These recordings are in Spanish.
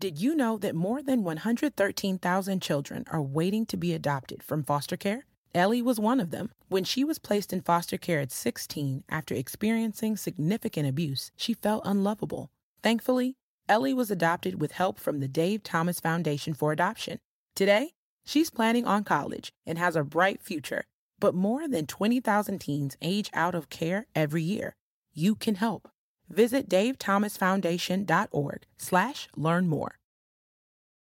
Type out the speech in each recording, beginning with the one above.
Did you know that more than 113,000 children are waiting to be adopted from foster care? Ellie was one of them. When she was placed in foster care at 16 after experiencing significant abuse, she felt unlovable. Thankfully, Ellie was adopted with help from the Dave Thomas Foundation for Adoption. Today, she's planning on college and has a bright future. But more than 20,000 teens age out of care every year. You can help. Visit davethomasfoundation.org slash learn more.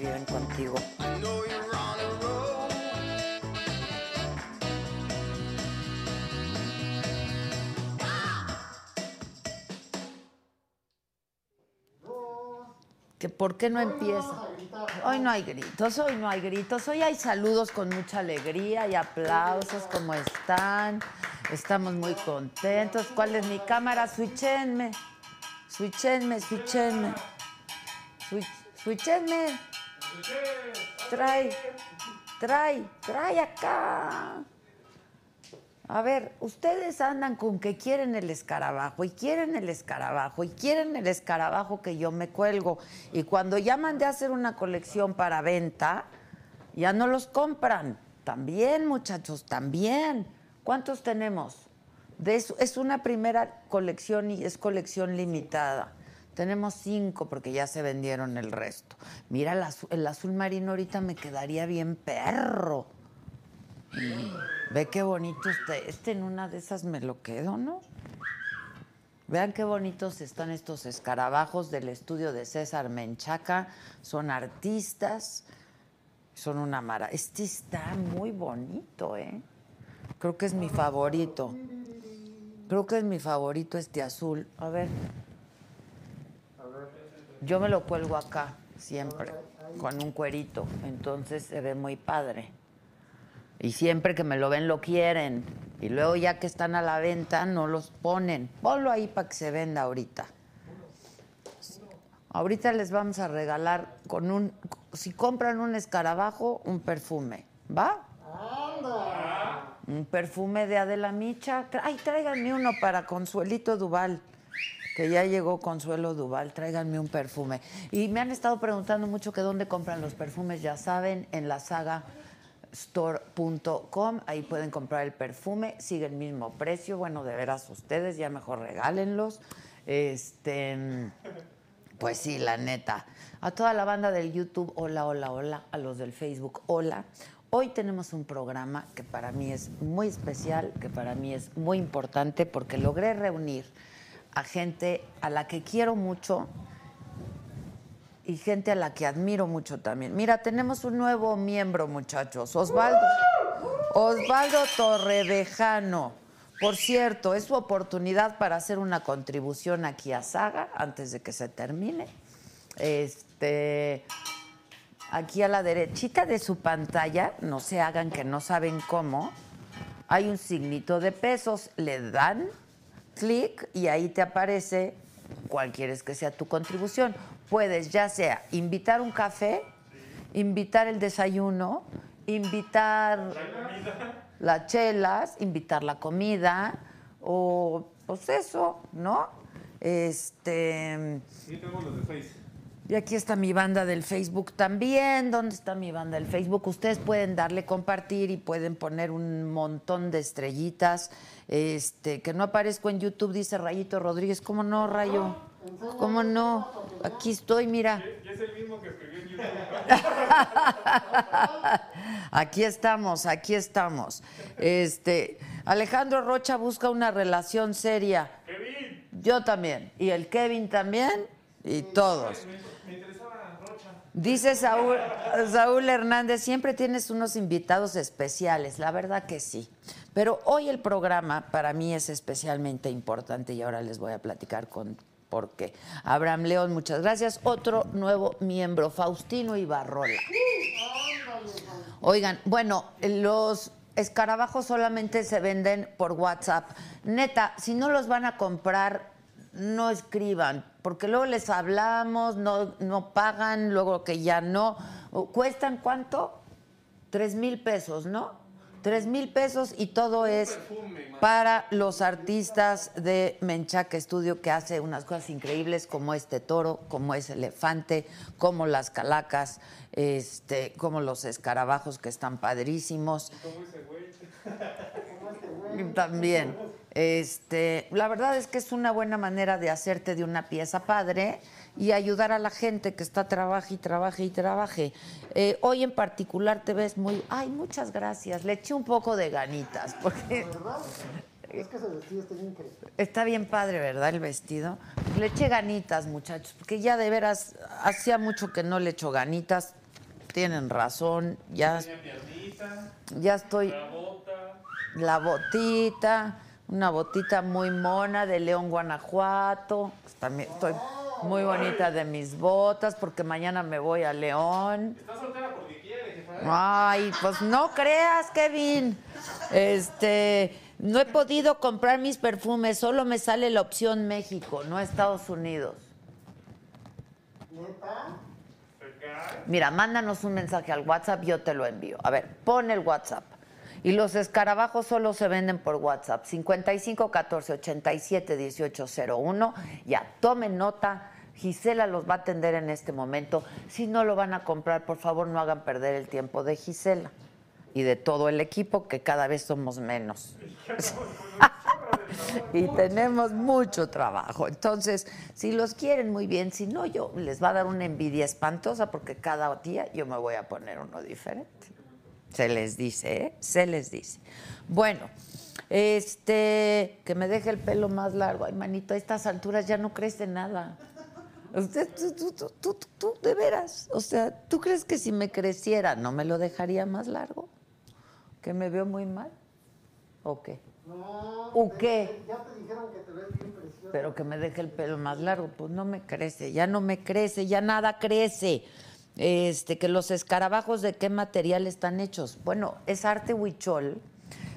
Viven contigo. que por qué no empieza. Hoy no hay gritos, hoy no hay gritos, hoy hay saludos con mucha alegría y aplausos, ¿cómo están? Estamos muy contentos. ¿Cuál es mi cámara? Switchenme, switchenme, switchenme, Switch, switchenme. Trae, trae, trae acá. A ver, ustedes andan con que quieren el escarabajo y quieren el escarabajo y quieren el escarabajo que yo me cuelgo. Y cuando llaman de hacer una colección para venta, ya no los compran. También, muchachos, también. ¿Cuántos tenemos? Es una primera colección y es colección limitada. Tenemos cinco porque ya se vendieron el resto. Mira, el azul, marino ahorita me quedaría bien perro. Ve qué bonito está. Este en una de esas me lo quedo, ¿no? Vean qué bonitos están estos escarabajos del estudio de César Menchaca. Son artistas, son una mara. Este está muy bonito, ¿eh? Creo que es mi favorito. Creo que es mi favorito este azul. A ver. Yo me lo cuelgo acá siempre, con un cuerito. Entonces se ve muy padre. Y siempre que me lo ven lo quieren. Y luego ya que están a la venta no los ponen. Ponlo ahí para que se venda ahorita. Ahorita les vamos a regalar con un, si compran un escarabajo, un perfume. ¿Va? Un perfume de Adela Micha. Ay, tráiganme uno para Consuelito Duval. Que ya llegó Consuelo Duval, tráiganme un perfume. Y me han estado preguntando mucho que dónde compran los perfumes, ya saben, en la saga store.com, ahí pueden comprar el perfume, sigue el mismo precio, bueno, de veras ustedes ya mejor regálenlos. Este, pues sí, la neta. A toda la banda del YouTube, hola, hola, hola, a los del Facebook, hola. Hoy tenemos un programa que para mí es muy especial, que para mí es muy importante porque logré reunir a gente a la que quiero mucho, y gente a la que admiro mucho también. Mira, tenemos un nuevo miembro, muchachos, Osvaldo. Osvaldo Torrevejano. Por cierto, es su oportunidad para hacer una contribución aquí a Saga antes de que se termine. Este, aquí a la derechita de su pantalla, no se hagan que no saben cómo, hay un signito de pesos, le dan clic y ahí te aparece cuál quieres que sea tu contribución puedes ya sea invitar un café, invitar el desayuno, invitar las chelas, invitar la comida o pues eso, ¿no? Este los de Face. Y aquí está mi banda del Facebook también. ¿Dónde está mi banda del Facebook? Ustedes pueden darle compartir y pueden poner un montón de estrellitas. Este, que no aparezco en YouTube, dice Rayito Rodríguez. ¿Cómo no, Rayo? ¿Cómo no? Aquí estoy, mira. Es el mismo que escribió en YouTube. Aquí estamos, aquí estamos. Este, Alejandro Rocha busca una relación seria. Kevin. Yo también. Y el Kevin también. Y todos. Me, me interesaba Rocha. Dice Saúl, Saúl Hernández, siempre tienes unos invitados especiales, la verdad que sí. Pero hoy el programa para mí es especialmente importante y ahora les voy a platicar con por qué. Abraham León, muchas gracias. Otro nuevo miembro, Faustino Ibarrola. Oigan, bueno, los escarabajos solamente se venden por WhatsApp. Neta, si no los van a comprar, no escriban, porque luego les hablamos, no, no pagan, luego que ya no. ¿Cuestan cuánto? Tres mil pesos, ¿no? Tres mil pesos y todo es para los artistas de Menchaca Estudio que hace unas cosas increíbles como este toro, como ese elefante, como las calacas, este, como los escarabajos que están padrísimos. También. Este, la verdad es que es una buena manera de hacerte de una pieza padre y ayudar a la gente que está trabaje y trabaje y trabaje. Eh, hoy en particular te ves muy, ay, muchas gracias. Le eché un poco de ganitas porque Es que ese vestido está bien increíble. está bien padre, ¿verdad? El vestido. Le eché ganitas, muchachos, porque ya de veras hacía mucho que no le echo ganitas. Tienen razón, ya, ya estoy la botita, una botita muy mona de León, Guanajuato. También estoy muy bonita de mis botas porque mañana me voy a León. Está soltera porque quiere, jefa. Ay, pues no creas, Kevin. Este, no he podido comprar mis perfumes, solo me sale la opción México, no Estados Unidos. Mira, mándanos un mensaje al WhatsApp, yo te lo envío. A ver, pon el WhatsApp. Y los escarabajos solo se venden por WhatsApp. 55 14 87 18 01. Ya, tomen nota. Gisela los va a atender en este momento. Si no lo van a comprar, por favor, no hagan perder el tiempo de Gisela y de todo el equipo, que cada vez somos menos. y tenemos mucho trabajo. Entonces, si los quieren muy bien, si no, yo les va a dar una envidia espantosa porque cada día yo me voy a poner uno diferente. Se les dice, ¿eh? Se les dice. Bueno, este, que me deje el pelo más largo. Ay, manito, a estas alturas ya no crece nada. Usted, tú, tú, tú, tú, tú, de veras. O sea, ¿tú crees que si me creciera no me lo dejaría más largo? ¿Que me veo muy mal? ¿O qué? No, ¿O qué? Ya te dijeron que te ves bien precioso. Pero que me deje el pelo más largo, pues no me crece, ya no me crece, ya nada crece. Este, que los escarabajos de qué material están hechos. Bueno, es arte huichol,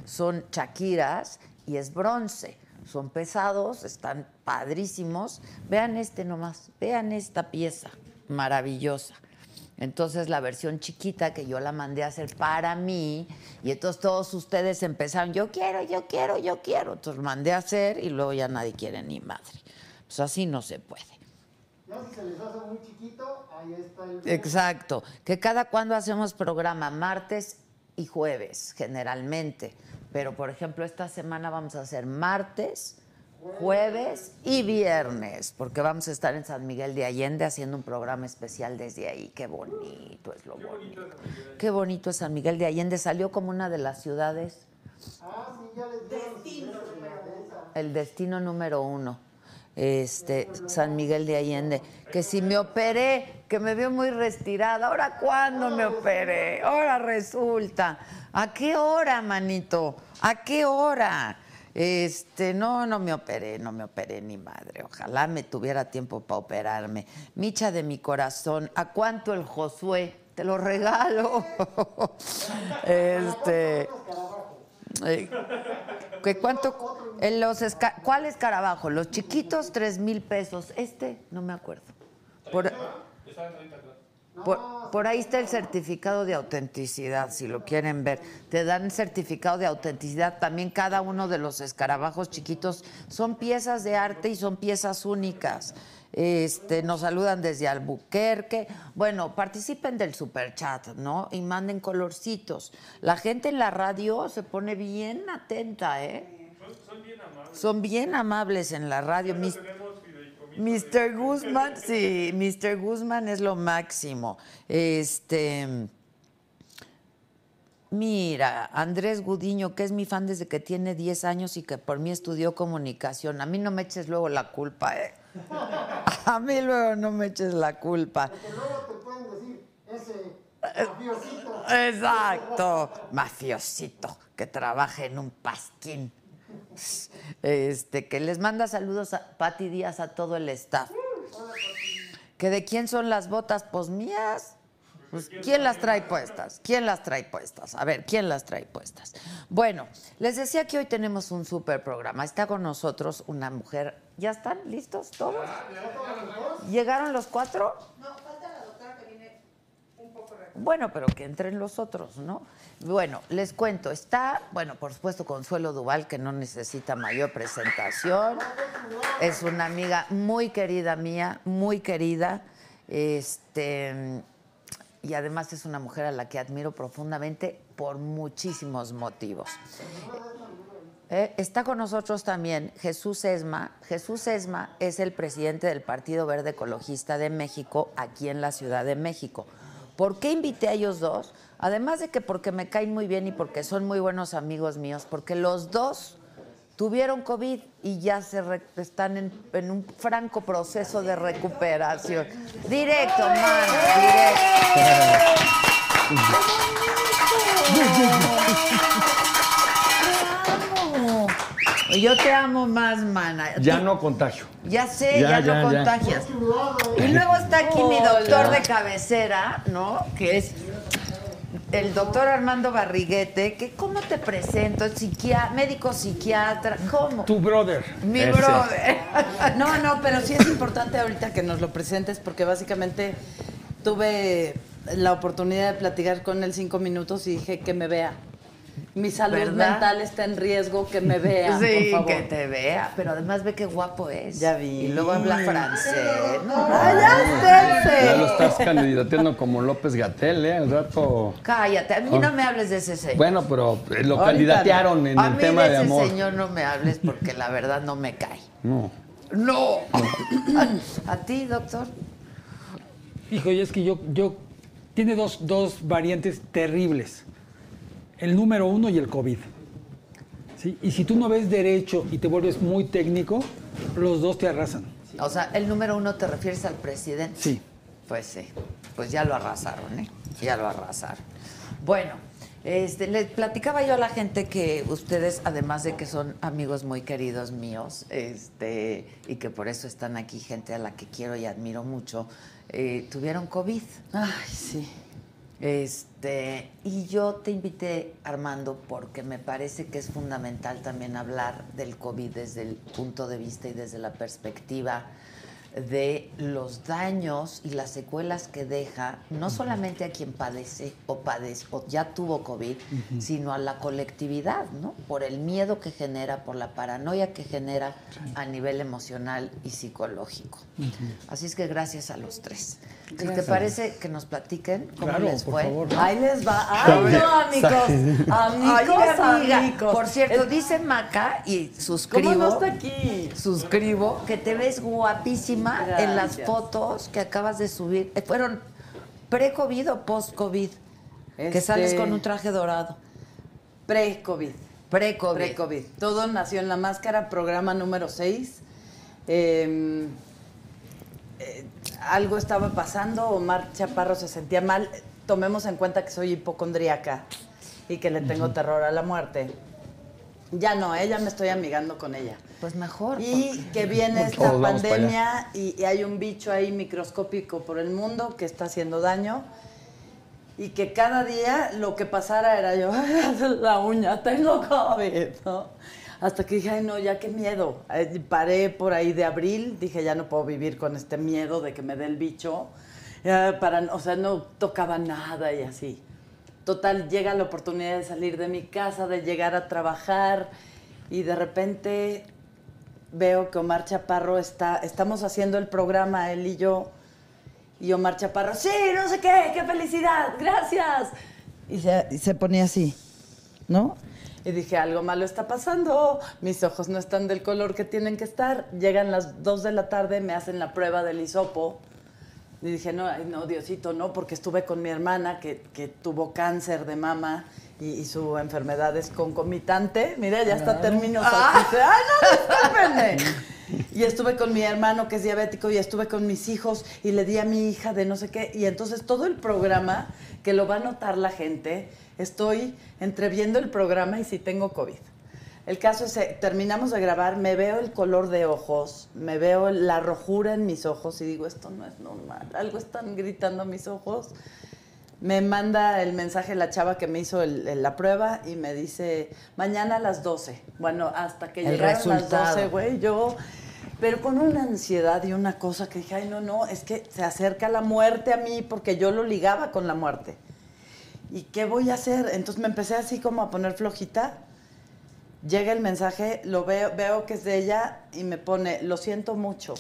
son chaquiras y es bronce. Son pesados, están padrísimos. Vean este nomás, vean esta pieza maravillosa. Entonces la versión chiquita que yo la mandé a hacer para mí y entonces todos ustedes empezaron, yo quiero, yo quiero, yo quiero. Entonces mandé a hacer y luego ya nadie quiere ni madre. Pues así no se puede. Ya si se les hace muy chiquito, ahí está el... Exacto. Que cada cuando hacemos programa, martes y jueves, generalmente. Pero, por ejemplo, esta semana vamos a hacer martes, jueves y viernes, porque vamos a estar en San Miguel de Allende haciendo un programa especial desde ahí. Qué bonito es lo bonito. Qué bonito es San Miguel de Allende. Salió como una de las ciudades, Ah, sí, ya les mesa. el destino número uno. Este, San Miguel de Allende, que si me operé, que me veo muy retirada, ¿ahora cuándo me operé? Ahora resulta, ¿a qué hora, manito? ¿A qué hora? Este, no, no me operé, no me operé ni madre. Ojalá me tuviera tiempo para operarme. Micha de mi corazón, ¿a cuánto el Josué? Te lo regalo. Este. eh, ¿qué ¿Cuánto? En los esca- ¿Cuál escarabajo? Los chiquitos, tres mil pesos. Este, no me acuerdo. Por, por, por ahí está el certificado de autenticidad, si lo quieren ver. Te dan certificado de autenticidad. También cada uno de los escarabajos chiquitos son piezas de arte y son piezas únicas. Este, nos saludan desde Albuquerque. Bueno, participen del superchat, ¿no? Y manden colorcitos. La gente en la radio se pone bien atenta, ¿eh? Son bien amables en la radio. Mis- Mr. Guzmán, sí, Mr. Guzmán es lo máximo. Este. Mira, Andrés Gudiño, que es mi fan desde que tiene 10 años y que por mí estudió comunicación. A mí no me eches luego la culpa, ¿eh? A mí luego no me eches la culpa. Que luego te pueden decir dice mafiosito. Exacto. Mafiosito que trabaja en un pasquín. Este, que les manda saludos a Pati Díaz a todo el staff. ¿Que de quién son las botas? Pues mías. Pues, ¿Quién las trae puestas? ¿Quién las trae puestas? A ver, ¿quién las trae puestas? Bueno, les decía que hoy tenemos un súper programa. Está con nosotros una mujer. ¿Ya están listos todos? ¿Llegaron los cuatro? Bueno, pero que entren los otros, ¿no? Bueno, les cuento, está, bueno, por supuesto, Consuelo Duval, que no necesita mayor presentación. Es una amiga muy querida mía, muy querida. Este, y además es una mujer a la que admiro profundamente por muchísimos motivos. Eh, está con nosotros también Jesús Esma. Jesús Esma es el presidente del Partido Verde Ecologista de México aquí en la Ciudad de México. ¿Por qué invité a ellos dos? Además de que porque me caen muy bien y porque son muy buenos amigos míos, porque los dos tuvieron COVID y ya se re- están en, en un franco proceso de recuperación. Directo, mano, directo. Yo te amo más, mana. Ya no contagio. Ya sé, ya, Ya, no ya. contagias. Y luego está aquí mi doctor de cabecera, ¿no? Que es el doctor Armando Barriguete, que ¿cómo te presento? Psiquia- médico psiquiatra, ¿cómo? Tu brother. Mi Ese. brother. No, no, pero sí es importante ahorita que nos lo presentes porque básicamente tuve la oportunidad de platicar con él cinco minutos y dije que me vea. Mi salud ¿Verdad? mental está en riesgo, que me vea, Sí, por favor. que te vea, pero además ve qué guapo es. Ya vi. Y luego habla francés. No, ¡Ay, ya lo estás candidateando como López Gatel, ¿eh? Al rato. Cállate, a mí no me hables de ese señor. Bueno, pero eh, lo Ahorita candidatearon en a el mí tema de de ese amor. señor no me hables porque la verdad no me cae. No. No. ¿A ti, doctor? Hijo, y es que yo, yo tiene dos, dos variantes terribles. El número uno y el COVID. ¿Sí? Y si tú no ves derecho y te vuelves muy técnico, los dos te arrasan. O sea, el número uno te refieres al presidente. Sí. Pues sí, pues ya lo arrasaron, ¿eh? Ya lo arrasaron. Bueno, este, le platicaba yo a la gente que ustedes, además de que son amigos muy queridos míos, este, y que por eso están aquí, gente a la que quiero y admiro mucho, eh, tuvieron COVID. Ay, sí. Este, y yo te invité, Armando, porque me parece que es fundamental también hablar del COVID desde el punto de vista y desde la perspectiva de los daños y las secuelas que deja, no solamente a quien padece o padece o ya tuvo COVID, sino a la colectividad, ¿no? Por el miedo que genera, por la paranoia que genera a nivel emocional y psicológico. Así es que gracias a los tres. Si te parece que nos platiquen cómo Claro, les fue. favor. Ahí les va. Ay, no, amigos. Amigos, amiga. amigos. Por cierto, dice Maca, y ¿Cómo suscribo, no está aquí? suscribo, que te ves guapísima en las Gracias. fotos que acabas de subir. Eh, ¿Fueron pre-COVID o post-COVID? Que Este- sales con un traje dorado. Pre-COVID. Pre-COVID. Pre-COVID. Todo nació en la máscara, programa número 6. Eh, eh, algo estaba pasando, Omar Chaparro se sentía mal. Tomemos en cuenta que soy hipocondríaca y que le tengo terror a la muerte. Ya no, ella me estoy amigando con ella. Pues mejor. Y porque- que viene Porque esta pandemia y, y hay un bicho ahí microscópico por el mundo que está haciendo daño. Y que cada día lo que pasara era yo, "Ay, la uña, tengo COVID, ¿no? Hasta que dije, ay no, ya qué miedo. Eh, Paré por ahí de abril, dije, ya no puedo vivir con este miedo de que me dé el bicho. Ya, para, o sea, no tocaba nada y así. Total, llega la oportunidad de salir de mi casa, de llegar a trabajar y de repente veo que Omar Chaparro está, estamos haciendo el programa, él y yo, y Omar Chaparro, sí, no sé qué, qué felicidad, gracias. Y se, y se ponía así, ¿no? Y dije, algo malo está pasando, mis ojos no están del color que tienen que estar. Llegan las 2 de la tarde, me hacen la prueba del hisopo. Y dije, no, no, Diosito, no, porque estuve con mi hermana que, que tuvo cáncer de mama y, y su enfermedad es concomitante. Mira, ya hasta términos así. ¡Ay, no! Y estuve con mi hermano que es diabético y estuve con mis hijos y le di a mi hija de no sé qué. Y entonces todo el programa, que lo va a notar la gente, estoy entreviendo el programa y si tengo COVID. El caso es, eh, terminamos de grabar, me veo el color de ojos, me veo la rojura en mis ojos y digo, esto no es normal, algo están gritando mis ojos. Me manda el mensaje la chava que me hizo el- el- la prueba y me dice, mañana a las 12. Bueno, hasta que El llegaron las resultado. 12, güey, yo... Pero con una ansiedad y una cosa que dije, ay, no, no, es que se acerca la muerte a mí porque yo lo ligaba con la muerte. ¿Y qué voy a hacer? Entonces me empecé así como a poner flojita. Llega el mensaje, lo veo, veo que es de ella y me pone, lo siento mucho.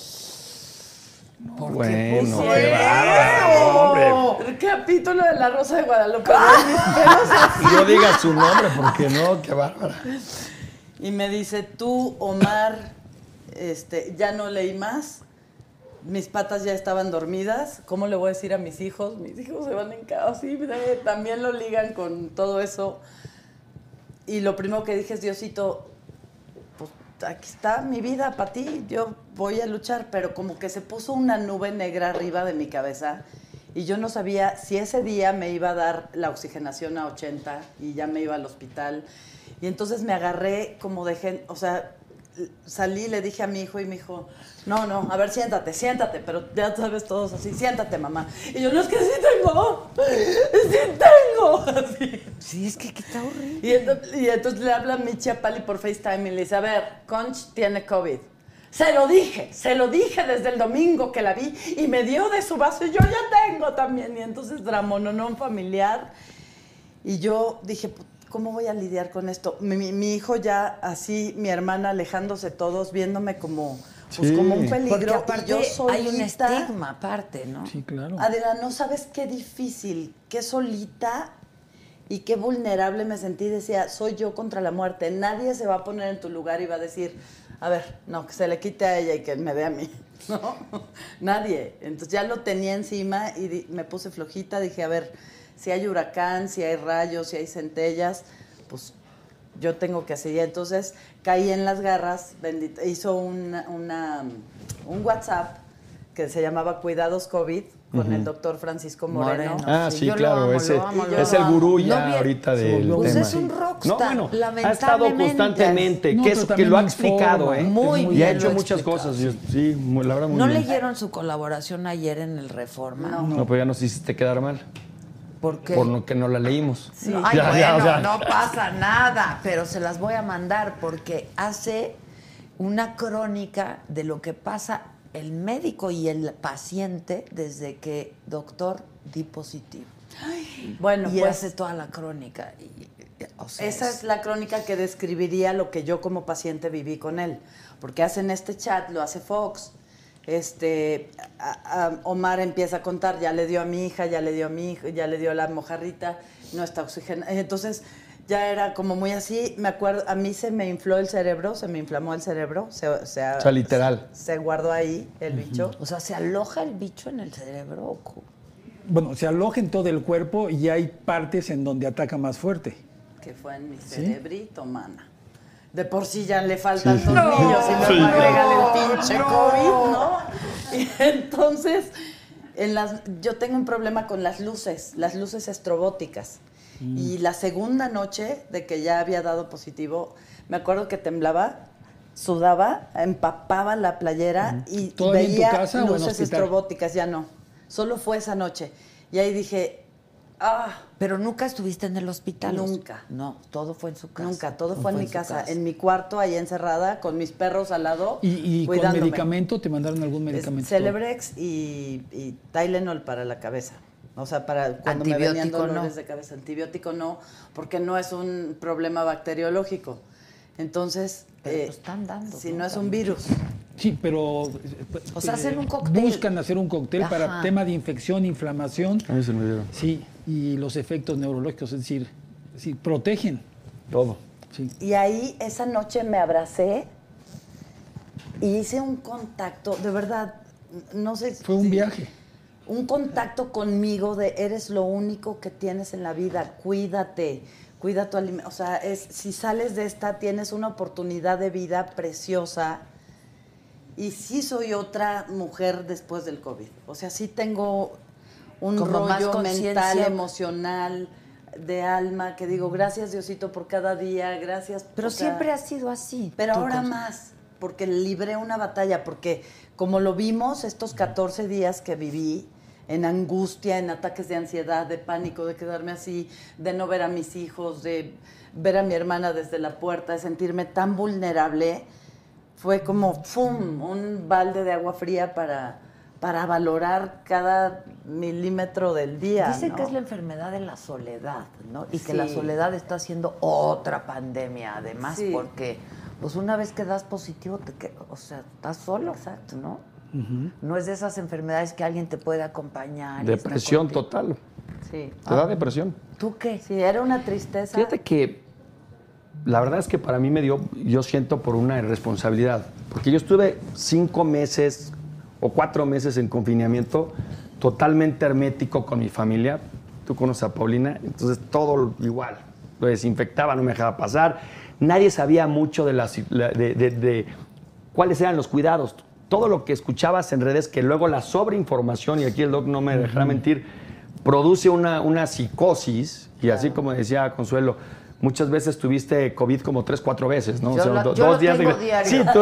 Bueno, puso qué bárbaro, hombre. El capítulo de La Rosa de Guadalupe. así. Y no digas su nombre, porque no, qué bárbara. Y me dice, tú, Omar, este, ya no leí más. Mis patas ya estaban dormidas. ¿Cómo le voy a decir a mis hijos? Mis hijos se van en caos. Sí, también lo ligan con todo eso. Y lo primero que dije es, Diosito, aquí está mi vida para ti. Yo voy a luchar. Pero como que se puso una nube negra arriba de mi cabeza. Y yo no sabía si ese día me iba a dar la oxigenación a 80 y ya me iba al hospital. Y entonces me agarré como de gente, o sea, salí, le dije a mi hijo y mi hijo, no, no, a ver, siéntate, siéntate, pero ya sabes todos así, siéntate, mamá. Y yo, no, es que sí tengo, sí tengo, así. Sí, es que, que está horrible. Y entonces, y entonces le habla a mi Pali por FaceTime y le dice, a ver, Conch tiene COVID. Se lo dije, se lo dije desde el domingo que la vi y me dio de su vaso y yo ya tengo también. Y entonces dramononón familiar. Y yo dije, "Put- ¿cómo voy a lidiar con esto? Mi, mi- mi hijo ya así, mi hermana alejándose todos, viéndome como, pues, Sí. como un Porque peligro. aparte y yo hay un solita- estigma aparte, ¿no? Sí, claro. Adela, no sabes qué difícil, qué solita y qué vulnerable me sentí. Decía, soy yo contra la muerte. Nadie se va a poner en tu lugar y va a decir, a ver, no, que se le quite a ella y que me dé a mí. No, nadie. Entonces ya lo tenía encima y me puse flojita. Dije, a ver, si hay huracán, si hay rayos, si hay centellas, pues yo tengo que hacer. Y entonces caí en las garras, bendita, hizo una, una, un WhatsApp que se llamaba Cuidados COVID con el doctor Francisco Moreno. Moreno. Ah, Sí, sí, yo lo claro, amo, ese lo amo, lo es el gurú ya ahorita del Pues tema. es un rockstar, No, bueno, ha estado constantemente, No, que, pero es- que lo ha explicado, ¿eh? Muy y bien ha hecho muchas cosas, y- sí, muy- la verdad muy ¿No bien. leyeron su colaboración ayer en el Reforma? No. No, pues ya nos hiciste quedar mal, ¿Por qué? por lo que no la leímos. No, ay, Ya, bueno, ya, o sea. no pasa nada, pero se las voy a mandar porque hace una crónica de lo que pasa el médico y el paciente desde que doctor di positivo. Bueno, y pues hace toda la crónica. y- y- o sea, esa es la crónica que describiría lo que yo como paciente viví con él. Porque hacen este chat, lo hace Fox. Este, a- a- Omar empieza a contar, ya le dio a mi hija, ya le dio a mi hijo, ya le dio la mojarrita, no está oxigenada. Entonces ya era como muy así. Me acuerdo, a mí se me infló el cerebro, se me inflamó el cerebro. Se, O sea, literal. Se guardó ahí el bicho. O sea, ¿se aloja el bicho en el cerebro? Bueno, se aloja en todo el cuerpo y hay partes en donde ataca más fuerte. que fue en mi cerebrito, mana. De por sí ya le faltan Sí, dos niños y luego agregan el pinche COVID, ¿no? Y entonces, en las, yo tengo un problema con las luces, las luces estrobóticas. Mm. Y la segunda noche de que ya había dado positivo, me acuerdo que temblaba, sudaba, empapaba la playera y ¿Todavía en tu veía luces estrobóticas, ya no. Solo fue esa noche. Y ahí dije, ah, Pero nunca estuviste en el hospital. Nunca. No, todo fue en su casa. Nunca, todo fue en mi casa, en mi cuarto, ahí encerrada, con mis perros al lado. ¿Y, y con medicamento te mandaron algún Es medicamento? Celebrex y, y Tylenol para la cabeza. O sea, para cuando me venían no. dolores de cabeza. Antibiótico no, porque no es un problema bacteriológico. Entonces, Pero eh, lo están dando, si ¿no? no es un virus. Sí, pero... O sea, eh, hacen un cóctel. Buscan hacer un cóctel para tema de infección, inflamación. A mí se me dieron. Sí, y los efectos neurológicos, es decir, sí, protegen. Todo. Sí. Y ahí esa noche me abracé y hice un contacto, de verdad, no sé. Fue un si- viaje. Un contacto conmigo de eres lo único que tienes en la vida, cuídate, cuida tu alimento. O sea, es, si sales de esta tienes una oportunidad de vida preciosa y sí soy otra mujer después del COVID. O sea, sí tengo un Como más mental, emocional, de alma, que digo, gracias Diosito por cada día, gracias. Pero siempre ha sido así. Pero ahora cosa. más, porque libré una batalla, porque como lo vimos estos 14 días que viví, en angustia, en ataques de ansiedad, de pánico, de quedarme así, de no ver a mis hijos, de ver a mi hermana desde la puerta, de sentirme tan vulnerable, fue como ¡fum! un balde de agua fría para, para valorar cada milímetro del día. Dicen ¿no? que es la enfermedad de la soledad, ¿no? Y que la soledad está haciendo otra pandemia, además, Sí. porque pues una vez que das positivo, te o sea, estás solo, Exacto. ¿no? No es de esas enfermedades que alguien te puede acompañar. Depresión total. Sí. Te da depresión. ¿Tú qué? Sí, era una tristeza. Fíjate que la verdad es que para mí me dio, yo siento por una irresponsabilidad, porque yo estuve cinco meses o cuatro meses en confinamiento totalmente hermético con mi familia. Tú conoces a Paulina, entonces todo igual. Lo desinfectaba, no me dejaba pasar. Nadie sabía mucho de, las, la- de, de- de cuáles eran los cuidados. Todo lo que escuchabas en redes, que luego la sobreinformación, y aquí el doc no me dejará mentir, produce una, una psicosis, y así como decía Consuelo, muchas veces tuviste COVID como tres, cuatro veces, ¿no? Yo la- do- yo lo tengo de- diario. Sí, tú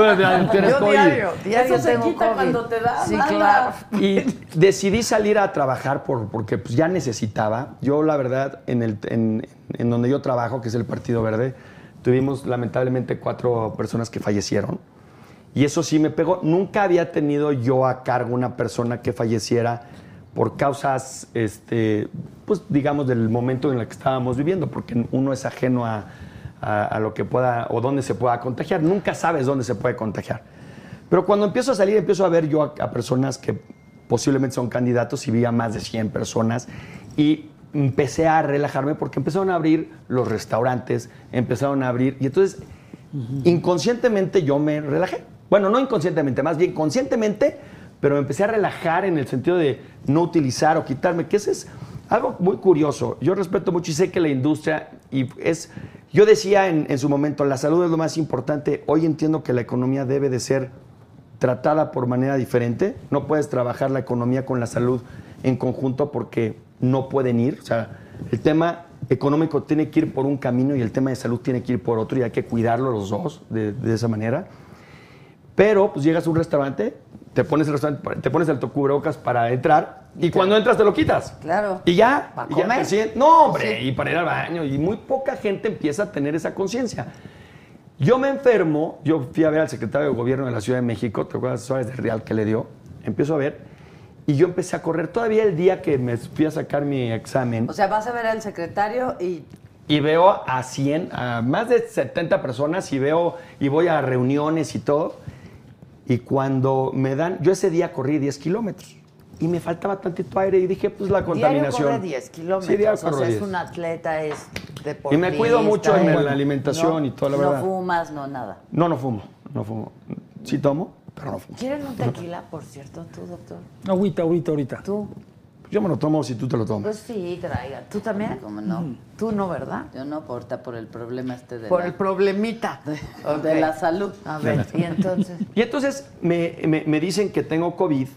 tienes Yo COVID. diario, diario Eso se tengo quita COVID. cuando te da, Sí, claro. Y decidí salir a trabajar por, porque pues, ya necesitaba. Yo, la verdad, en, el, en, en donde yo trabajo, que es el Partido Verde, tuvimos lamentablemente cuatro personas que fallecieron. Y eso sí me pegó. Nunca había tenido yo a cargo una persona que falleciera por causas, este, pues digamos, del momento en el que estábamos viviendo, porque uno es ajeno a, a- a lo que pueda o dónde se pueda contagiar. Nunca sabes dónde se puede contagiar. Pero cuando empiezo a salir, empiezo a ver yo a, a personas que posiblemente son candidatos y vi a más de 100 personas y empecé a relajarme porque empezaron a abrir los restaurantes, empezaron a abrir y entonces inconscientemente yo me relajé. Bueno, no inconscientemente, más bien conscientemente, pero me empecé a relajar en el sentido de no utilizar o quitarme, que ese es algo muy curioso. Yo respeto mucho y sé que la industria y es yo decía en, su momento, la salud es lo más importante. Hoy entiendo que la economía debe de ser tratada por manera diferente. No puedes trabajar la economía con la salud en conjunto porque no pueden ir. O sea, el tema económico tiene que ir por un camino y el tema de salud tiene que ir por otro y hay que cuidarlo los dos de esa manera. Pero pues llegas a un restaurante, te pones el restaurante, te pones el cubrebocas para entrar y cuando entras te lo quitas. Claro. Y ya, ¿Pa' y ya comer? sientes- No, hombre, y para ir al baño. Y muy poca gente empieza a tener esa conciencia. Yo me enfermo, yo fui a ver al secretario de gobierno de la Ciudad de México, ¿te acuerdas Suárez de Real que le dio? Empiezo a ver y yo empecé a correr todavía el día que me fui a sacar mi examen O sea, vas a ver al secretario y y veo a 100, a más de 70 personas y veo y voy a reuniones y todo. Y cuando me dan, yo ese día corrí 10 kilómetros y me faltaba tantito aire y dije, pues la Diario contaminación. corre 10 kilómetros. Sí, diario o corro sea, 10. es un atleta, es Y deportista. me cuido mucho en la alimentación y todo, la no verdad. fumas, no nada. No, no fumo, no fumo. Sí tomo, pero no fumo. ¿Quieren un tequila, por cierto, tú, doctor? Ahorita, ahorita, ahorita. ¿Tú? Yo me lo tomo si tú te lo tomas. Pues sí, traiga. ¿Tú también? ¿Cómo no? Tú no, ¿verdad? Yo no, por, ahorita por el problema este de, Por la, el problemita. De la salud. A ver, y entonces. Y entonces me, me- me dicen que tengo COVID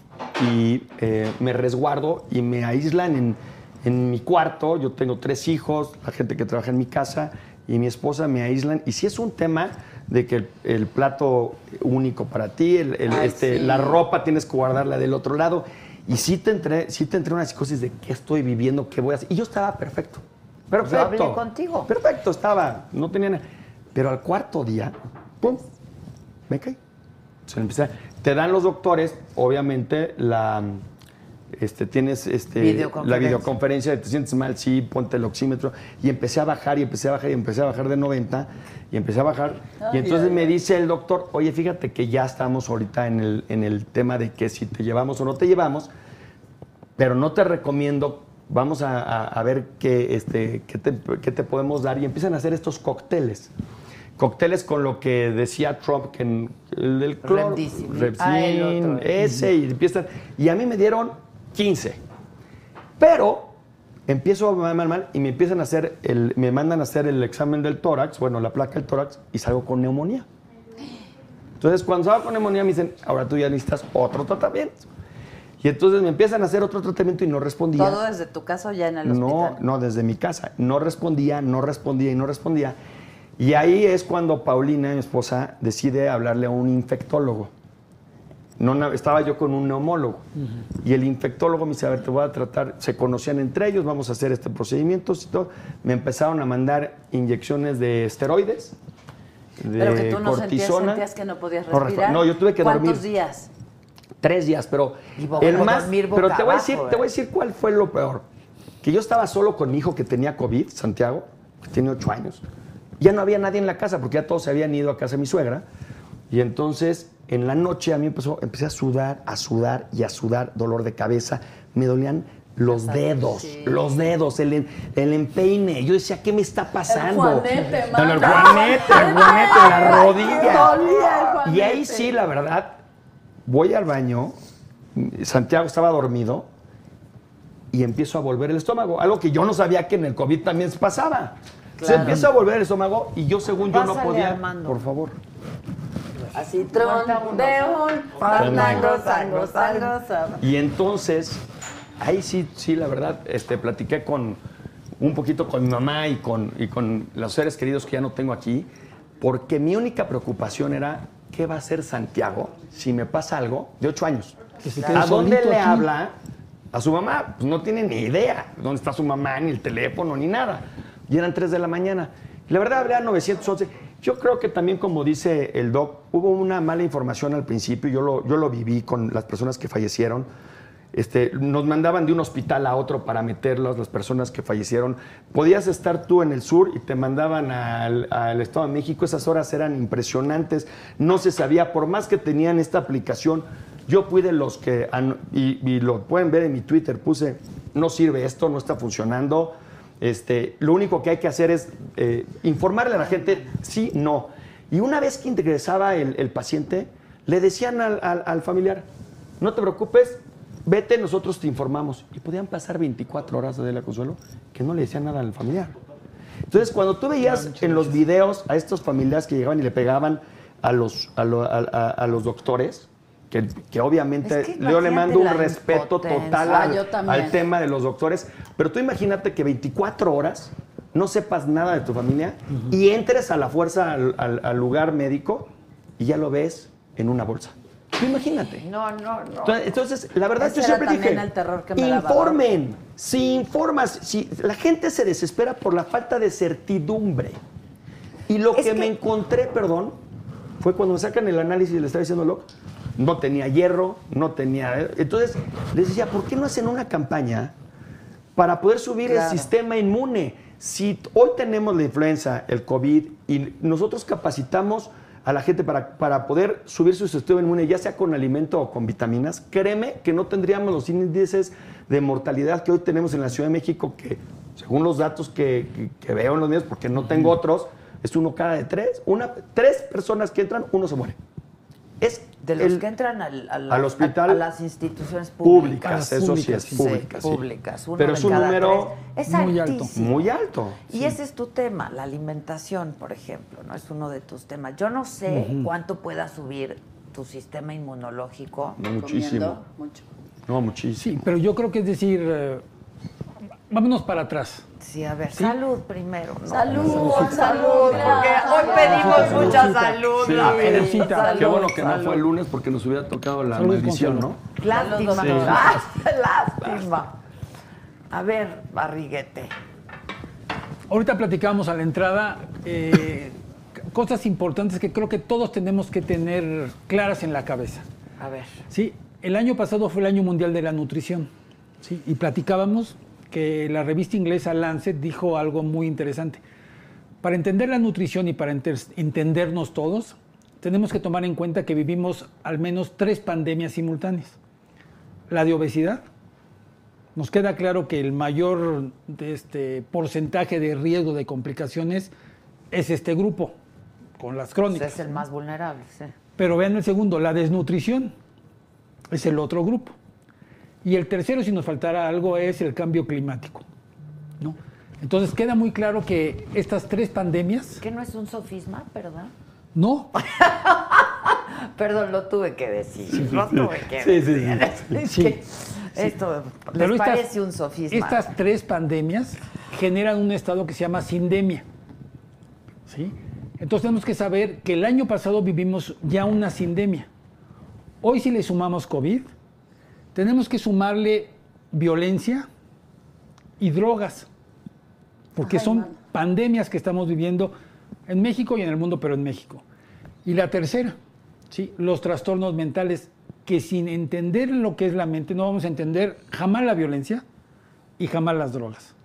y eh, me resguardo y me aíslan en, en mi cuarto. Yo tengo tres hijos, la gente que trabaja en mi casa y mi esposa me aíslan. Y si es un tema de que el, el plato único para ti, el- el, Ay, este, sí. la ropa tienes que guardarla del otro lado. Y sí te entré, sí te entré una psicosis de qué estoy viviendo, qué voy a hacer. Y yo estaba perfecto. Perfecto. hablé contigo. Perfecto, estaba. No tenía nada. Pero al cuarto día, ¡pum! Me caí. Se empecé- te dan los doctores, obviamente, la. Este, tienes este, la Videoconferencia. videoconferencia, te sientes mal, sí, ponte el oxímetro. Y empecé a bajar, y empecé a bajar, y empecé a bajar de 90, y empecé a bajar. y entonces me dice el doctor, oye, fíjate que ya estamos ahorita en el, en el tema de que si te llevamos o no te llevamos, pero no te recomiendo, vamos a, a- a ver qué, este, qué, te, qué te podemos dar. Y empiezan a hacer estos cócteles. Cócteles con lo que decía Trump, que el del cloro, Remdesivir. Repsin, Ah, ese, y empiezan. Y a mí me dieron 15. Pero empiezo mal, mal, mal, y me empiezan a hacer, el, me mandan a hacer el examen del tórax, bueno, la placa del tórax, y salgo con neumonía. Entonces cuando estaba con neumonía, me dicen, ahora tú ya necesitas otro tratamiento. Y entonces me empiezan a hacer otro tratamiento y no respondía. ¿Todo desde tu casa o ya en el No, hospital? no, desde mi casa. No respondía, no respondía y no respondía. Y ahí es cuando Paulina, mi esposa, decide hablarle a un infectólogo. No, estaba yo con un neumólogo. Y el infectólogo me dice, a ver, te voy a tratar. Se conocían entre ellos, vamos a hacer este procedimiento y todo. Me empezaron a mandar inyecciones de esteroides, de Pero que tú no sentías, cortisona. sentías que no podías respirar. no, yo tuve que ¿Cuántos dormir. días? Tres días, pero Y boca- el más, dormir pero te voy a decir, ¿eh? te voy a decir cuál fue lo peor. Que yo estaba solo con mi hijo que tenía COVID, Santiago, que tiene ocho años. Ya no había nadie en la casa porque ya todos se habían ido a casa de mi suegra. Y entonces en la noche a mí empezó, empecé a sudar, a sudar y a sudar, dolor de cabeza. Me dolían los dedos, los dedos, el, el empeine. Yo decía, ¿qué me está pasando? no, el mano. juanete, el juanete, la rodilla. dolía el juanete. Y ahí sí, la verdad, voy al baño, Santiago estaba dormido y empiezo a volver el estómago, algo que yo no sabía que en el COVID también se pasaba. Se empieza a volver el estómago y yo según yo no podía, Armando. por favor. Así, tron de un fandango, sango, sango. Y entonces, ahí sí, sí, la verdad, este, platiqué con un poquito con mi mamá y con, y con los seres queridos que ya no tengo aquí, porque mi única preocupación era, ¿qué va a hacer Santiago si me pasa algo de ocho años? Que se quede ¿A dónde le aquí. habla? A su mamá, pues no tiene ni idea dónde está su mamá, ni el teléfono, ni nada. Y eran 3 de la mañana. Y la verdad, hablé a 911. Yo creo que también, como dice el doc, hubo una mala información al principio. Yo lo, yo lo viví con las personas que fallecieron. Este, nos mandaban de un hospital a otro para meterlos, las personas que fallecieron. Podías estar tú en el sur y te mandaban al, Estado de México. Esas horas eran impresionantes. No se sabía, por más que tenían esta aplicación, yo fui los que, y, y lo pueden ver en mi Twitter, puse, no sirve esto, no está funcionando. Este, lo único que hay que hacer es eh, informarle a la gente, sí, no. Y una vez que ingresaba el, el paciente, le decían al, al- al familiar, no te preocupes, vete, nosotros te informamos. Y podían pasar 24 horas de la consuelo que no le decían nada al familiar. Entonces, cuando tú veías en los videos a estos familiares que llegaban y le pegaban a los, a, lo- a- a- a los doctores, que, que obviamente Es que yo le mando un respeto total Ah, al, tema de los doctores, pero tú imagínate que 24 horas no sepas nada de tu familia y entres a la fuerza al, al- al lugar médico y ya lo ves en una bolsa. Tú imagínate. No, no, no. Entonces, la verdad, Ese yo siempre dije, el terror que me daba. informen, si informas, si la gente se desespera por la falta de certidumbre. Y lo que- me encontré, perdón, fue cuando me sacan el análisis y le estaba diciendo Locke, no tenía hierro, no tenía... Entonces, les decía, ¿por qué no hacen una campaña para poder subir Claro. el sistema inmune? Si hoy tenemos la influenza, el COVID, y nosotros capacitamos a la gente para, para poder subir su sistema inmune, ya sea con alimento o con vitaminas, créeme que no tendríamos los índices de mortalidad que hoy tenemos en la Ciudad de México, que según los datos que, que- que veo en los medios, porque no tengo otros, es uno cada de tres. Una, tres personas que entran, uno se muere. Es De los el- que entran al, al- al hospital a, a las instituciones públicas. públicas, eso públicas, sí es públicas. Sí, sí. públicas, uno Pero de es un cada número tres. Es muy alto. muy alto. Y ese es tu tema, la alimentación, por ejemplo, ¿no? Es uno de tus temas. Yo no sé cuánto pueda subir tu sistema inmunológico. No, muchísimo. Comiendo mucho. No, muchísimo. Sí, pero yo creo que es decir, eh, vámonos para atrás. Sí, a ver, salud primero, ¿no? Salud, salud, porque hoy pedimos mucha salud. Sí, la verdad. Qué bueno que no fue el lunes porque nos hubiera tocado la Salud, maldición, ¿no? Lástima. Sí. Ah, lástima. A ver, barriguete. Ahorita platicábamos a la entrada eh, cosas importantes que creo que todos tenemos que tener claras en la cabeza. A ver. Sí, el año pasado fue el año mundial de la nutrición. Sí, y platicábamos que la revista inglesa Lancet dijo algo muy interesante. Para entender la nutrición y para entendernos todos, tenemos que tomar en cuenta que vivimos al menos tres pandemias simultáneas. La de obesidad. Nos queda claro que el mayor de este porcentaje de riesgo de complicaciones es este grupo, con las crónicas. es el más vulnerable, sí. Pero vean el segundo, la desnutrición. Es el otro grupo. Y el tercero, si nos faltara algo, es el cambio climático. ¿no? Entonces queda muy claro que estas tres pandemias, ¿Qué no es un sofisma, perdón? no, Perdón, lo tuve que decir. lo tuve que Sí, sí, decir. sí. Es Sí. que Esto Pero les estas- parece un sofisma. Estas tres pandemias generan un estado que se llama sindemia. ¿Sí? Entonces tenemos que saber que el año pasado vivimos ya una sindemia. Hoy si le sumamos COVID, tenemos que sumarle violencia y drogas, porque son pandemias que estamos viviendo en México y en el mundo, pero en México. Y la tercera, ¿sí? los trastornos mentales, que sin entender lo que es la mente no vamos a entender jamás la violencia y jamás las drogas.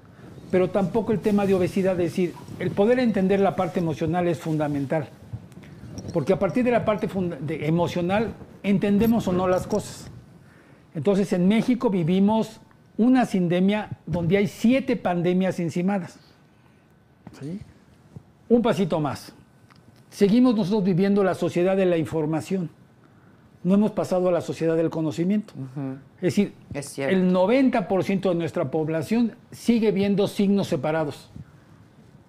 Pero tampoco el tema de obesidad, es decir, el poder entender la parte emocional es fundamental. Porque a partir de la parte de- emocional entendemos o no las cosas. Entonces en México vivimos una sindemia donde hay siete pandemias encimadas. ¿Sí? Un pasito más. Seguimos nosotros viviendo la sociedad de la información. No hemos pasado a la sociedad del conocimiento. Es decir, Es el 90% de nuestra población sigue viendo signos separados.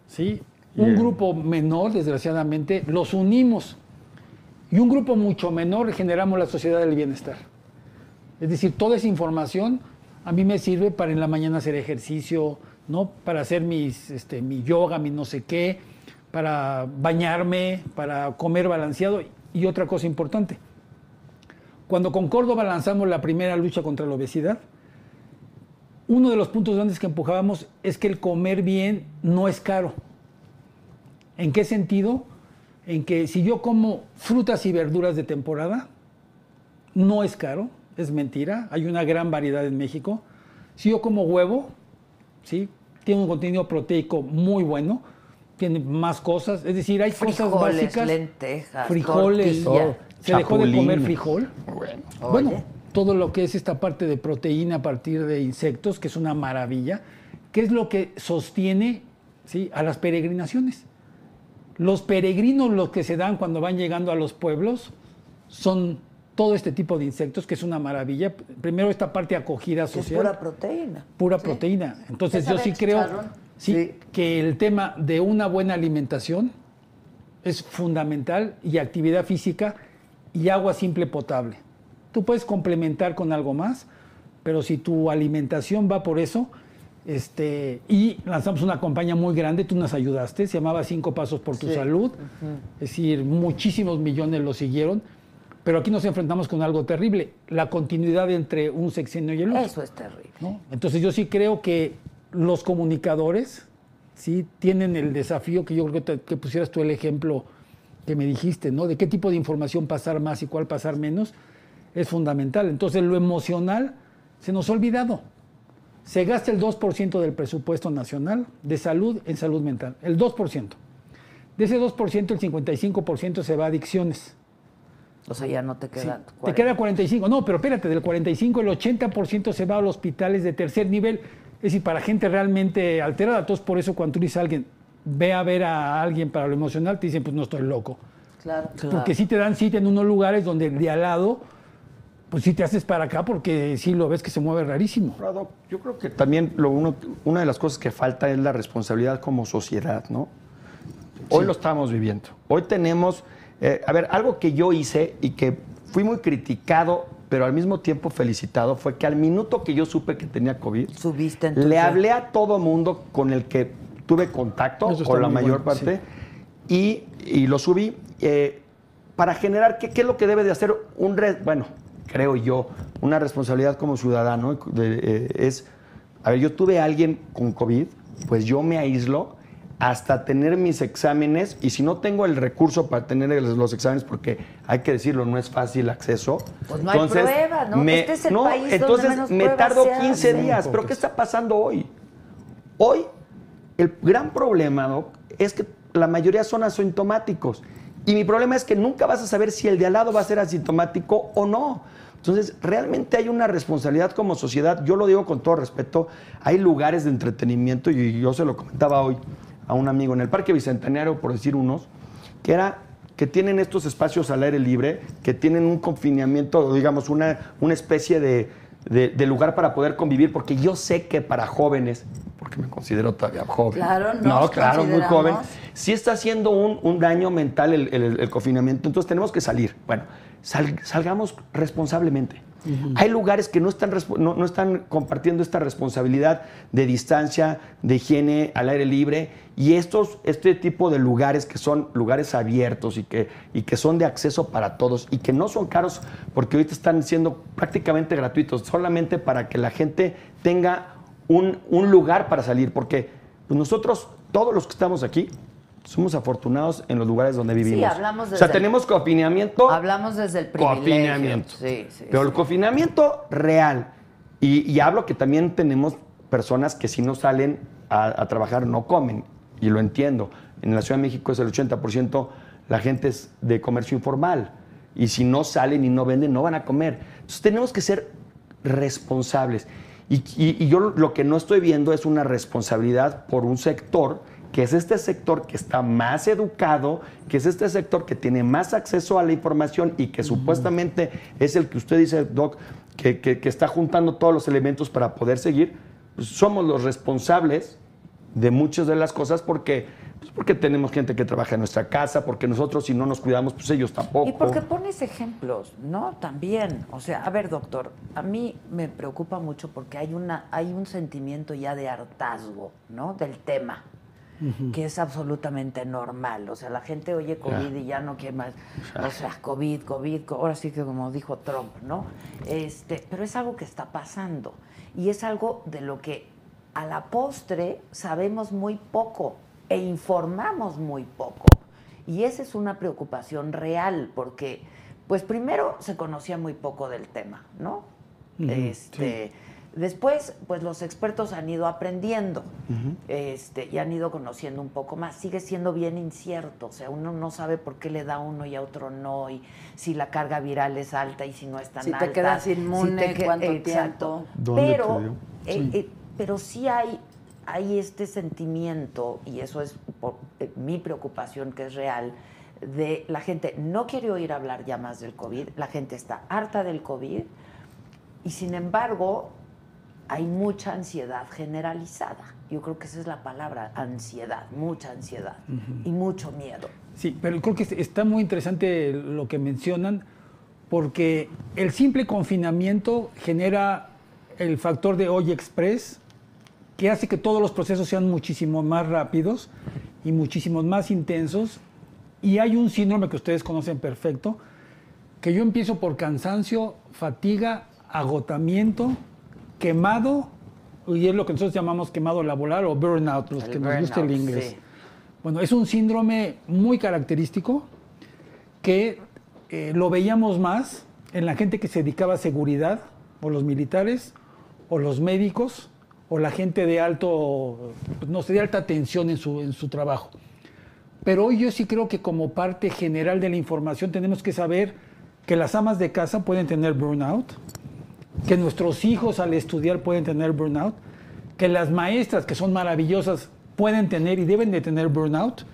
¿Sí? Un grupo menor, desgraciadamente, los unimos. Y un grupo mucho menor generamos la sociedad del bienestar. Es decir, toda esa información a mí me sirve para en la mañana hacer ejercicio, ¿no? Para hacer este, mi yoga, mi no sé qué, para bañarme, para comer balanceado. Y otra cosa importante, cuando con Córdoba lanzamos la primera lucha contra la obesidad, uno de los puntos grandes que empujábamos es que el comer bien no es caro. ¿En qué sentido? En que si yo como frutas y verduras de temporada, no es caro, es mentira, hay una gran variedad en México. Si yo como huevo, ¿sí? tiene un contenido proteico muy bueno, tiene más cosas, es decir, hay cosas básicas. lentejas, frijoles, tortilla. todo. Se dejó de comer frijol. Bueno. Bueno, todo lo que es esta parte de proteína a partir de insectos, que es una maravilla, que es lo que sostiene ¿sí? a las peregrinaciones. Los peregrinos, los que se dan cuando van llegando a los pueblos, son todo este tipo de insectos, que es una maravilla. Primero esta parte de acogida Es social pura proteína. pura proteína. Entonces ¿Ya yo sí creo sí, Sí. que el tema de una buena alimentación es fundamental y actividad física y agua simple potable. Tú puedes complementar con algo más, pero si tu alimentación va por eso, este, y lanzamos una campaña muy grande, tú nos ayudaste, se llamaba Cinco Pasos por tu Sí. Salud, es decir, muchísimos millones lo siguieron, pero aquí nos enfrentamos con algo terrible, la continuidad entre un sexenio y el otro. Eso es terrible. ¿no? Entonces yo sí creo que los comunicadores sí tienen el desafío que yo creo que, te- que pusieras tú el ejemplo que me dijiste, ¿no? De qué tipo de información pasar más y cuál pasar menos, es fundamental. Entonces lo emocional se nos ha olvidado. Se gasta el 2% del presupuesto nacional de salud en salud mental, el 2%. De ese 2%, el 55% se va a adicciones. O sea, ya no te Sí, queda. te queda 45. No, pero espérate, del 45 el 80% se va a los hospitales de tercer nivel. Es decir, para gente realmente alterada. Entonces, por eso cuando tú dices a alguien, ve a ver a alguien para lo emocional, te dicen, pues no estoy loco. Claro. Porque sí te dan cita en unos lugares donde de al lado, pues sí te haces para acá porque sí lo ves que se mueve rarísimo. Prado, yo creo que también lo uno, una de las cosas que falta es la responsabilidad como sociedad, ¿no? Hoy lo estamos viviendo. Hoy tenemos, eh, a ver, algo que yo hice y que fui muy criticado, pero al mismo tiempo felicitado, fue que al minuto que yo supe que tenía COVID, Subiste le hablé a todo mundo con el que tuve contacto, con la mayor bueno, parte, y, y lo subí eh, para generar, ¿qué, qué es lo que debe de hacer un red? Bueno, creo yo, una responsabilidad como ciudadano de- eh, es, a ver, yo tuve a alguien con COVID, pues yo me aíslo hasta tener mis exámenes y si no tengo el recurso para tener los exámenes, porque hay que decirlo, no es fácil acceso. Pues no hay prueba, ¿no? Este es el no, país donde entonces menos me tardo se 15 hacen. días, pero ¿qué está pasando hoy? Hoy el gran problema, Doc, es que la mayoría son asintomáticos. Y mi problema es que nunca vas a saber si el de al lado va a ser asintomático o no. Entonces, realmente hay una responsabilidad como sociedad. Yo lo digo con todo respeto. Hay lugares de entretenimiento, y yo se lo comentaba hoy a un amigo en el Parque Bicentenario, por decir unos, que era que tienen estos espacios al aire libre, que tienen un confinamiento, digamos, una, una especie de, de- de lugar para poder convivir, porque yo sé que para jóvenes, porque me considero todavía joven. Claro, No, claro, muy joven. Sí está haciendo un, un daño mental el, el- el confinamiento, entonces tenemos que salir. Bueno, sal- salgamos responsablemente. Hay lugares que no están, no, no están compartiendo esta responsabilidad de distancia, de higiene al aire libre y estos, este tipo de lugares que son lugares abiertos y que, y que son de acceso para todos y que no son caros porque ahorita están siendo prácticamente gratuitos, solamente para que la gente tenga un, un lugar para salir, porque pues, nosotros, todos los que estamos aquí, somos afortunados en los lugares donde vivimos. hablamos o sea, desde el- tenemos confinamiento. Hablamos desde el privilegio. Confinamiento. Sí, sí. Pero sí. el confinamiento real. Y, y hablo que también tenemos personas que si no salen a, a trabajar no comen. Y lo entiendo. En la Ciudad de México es el 80% la gente es de comercio informal. Y si no salen y no venden, no van a comer. Entonces tenemos que ser responsables. Y, y- y yo lo que no estoy viendo es una responsabilidad por un sector que es este sector que está más educado, que es este sector que tiene más acceso a la información y que supuestamente es el que usted dice, Doc, que, que- que está juntando todos los elementos para poder seguir, pues somos los responsables de muchas de las cosas porque, pues porque tenemos gente que trabaja en nuestra casa, porque nosotros si no nos cuidamos, pues ellos tampoco. Y porque pones ejemplos, ¿no? También. O sea, a ver, doctor, a mí me preocupa mucho porque hay una, hay un sentimiento ya de hartazgo, ¿no? Del tema. Que es absolutamente normal. O sea, la gente oye COVID y ya no quiere más. O sea, COVID, COVID, co- ahora sí que como dijo Trump, ¿no? Este, pero es algo que está pasando. Y es algo de lo que a la postre sabemos muy poco e informamos muy poco. Y esa es una preocupación real, porque, pues primero se conocía muy poco del tema, ¿no? este, Después, pues los expertos han ido aprendiendo este, y han ido conociendo un poco más. Sigue siendo bien incierto, o sea, uno no sabe por qué le da a uno y a otro no, y si la carga viral es alta y si no es tan Si te alta. quedas inmune, que- cuánto Exacto. tiempo. ¿Dónde te Pero, dio? eh, eh, pero sí hay, hay este sentimiento, y eso es por- eh, mi preocupación que es real, de la gente no quiere oír hablar ya más del COVID, la gente está harta del COVID, y sin embargo hay mucha ansiedad generalizada. Yo creo que esa es la palabra, ansiedad, mucha ansiedad y mucho miedo. Sí, pero creo que está muy interesante lo que mencionan, porque el simple confinamiento genera el factor de hoy express, que hace que todos los procesos sean muchísimo más rápidos y muchísimos más intensos. Y hay un síndrome que ustedes conocen perfecto, que yo empiezo por cansancio, fatiga, agotamiento, quemado, y es lo que nosotros llamamos quemado laboral o burnout, los El que nos gusta el burnout, inglés. sí. Bueno, es un síndrome muy característico que eh, lo veíamos más en la gente que se dedicaba a seguridad, o los militares, o los médicos, o la gente de alto, pues, no sé, de alta tensión en su, en su trabajo. Pero hoy yo sí creo que como parte general de la información tenemos que saber que las amas de casa pueden tener burnout, que nuestros hijos al estudiar pueden tener burnout, que las maestras, que son maravillosas, pueden tener y deben de tener burnout,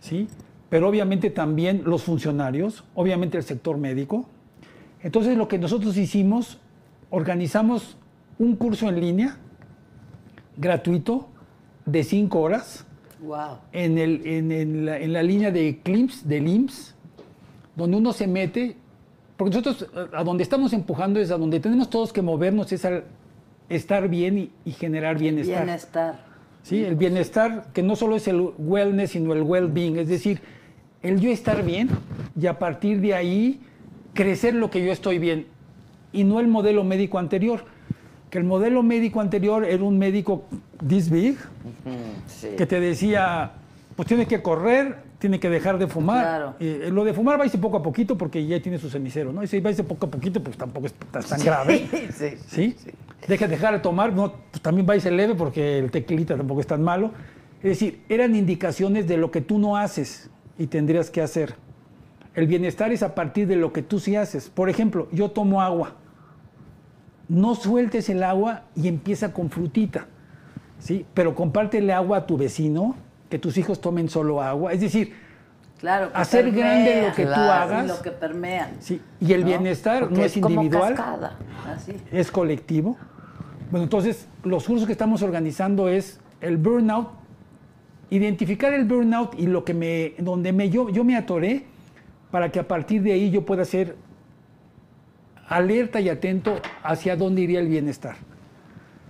¿sí? Pero obviamente también los funcionarios, obviamente el sector médico. Entonces lo que nosotros hicimos, organizamos un curso en línea gratuito de cinco horas Wow. en, el, en, en la, en la línea de CLIMS, del IMSS, donde uno se mete, porque nosotros a donde estamos empujando es a donde tenemos todos que movernos, es al estar bien y, y generar bienestar. Bienestar. ¿sí? El bienestar, que no solo es el wellness, sino el well-being, es decir, el yo estar bien y a partir de ahí crecer lo que yo estoy bien y no el modelo médico anterior. Que el modelo médico anterior era un médico this big, Sí. que te decía, pues tiene que correr, tiene que dejar de fumar. Claro. Eh, lo de fumar va a irse poco a poquito porque ya tiene su cenicero, ¿no? Y si va a irse poco a poquito, pues tampoco es tan- grave. Sí, ¿Sí? Deja de dejar de tomar, no, pues también va a irse leve porque el tequilita tampoco es tan malo. Es decir, eran indicaciones de lo que tú no haces y tendrías que hacer. El bienestar es a partir de lo que tú sí haces. Por ejemplo, yo tomo agua. No sueltes el agua y empieza con frutita. ¿sí? Pero compártele agua a tu vecino, que tus hijos tomen solo agua. Es decir, Claro. Hacer grande permea. lo que tú hagas. Y lo que permean. sí, y el ¿No? bienestar Porque no es, individual. Así. es colectivo. Bueno, entonces los cursos que estamos organizando es el burnout, identificar el burnout y lo que me, donde me, yo, yo me atoré para que a partir de ahí yo pueda ser alerta y atento hacia dónde iría el bienestar.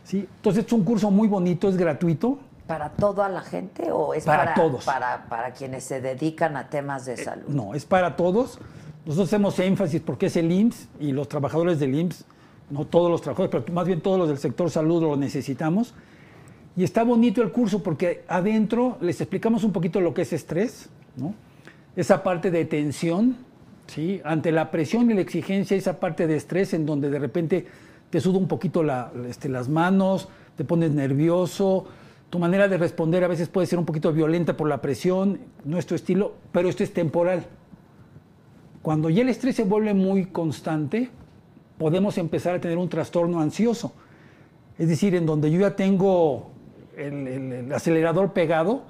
¿Sí? Entonces es un curso muy bonito, es gratuito. ¿Para toda la gente o es Para para, todos. Para, para quienes se dedican a temas de salud? No, es para todos. Nosotros hacemos énfasis porque es el IMSS y los trabajadores del IMSS, no todos los trabajadores, pero más bien todos los del sector salud lo necesitamos. Y está bonito el curso porque adentro les explicamos un poquito lo que es estrés, ¿no? esa parte de tensión, ¿sí? ante la presión y la exigencia, esa parte de estrés en donde de repente te suda un poquito la- este, las manos, te pones nervioso, tu manera de responder a veces puede ser un poquito violenta por la presión, no es tu estilo, pero esto es temporal. Cuando ya el estrés se vuelve muy constante, podemos empezar a tener un trastorno ansioso. Es decir, en donde yo ya tengo el, el- el acelerador pegado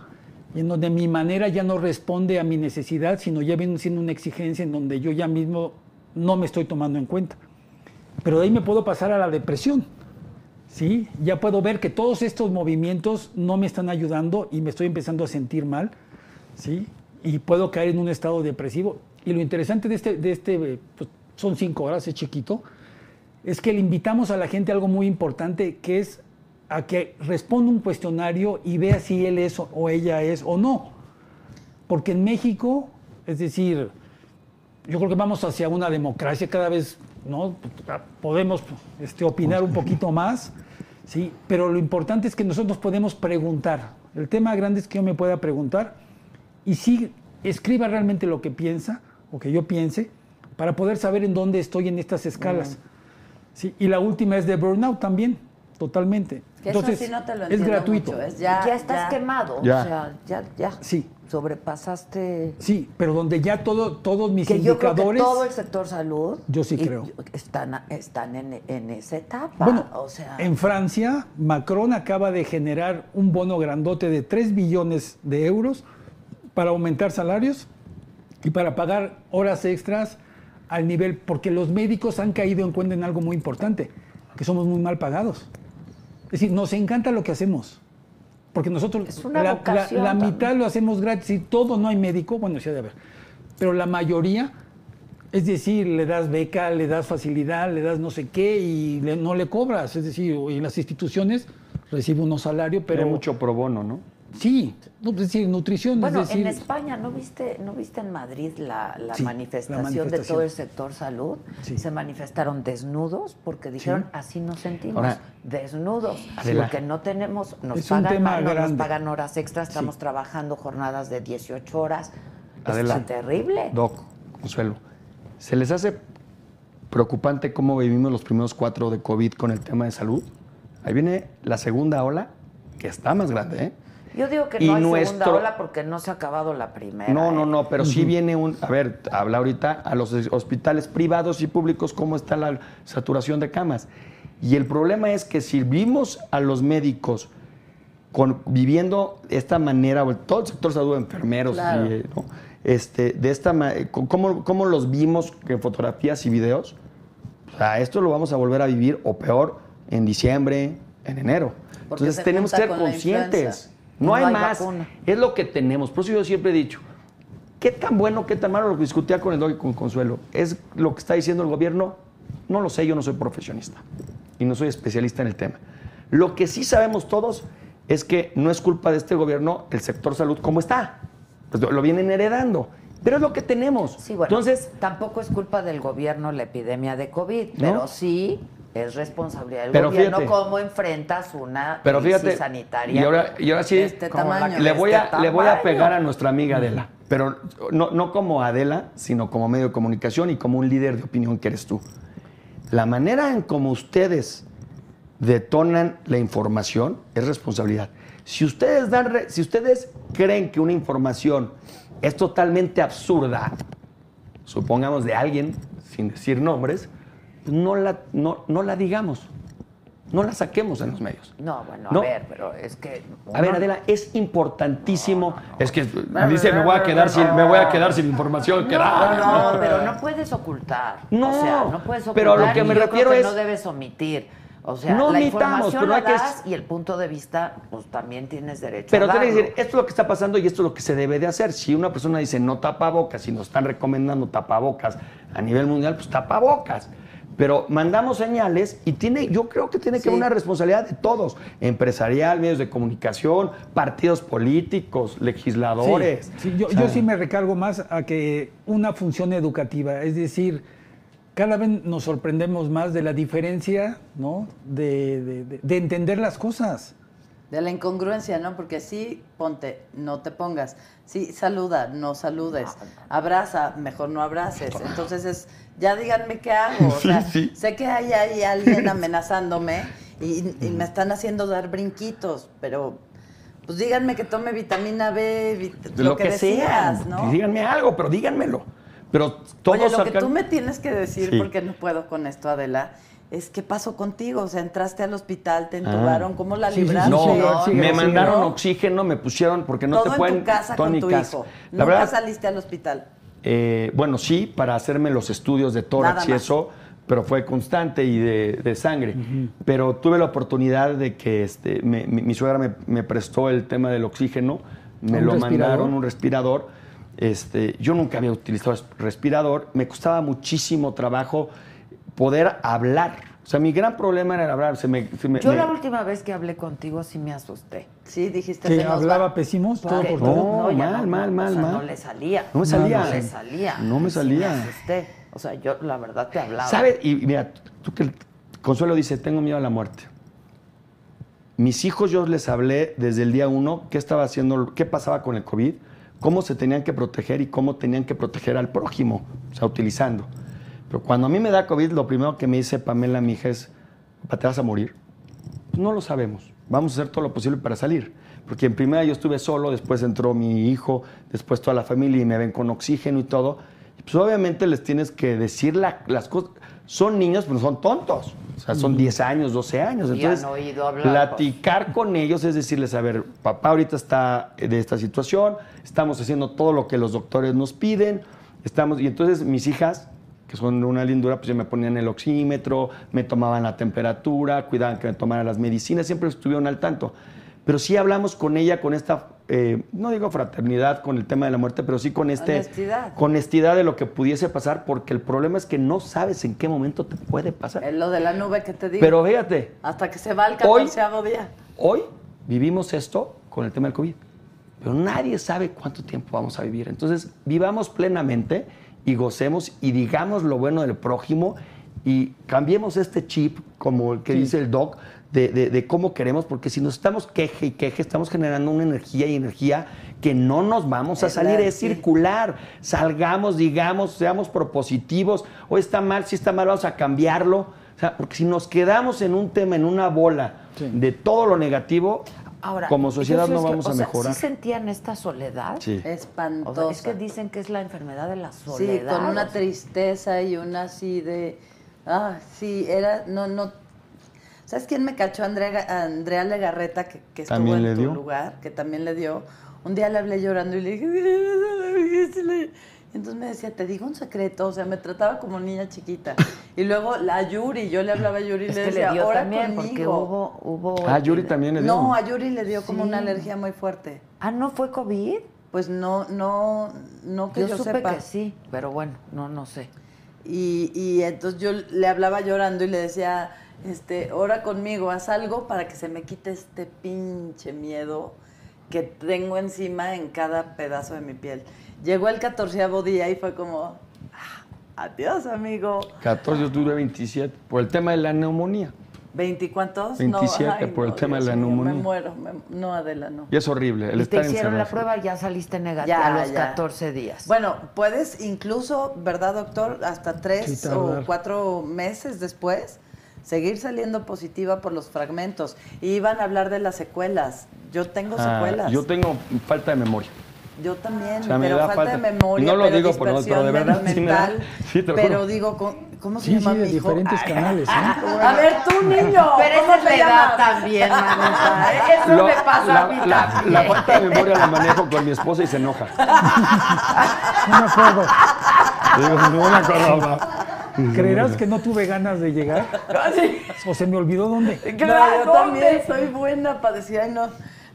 y en donde mi manera ya no responde a mi necesidad, sino ya viene siendo una exigencia en donde yo ya mismo no me estoy tomando en cuenta. Pero de ahí me puedo pasar a la depresión. ¿Sí? Ya puedo ver que todos estos movimientos no me están ayudando y me estoy empezando a sentir mal, ¿sí? Y puedo caer en un estado depresivo. Y lo interesante de este, de este pues, son cinco horas, es chiquito, es que le invitamos a la gente algo muy importante, que es a que responda un cuestionario y vea si él es o- o ella es o no. Porque en México, es decir, yo creo que vamos hacia una democracia cada vez, ¿no? Podemos este, opinar un poquito más, ¿sí? Pero lo importante es que nosotros podemos preguntar. El tema grande es que yo me pueda preguntar y sí escriba realmente lo que piensa o que yo piense para poder saber en dónde estoy en estas escalas. ¿sí? Y la última es de burnout también, totalmente. Que eso Entonces, sí no te lo es gratuito. mucho, es ya, ya estás ya. quemado. Ya. O sea, ya, ya Sí. sobrepasaste. Sí, pero donde ya todo, todos mis Que yo creo que indicadores... todo el sector salud. Yo sí creo. Están, están en, en esa etapa. Bueno, o sea, en Francia, Macron acaba de generar un bono grandote de 3 billones de euros para aumentar salarios y para pagar horas extras al nivel, porque los médicos han caído en cuenta en algo muy importante, que somos muy mal pagados. Es decir, nos encanta lo que hacemos. Porque nosotros Es una la, la- mitad lo hacemos gratis y todo no hay médico, bueno, sí ha de haber. Pero la mayoría, es decir, le das beca, le das facilidad, le das no sé qué y le- no le cobras. Es decir, y en las instituciones recibe unos salarios, Pero pero mucho pro bono, ¿no? Sí, no, es decir, nutrición, bueno, es decir, en España, ¿no viste, ¿no viste en Madrid la, la Sí, la manifestación de todo el sector salud? Sí. Se manifestaron desnudos porque dijeron, así nos sentimos, Ahora, desnudos, Adela. porque no tenemos, nos Es pagan tema mal, no nos pagan horas extras, estamos trabajando jornadas de 18 horas. Adela. Está terrible. Doc, Consuelo, ¿se les hace preocupante cómo vivimos los primeros cuatro de COVID con el tema de salud? Ahí viene la segunda ola, que está más grande, ¿eh? Yo digo que Y no hay segunda nuestro- ola porque no se ha acabado la primera. No, no, ¿eh? no, pero sí viene un... A ver, habla ahorita a los hospitales privados y públicos cómo está la saturación de camas. Y el problema es que si vimos a los médicos con, viviendo esta manera, o todo el sector salud, enfermeros, Claro. y, eh, ¿no? este, de esta ¿cómo, cómo los vimos en fotografías y videos? O sea, esto lo vamos a volver a vivir, o peor, en diciembre, en enero. Porque Entonces tenemos que ser con la conscientes. No, No hay, hay más. vacuna. Es lo que tenemos. Por eso yo siempre he dicho, ¿qué tan bueno, qué tan malo lo que discutía con el Dog y con Consuelo? ¿Es lo que está diciendo el gobierno? No lo sé, yo no soy profesionista y no soy especialista en el tema. Lo que sí sabemos todos es que no es culpa de este gobierno el sector salud como está. Pues lo, vienen heredando. Pero es lo que tenemos. Sí, bueno, Entonces, tampoco es culpa del gobierno la epidemia de COVID, pero sí es responsabilidad del Pero gobierno fíjate. cómo enfrentas una Pero crisis fíjate, sanitaria. y ahora, y ahora sí, de este la que le, voy este a, le voy a pegar a nuestra amiga Adela, pero no, no como Adela, sino como medio de comunicación y como un líder de opinión que eres tú. La manera en como ustedes detonan la información es responsabilidad. Si ustedes, dan re- si ustedes creen que una información es totalmente absurda, supongamos de alguien, sin decir nombres, no la, no, no la digamos, no la saquemos en los medios. No, bueno, No. a ver, pero es que... A ver, Adela, es importantísimo. Es que dice, me voy a quedar sin, me voy a quedar sin información. No, no, pero no puedes ocultar. No, o sea, no puedes ocultar. pero a lo que me refiero que es- no debes omitir. O sea, No la omitamos, información pero la hay que- das y el punto de vista, pues también tienes derecho Pero a te voy a decir, esto es lo que está pasando y esto es lo que se debe de hacer. Si una persona dice no tapabocas y nos están recomendando tapabocas a nivel mundial, pues tapabocas. Pero mandamos señales y tiene, yo creo que tiene que Sí. haber una responsabilidad de todos, empresarial, medios de comunicación, partidos políticos, legisladores. Sí, sí, yo, sí me recargo más a que una función educativa, es decir, cada vez nos sorprendemos más de la diferencia, ¿no? De, de- de- de entender las cosas. De la incongruencia, ¿no? Porque sí, ponte, no te pongas. Sí, saluda, no saludes. Abraza, mejor no abraces. Entonces es, ya díganme qué hago. O Sí, sea, sí. sé que hay ahí alguien amenazándome y, y me están haciendo dar brinquitos, pero pues díganme que tome vitamina B, vit- lo, que, sea. decías, ¿no? Díganme algo, pero díganmelo. Pero todos Oye, lo que tú me tienes que decir, Sí. porque no puedo con esto, Adela, es qué pasó contigo. O sea, entraste al hospital, te entubaron, ¿cómo la Sí, sí, sí, libraste? No, sí, sí, me sí, mandaron ¿no? oxígeno, me pusieron porque no Todo te pueden en tu casa todo en con tu casa. hijo. La Nunca verdad, saliste al hospital. eh, bueno, sí, para hacerme los estudios de tórax Nada y más. eso, pero fue constante y de, de sangre. Pero tuve la oportunidad de que este, me- mi, mi suegra me, me prestó el tema del oxígeno, me ¿Un lo respirador? mandaron, un respirador. Este, yo nunca había utilizado respirador, me costaba muchísimo trabajo poder hablar. O sea, mi gran problema era hablar. Se me, se me- Yo me- la última vez que hablé contigo sí me asusté. Sí, dijiste Que hablaba va. pésimos, todo por todo. No, ya mal, mal, mal, o sea, mal. No le salía. No me salía. No le salía. No me Sí salía. me asusté. O sea, yo la verdad te hablaba. ¿Sabes? Y mira, tú que Consuelo dice, tengo miedo a la muerte. Mis hijos yo les hablé desde el día uno qué estaba haciendo, qué pasaba con el COVID, cómo se tenían que proteger y cómo tenían que proteger al prójimo, o sea, utilizando. Pero cuando a mí me da COVID, lo primero que me dice Pamela, mi hija, es, "Papá, ¿te vas a morir? No lo sabemos. Vamos a hacer todo lo posible para salir. Porque en primera yo estuve solo, después entró mi hijo, después toda la familia y me ven con oxígeno y todo. Y pues obviamente les tienes que decir la- las cosas. Son niños, pero son tontos. O sea, son 10 años, 12 años. Entonces, han oído hablar, platicar con ellos es decirles, a ver, papá ahorita está de esta situación, estamos haciendo todo lo que los doctores nos piden, estamos... Y entonces mis hijas, que son una lindura, pues ya me ponían el oxímetro, me tomaban la temperatura, cuidaban que me tomaran las medicinas, siempre estuvieron al tanto. Pero sí hablamos con ella con esta, eh, no digo fraternidad con el tema de la muerte, pero sí con este... Honestidad. Con honestidad de lo que pudiese pasar, porque el problema es que no sabes en qué momento te puede pasar. Es lo de la nube que te digo. Pero fíjate, Hasta que se va el Hoy- 14 día. Hoy vivimos esto con el tema del COVID, pero nadie sabe cuánto tiempo vamos a vivir. Entonces, vivamos plenamente y gocemos y digamos lo bueno del prójimo y cambiemos este chip, como el que dice el doc, de, de- de cómo queremos, porque si nos estamos queje y queje, estamos generando una energía y energía que no nos vamos a salir, es circular. Salgamos, digamos, seamos propositivos. Hoy está mal, si está mal, vamos a cambiarlo. O sea, porque si nos quedamos en un tema, en una bola de todo lo negativo, Ahora, como sociedad no que, vamos o a sea, mejorar. ¿Sí sentían esta soledad? Sí. O sea, Espantosa. es que dicen que es la enfermedad de la Sí, soledad. con una o sea. tristeza y una así de. Ah, sí, era. No, no. ¿Sabes quién me cachó? Andrea, Andrea Legarreta, que, que estuvo ¿También en le tu dio? lugar, que también le dio. Un día le hablé llorando y le dije. Entonces me decía, te digo un secreto, o sea, me trataba como niña chiquita. Y luego la Yuri, yo le hablaba a Yuri y le decía, le dio ora también, conmigo. porque hubo... hubo Ah, Yuri también le dio. No, a Yuri le dio como Sí. una alergia muy fuerte. Ah, ¿no fue COVID? Pues no, no, no que Yo, yo, supe sepa. que sí, pero bueno, no, no sé. Y, y entonces yo le hablaba llorando y le decía, este, ora conmigo, haz algo para que se me quite este pinche miedo que tengo encima en cada pedazo de mi piel. Llegó el catorceavo día y fue como, "Ah, adiós amigo. 14, yo tuve 27 por el tema de la neumonía. ¿20 cuántos? 27 por el tema de la Dios mío, neumonía. Me muero, me- no Adela, no. Y es horrible. El Y te hicieron la encerrado. prueba y ya saliste negativa a los ya. 14 días. Bueno, puedes incluso, ¿verdad, doctor? Hasta tres Sí, o tardar. cuatro meses después seguir saliendo positiva por los fragmentos. Y iban a hablar de las secuelas. Yo tengo Ah, secuelas. yo tengo falta de memoria. Yo también, O sea, me pero da falta, falta- de memoria, no lo pero digo por no- pero de verdad sí me da- mental. sí, te lo pero juro. digo, ¿cómo, cómo se Sí, llama sí, de mi hijo? diferentes Ay, canales, ¿eh? A ver, tú, niño. Pero ¿cómo esa es te la edad llamas? también, manita. Eso Lo- me pasa la, a mí la- también. la falta de memoria la manejo con mi esposa y se enoja. No me acuerdo. Digo, no me acordaba. ¿Creerás que no tuve ganas de llegar? ¿O se me olvidó dónde? No, yo también soy buena para decir, ay, no.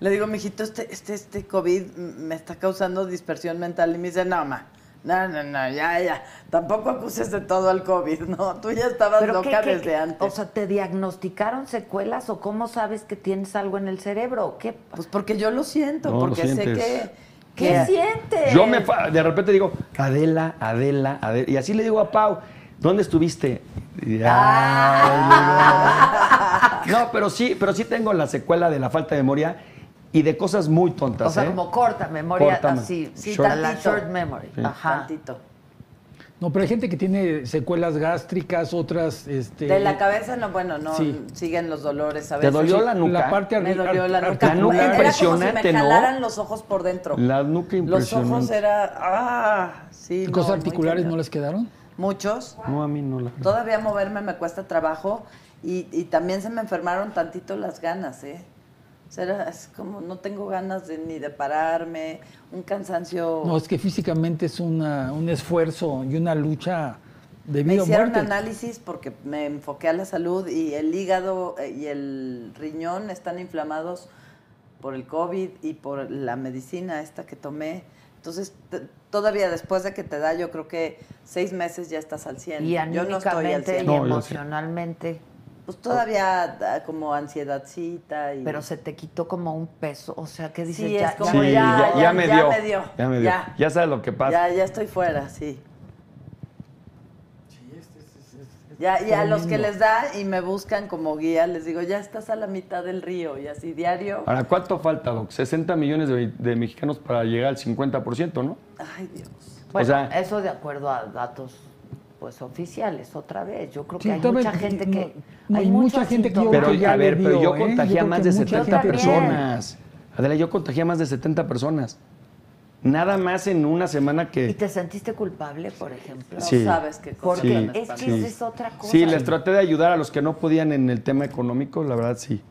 Le digo, mijito, este, este, este COVID me está causando dispersión mental. Y me dice, no, ma, no, no, no, ya, ya. Tampoco acuses de todo al COVID, ¿no? Tú ya estabas ¿Pero loca qué- qué- desde antes. O sea, ¿te diagnosticaron secuelas o cómo sabes que tienes algo en el cerebro? ¿o ¿Qué, pues porque yo lo siento, No, lo porque sé que... ¿Qué sientes? Yo me fa- de repente digo, Adela, Adela, Adela. Y así le digo a Pau, ¿dónde estuviste? Y, "Ay, no, pero sí, pero sí tengo la secuela de la falta de memoria y de cosas muy tontas. O sea, ¿eh? como corta memoria, así. sí, la tantito. short memory. Sí. Ajá. Tantito. No, pero hay gente que tiene secuelas gástricas, otras... Este, De la cabeza, no, bueno, no, Sí. siguen los dolores a ¿Te veces. dolió la nuca? La parte Me dolió la nuca. La nuca. Era como si impresionante, me los ojos por dentro. La nuca Los ojos impresionante. era... Ah, sí, ¿Cosas no, articulares no les quedaron? Muchos. No, a mí no la. Todavía moverme me cuesta trabajo y, y también se me enfermaron tantito las ganas, ¿eh? O sea, era- es como no tengo ganas de, ni de pararme, un cansancio. No, es que físicamente es una, un esfuerzo y una lucha de me vida o hicieron muerte. análisis porque me enfoqué a la salud y el hígado eh, y el riñón están inflamados por el COVID y por la medicina esta que tomé. Entonces, todavía después de que te da, yo creo que seis meses ya estás al 100. Y yo no estoy al anímicamente 100. y emocionalmente. Pues todavía da como ansiedadcita y... Pero se te quitó como un peso. O sea, ¿qué dices? Sí, ya, es como Sí, ya- ya, ya, ya me ya dio. me dio, Ya me dio. ya. Ya sabes lo que pasa. Ya, ya estoy fuera, sí. Ya, y a los que les da y me buscan como guía, les digo, ya estás a la mitad del río y así diario. Ahora, ¿cuánto falta, Doc? 60 millones de, de mexicanos para llegar al 50%, ¿no? Ay, Dios. Bueno, sea- eso de acuerdo a datos pues oficiales, otra vez. Yo creo que Sí, hay mucha gente que... no, hay mucha gente que yo Pero, creo que ya a ver, pero yo ¿eh? contagié a más de mucha 70 gente- personas. Adela, yo contagié a más de 70 personas. Nada más en una semana ¿Y que... te sentiste culpable, por ejemplo? No Sí. sabes qué cosa. Porque Sí, es que sí. esa es otra cosa. Sí, les traté de ayudar a los que no podían en el tema económico, la verdad sí.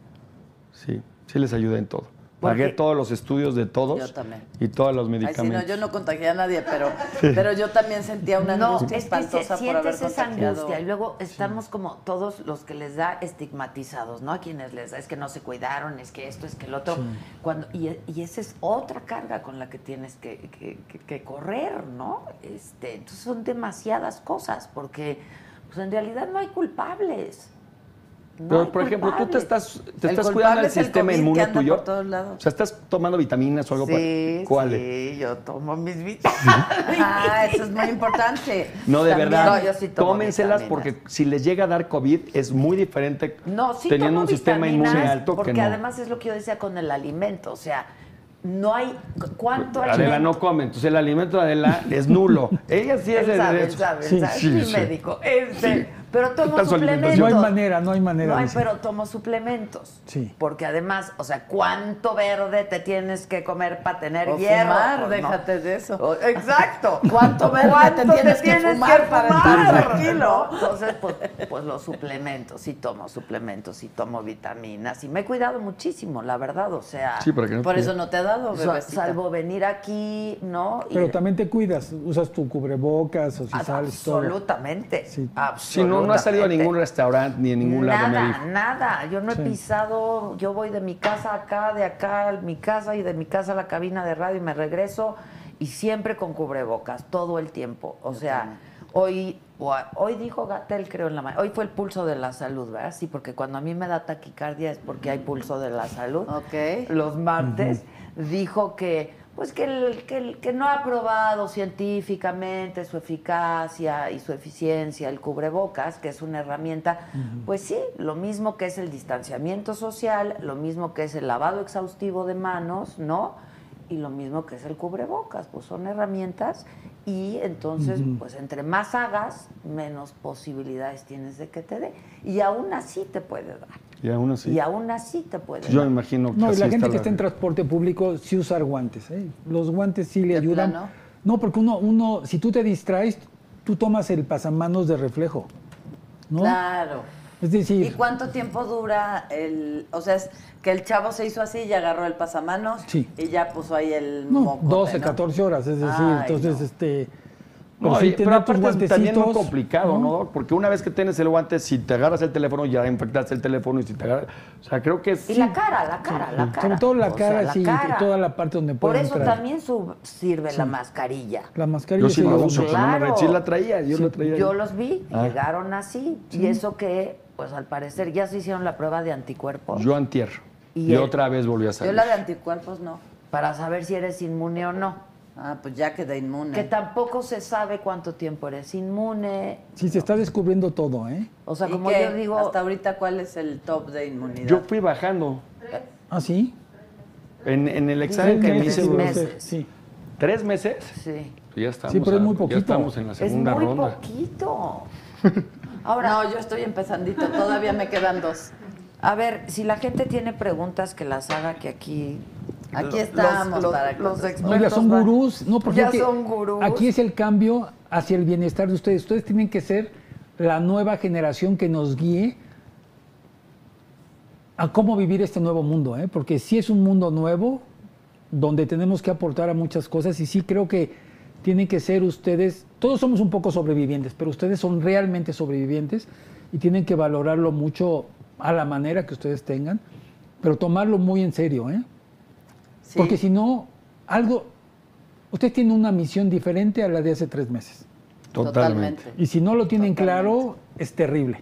Sí, sí les ayudé en todo. Pagué Porque- todos los estudios de todos. Yo también. Y todos los Ay, medicamentos. no, yo no contagié a nadie, pero, pero yo también sentía una no, angustia es que se- espantosa por haber sientes esa angustia y luego estamos como todos los que les da estigmatizados, ¿no? A quienes les da, es que no se cuidaron, es que esto, es que el otro. Cuando, y, y esa es otra carga con la que tienes que, que- que- que correr, ¿no? Este, entonces son demasiadas cosas porque pues en realidad no hay culpables. No Pero, por ejemplo, tú te estás, te El estás cuidando el es el sistema inmune tuyo. por todos lados. O sea, estás tomando vitaminas o algo Sí, para. ¿Cuáles? sí, yo tomo mis vitaminas. Ah, eso es muy importante. No, de También. verdad. No, yo sí tomo tómenselas vitaminas. porque si les llega a dar COVID es muy diferente No, sí teniendo tomo un sistema inmune alto porque que no. además es lo que yo decía con el alimento, o sea, no hay cuánto Adela alimento. no come, entonces el alimento de Adela es nulo. Ella sí es de sabe, derecho. sabe, Sí, sabe, sí, sí. médico. Este, Pero tomo suplementos. No hay manera, no hay manera, No hay, dice. pero tomo suplementos. Sí. Porque además, o sea, ¿cuánto verde te tienes que comer para tener O hierro? fumar, Pues no. déjate de eso. O- exacto. ¿Cuánto verde te tienes que fumar para estar tranquilo? ¿no? Entonces, pues, pues los suplementos, sí tomo suplementos, sí tomo vitaminas y me he cuidado muchísimo, la verdad, o sea, Sí, para que no Por te- eso no te ha dado, bebecita. salvo venir aquí, ¿no? Y- Pero también te cuidas, usas tu cubrebocas o si Ah, sales y todo. Absolutamente. Sí. Si no, no has salido a ningún restaurante ni a ningún lado, me Nada, nada. Yo no he Sí. pisado, yo voy de mi casa acá, de acá a mi casa y de mi casa a la cabina de radio y me regreso y siempre con cubrebocas, todo el tiempo. O sea, hoy, hoy dijo Gatel, creo, en la mañana, hoy fue el pulso de la salud, ¿verdad? Sí, porque cuando a mí me da taquicardia es porque hay pulso de la salud. Ok. Los martes dijo que pues que, el, que, el- que no ha probado científicamente su eficacia y su eficiencia el cubrebocas, que es una herramienta, pues sí, lo mismo que es el distanciamiento social, lo mismo que es el lavado exhaustivo de manos, ¿no? Y lo mismo que es el cubrebocas, pues son herramientas y entonces, pues entre más hagas, menos posibilidades tienes de que te dé. Y aún así te puede dar. Y aún así. Y aún así te puede Yo imagino que No, y así la gente está que está en transporte público sí usar guantes. ¿eh? Los guantes sí le ¿De ayudan. plano? No, porque uno, uno, si tú te distraes, tú tomas el pasamanos de reflejo. ¿no? Claro. Es ¿Y decir, cuánto tiempo dura el, o sea, es que el chavo se hizo así y agarró el pasamanos Sí. y ya puso ahí el no, mocote, 12, ¿no? 14 horas. Es decir, Ay, entonces, no. este. No, sí y- tener pero aparte es también muy complicado, ¿no? ¿no? Porque una vez que tienes el guante, si te agarras el teléfono, ya infectaste el teléfono y si te agarras... O sea, creo que Y sí. la cara, la cara, la cara. Sobre todo la O sea, cara, la sí, y cara. toda la parte donde Por puede eso entrar. también sirve la mascarilla. La mascarilla Yo sí sí la uso, Claro. sí la traía, yo la traía. Yo ahí. los vi, Ah. llegaron así. Y eso que, pues al parecer ya se hicieron la prueba de anticuerpos Yo antier. Y Y, él- otra vez volví a Yo salir. la de anticuerpos no. para saber si eres inmune o no. Ah, pues ya quedé inmune. Que tampoco se sabe cuánto tiempo eres inmune. Sí, se está descubriendo todo, ¿eh? O sea, ¿Y como qué? yo digo, Hasta ahorita, ¿cuál es el top de inmunidad? Yo fui bajando. ¿Ah, sí? En, en el examen que me tres hice, meses. Sí. ¿tres meses? sí, Ya estamos, Sí, pero es muy Ya poquito. estamos en la es segunda muy ronda. poquito. Ahora, No, yo estoy empezandito, todavía me quedan dos. a ver, si la gente tiene preguntas que las haga, que aquí... Aquí los- estamos los, para que los nos- expertos No, ya son gurús. No, porque ya es que son gurús. Aquí es el cambio hacia el bienestar de ustedes. Ustedes tienen que ser la nueva generación que nos guíe a cómo vivir este nuevo mundo, ¿eh? porque sí es un mundo nuevo donde tenemos que aportar a muchas cosas y sí creo que tienen que ser ustedes, todos somos un poco sobrevivientes, pero ustedes son realmente sobrevivientes y tienen que valorarlo mucho a la manera que ustedes tengan, pero tomarlo muy en serio, ¿eh? Sí. Porque si no, algo, usted tiene una misión diferente a la de hace tres meses. Totalmente. Y si no lo tienen Totalmente. claro, es terrible.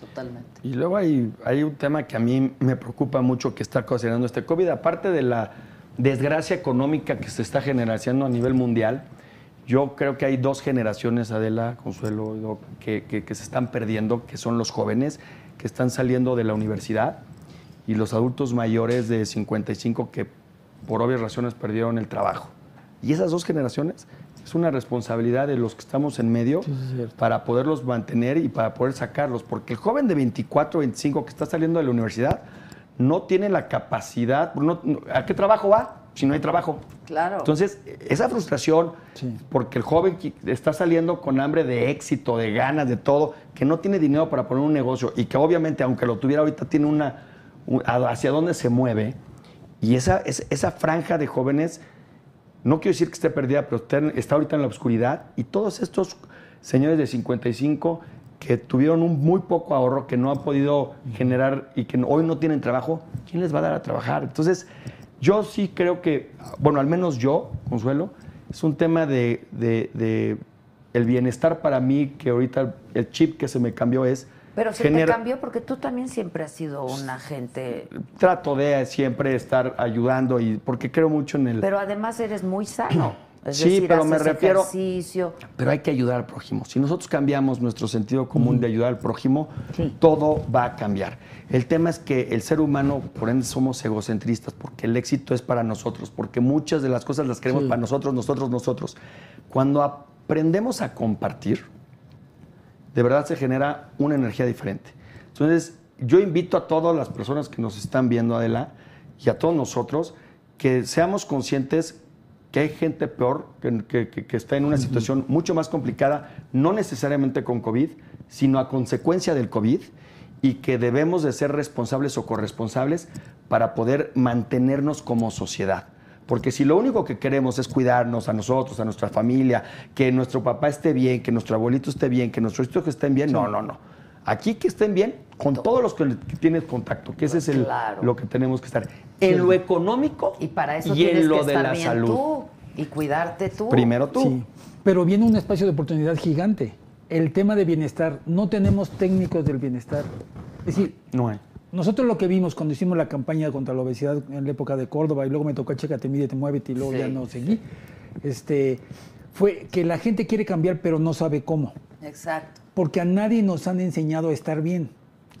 Totalmente. Y luego hay, hay un tema que a mí me preocupa mucho que está considerando este COVID, aparte de la desgracia económica que se está generando a nivel mundial, yo creo que hay dos generaciones, Adela, Consuelo, que, que- que se están perdiendo, que son los jóvenes que están saliendo de la universidad y los adultos mayores de 55 que por obvias razones perdieron el trabajo. Y esas dos generaciones es una responsabilidad de los que estamos en medio Sí, es para poderlos mantener y para poder sacarlos. Porque el joven de 24, 25 que está saliendo de la universidad no tiene la capacidad. no- ¿A qué trabajo va? Si no hay trabajo. Claro. Entonces, esa frustración, Sí. porque el joven que está saliendo con hambre de éxito, de ganas, de todo, que no tiene dinero para poner un negocio y que obviamente, aunque lo tuviera ahorita, tiene una. un- hacia dónde se mueve. Y esa, es- esa franja de jóvenes, no quiero decir que esté perdida, pero está, ahorita en la oscuridad. Y todos estos señores de 55 que tuvieron un muy poco ahorro, que no han podido generar y que hoy no tienen trabajo, ¿quién les va a dar a trabajar? Entonces, yo sí creo que, bueno, al menos yo, Consuelo, es un tema de, de- de el bienestar para mí, que ahorita el chip que se me cambió es... Pero se genera- te cambió porque tú también siempre has sido un agente, Trato de siempre estar ayudando y porque creo mucho en el... pero además eres muy sano. Es Sí, decir, pero me refiero- ejercicio. Pero hay que ayudar al prójimo. Si nosotros cambiamos nuestro sentido común de ayudar al prójimo, Sí. todo va a cambiar. El tema es que el ser humano, por ende, somos egocentristas, porque el éxito es para nosotros, porque muchas de las cosas las queremos Sí. para nosotros, nosotros, nosotros. Cuando aprendemos a compartir, de verdad se genera una energía diferente. Entonces, yo invito a todas las personas que nos están viendo, Adela, y a todos nosotros, que seamos conscientes que hay gente peor, que, que- que- que está en una situación mucho más complicada, no necesariamente con COVID, sino a consecuencia del COVID, y que debemos de ser responsables o corresponsables para poder mantenernos como sociedad. Porque si lo único que queremos es cuidarnos a nosotros, a nuestra familia, que nuestro papá esté bien, que nuestro abuelito esté bien, que nuestros hijos estén bien, no, no, no. Aquí que estén bien con todos los que tienes contacto, que ese es el, Claro. lo que tenemos que estar. En lo económico Y para eso y tienes en lo que de estar la bien salud. tú y cuidarte tú. Primero tú. Sí. Pero viene un espacio de oportunidad gigante. El tema de bienestar. No tenemos técnicos del bienestar. Es decir, No hay. Nosotros lo que vimos cuando hicimos la campaña contra la obesidad en la época de Córdoba y luego me tocó Chécate, Mídete, Muévete y luego Sí. ya no seguí, este, fue que la gente quiere cambiar pero no sabe cómo. Exacto. Porque a nadie nos han enseñado a estar bien.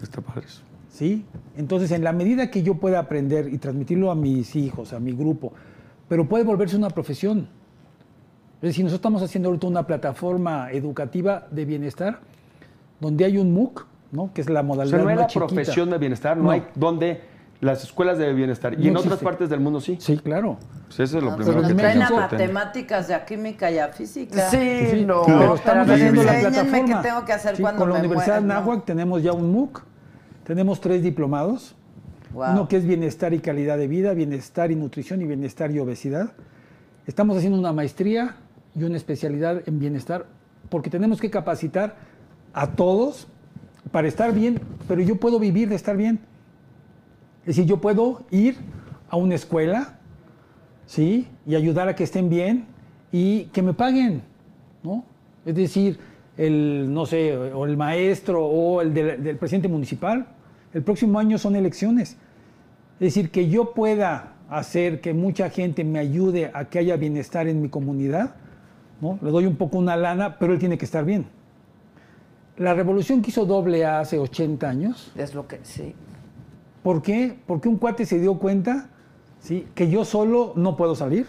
Está padre eso. ¿sí? Entonces, en la medida que yo pueda aprender y transmitirlo a mis hijos, a mi grupo, pero puede volverse una profesión. Es decir, nosotros estamos haciendo ahorita una plataforma educativa de bienestar donde hay un MOOC, ¿no? que es la O modalidad sea, no hay la chiquita. profesión de bienestar, no, No. hay donde las escuelas de bienestar. Y No en otras existe. partes del mundo sí. Sí, claro. Pues eso es lo No, primero pues que traen a tenemos que tener. matemáticas, y a química y a física. Sí, Sí, no. pero pero estamos ver, haciendo la plataforma. qué tengo que hacer Sí, cuando Con la me Universidad muera, ¿no? Náhuac tenemos ya un MOOC, tenemos tres diplomados, Wow. uno que es bienestar y calidad de vida, bienestar y nutrición y bienestar y obesidad. Estamos haciendo una maestría y una especialidad en bienestar, porque tenemos que capacitar a todos para estar bien, pero yo puedo vivir de estar bien. Es decir, yo puedo ir a una escuela, ¿sí? Y ayudar a que estén bien y que me paguen, ¿no? Es decir, el, no sé, o el maestro o el del, presidente municipal, el próximo año son elecciones. Es decir, que yo pueda hacer que mucha gente me ayude a que haya bienestar en mi comunidad, ¿no? Le doy un poco una lana, pero él tiene que estar bien. La revolución que hizo doble A hace 80 años, Es lo que, sí. ¿por qué? Porque un cuate se dio cuenta ¿sí? que yo solo no puedo salir.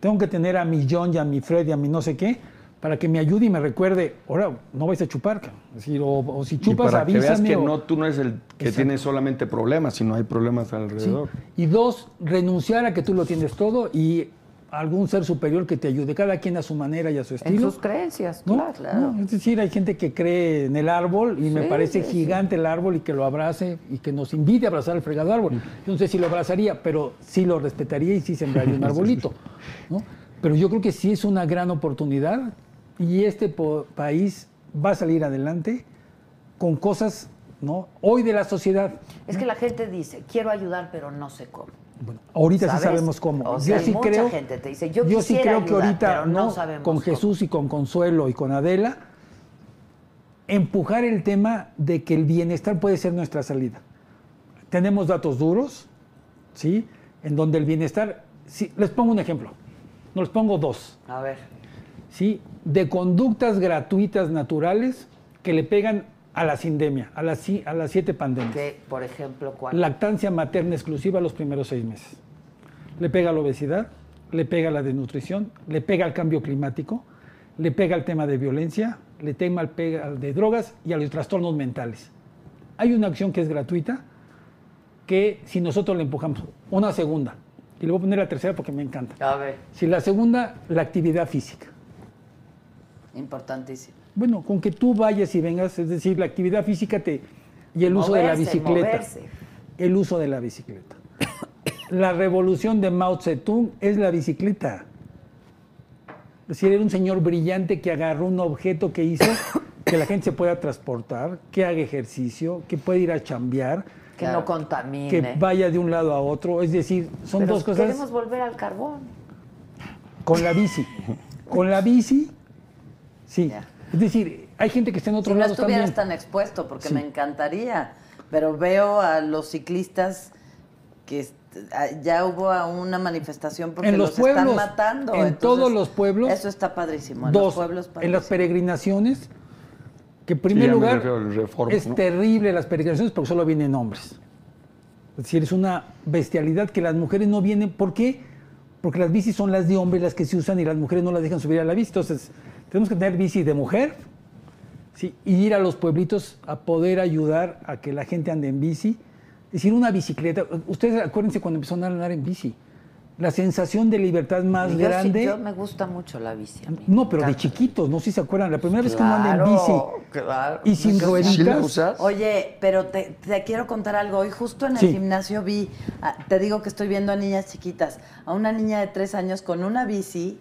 Tengo que tener a mi John y a mi Fred y a mi no sé qué para que me ayude y me recuerde, ahora no vais a chupar. cabrón". Es decir, o, o si Y chupas, para que veas que o- no, tú no eres el que Exacto. tiene solamente problemas, sino hay problemas Sí. alrededor. Y dos, renunciar a que tú lo tienes todo y algún ser superior que te ayude, cada quien a su manera y a su En estilo. sus creencias, ¿no? claro. claro. No, es decir, hay gente que cree en el árbol y me parece sí, sí. gigante el árbol y que lo abrace y que nos invite a abrazar el fregado árbol. Yo no sé si lo abrazaría, pero sí lo respetaría y sí sembraría un arbolito. ¿no? Pero yo creo que sí es una gran oportunidad y este país va a salir adelante con cosas, ¿no? Hoy de la sociedad. Es que la gente dice, quiero ayudar, pero no sé cómo. Bueno, ahorita ¿Sabes? sí sabemos cómo. O sea, yo sí mucha creo, gente te dice, yo sí quisiera creo que ahorita no no, sabemos con cómo. Jesús y con Consuelo y con Adela, empujar el tema de que el bienestar puede ser nuestra salida. Tenemos datos duros, ¿sí? En donde el bienestar, sí, les pongo un ejemplo, no les pongo dos, A ver. ¿sí? De conductas gratuitas naturales que le pegan a la sindemia, a las, a las siete pandemias. Que, por ejemplo, ¿cuál? Lactancia materna exclusiva los primeros seis meses. Le pega a la obesidad, le pega a la desnutrición, le pega al cambio climático, le pega al tema de violencia, le tema al pega al de drogas y a los trastornos mentales. Hay una acción que es gratuita que si nosotros le empujamos, una segunda, y le voy a poner la tercera porque me encanta. A ver. Si la segunda, la actividad física. Importantísimo. Bueno, con que tú vayas y vengas, es decir, la actividad física te, y el uso de la bicicleta. moverse. El uso de la bicicleta. La revolución de Mao Zedong es la bicicleta. Es decir, era un señor brillante que agarró un objeto que hizo que la gente se pueda transportar, que haga ejercicio, que pueda ir a chambear, Que Claro. no contamine. que vaya de un lado a otro. Es decir, son Pero dos cosas Queremos volver al carbón. con la bici. Con la bici, sí. Ya. Es decir, hay gente que está en Si otros no estuvieras también. tan expuesto, porque Sí. me encantaría, pero veo a los ciclistas que ya hubo a una manifestación porque En los los pueblos, están matando. en entonces, todos los pueblos, Eso está padrísimo. En los Dos, pueblos en las padrísimo. peregrinaciones, que en primer lugar Reforma, es ¿no? terrible las peregrinaciones porque solo vienen hombres. Es decir, es una bestialidad que las mujeres no vienen. ¿Por qué? Porque las bicis son las de hombres las que se usan y las mujeres no las dejan subir a la bici. Entonces, tenemos que tener bici de mujer ¿sí? y ir a los pueblitos a poder ayudar a que la gente ande en bici. Es decir, una bicicleta. Ustedes acuérdense cuando empezó a andar en bici. La sensación de libertad más Yo sí- grande. yo me gusta mucho la bici. a mí. No, pero de chiquitos, no sé si se acuerdan. La primera vez que uno anda en bici claro. y sin rueditas. Oye, pero te, te quiero contar algo. Hoy justo en el Sí. gimnasio vi, ah, te digo que estoy viendo a niñas chiquitas, a una niña de tres años con una bici,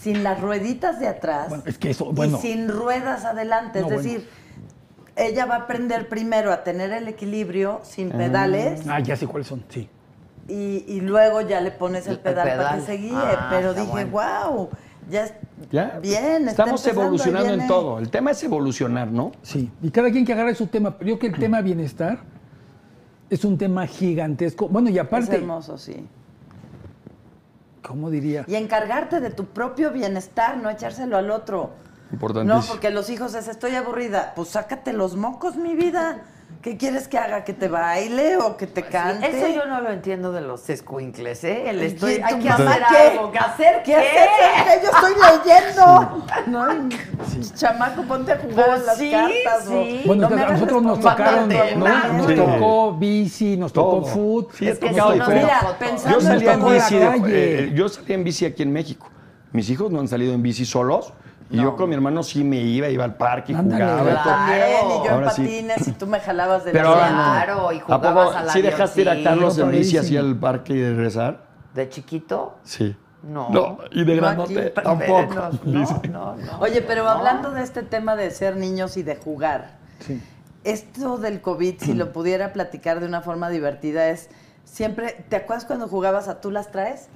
sin las rueditas de atrás Bueno, es que eso, bueno. y sin ruedas adelante. No, es bueno. decir, ella va a aprender primero a tener el equilibrio sin pedales Ah, ya sé cuáles son, sí. Y, y luego ya le pones el El pedal, para pedal. que se guíe. Ah, pero dije, bueno. wow, ya es ¿Ya? bien. Estamos evolucionando en viene". todo. El tema es evolucionar, ¿no? Sí, y cada quien que agarre su tema. Yo creo que el tema bienestar es un tema gigantesco. Bueno, y Es aparte, hermoso, sí. ¿cómo diría? Y encargarte de tu propio bienestar, no echárselo al otro. Importantísimo. No, porque los hijos es, estoy aburrida. Pues sácate los mocos, mi vida. ¿Qué quieres que haga? ¿Que te baile o que te cante? Eso yo no lo entiendo de los escuincles, ¿eh? El ¿Y estoy, hay que hacer qué? algo. ¿Qué hacer ¿Qué haces? Yo estoy leyendo. No, chamaco, ponte a jugar Pues las sí, cartas. sí. Bueno, no que a nosotros nos tocaron, ¿no? Nos Sí. tocó bici, nos tocó Todo. food. Sí, Es que si no, mira, Yo salía en bici, de- eh, yo salía en bici aquí en México. Mis hijos no han salido en bici solos. Y yo con mi hermano sí me iba, iba al parque y Ándale, jugaba. y claro. y yo en sí. patines y tú me jalabas de Pero silla. no. Claro, y ¿A poco jugabas al sí dejaste ir a. Carlos en bici así Padrísimo. al parque y regresar? ¿De chiquito? Sí. No. No, y de No grandote tampoco. No, no, no. Oye, pero hablando de este tema de ser niños y de jugar, Sí. esto del COVID, si lo pudiera platicar de una forma divertida, es siempre, ¿te acuerdas cuando jugabas a tú las traes?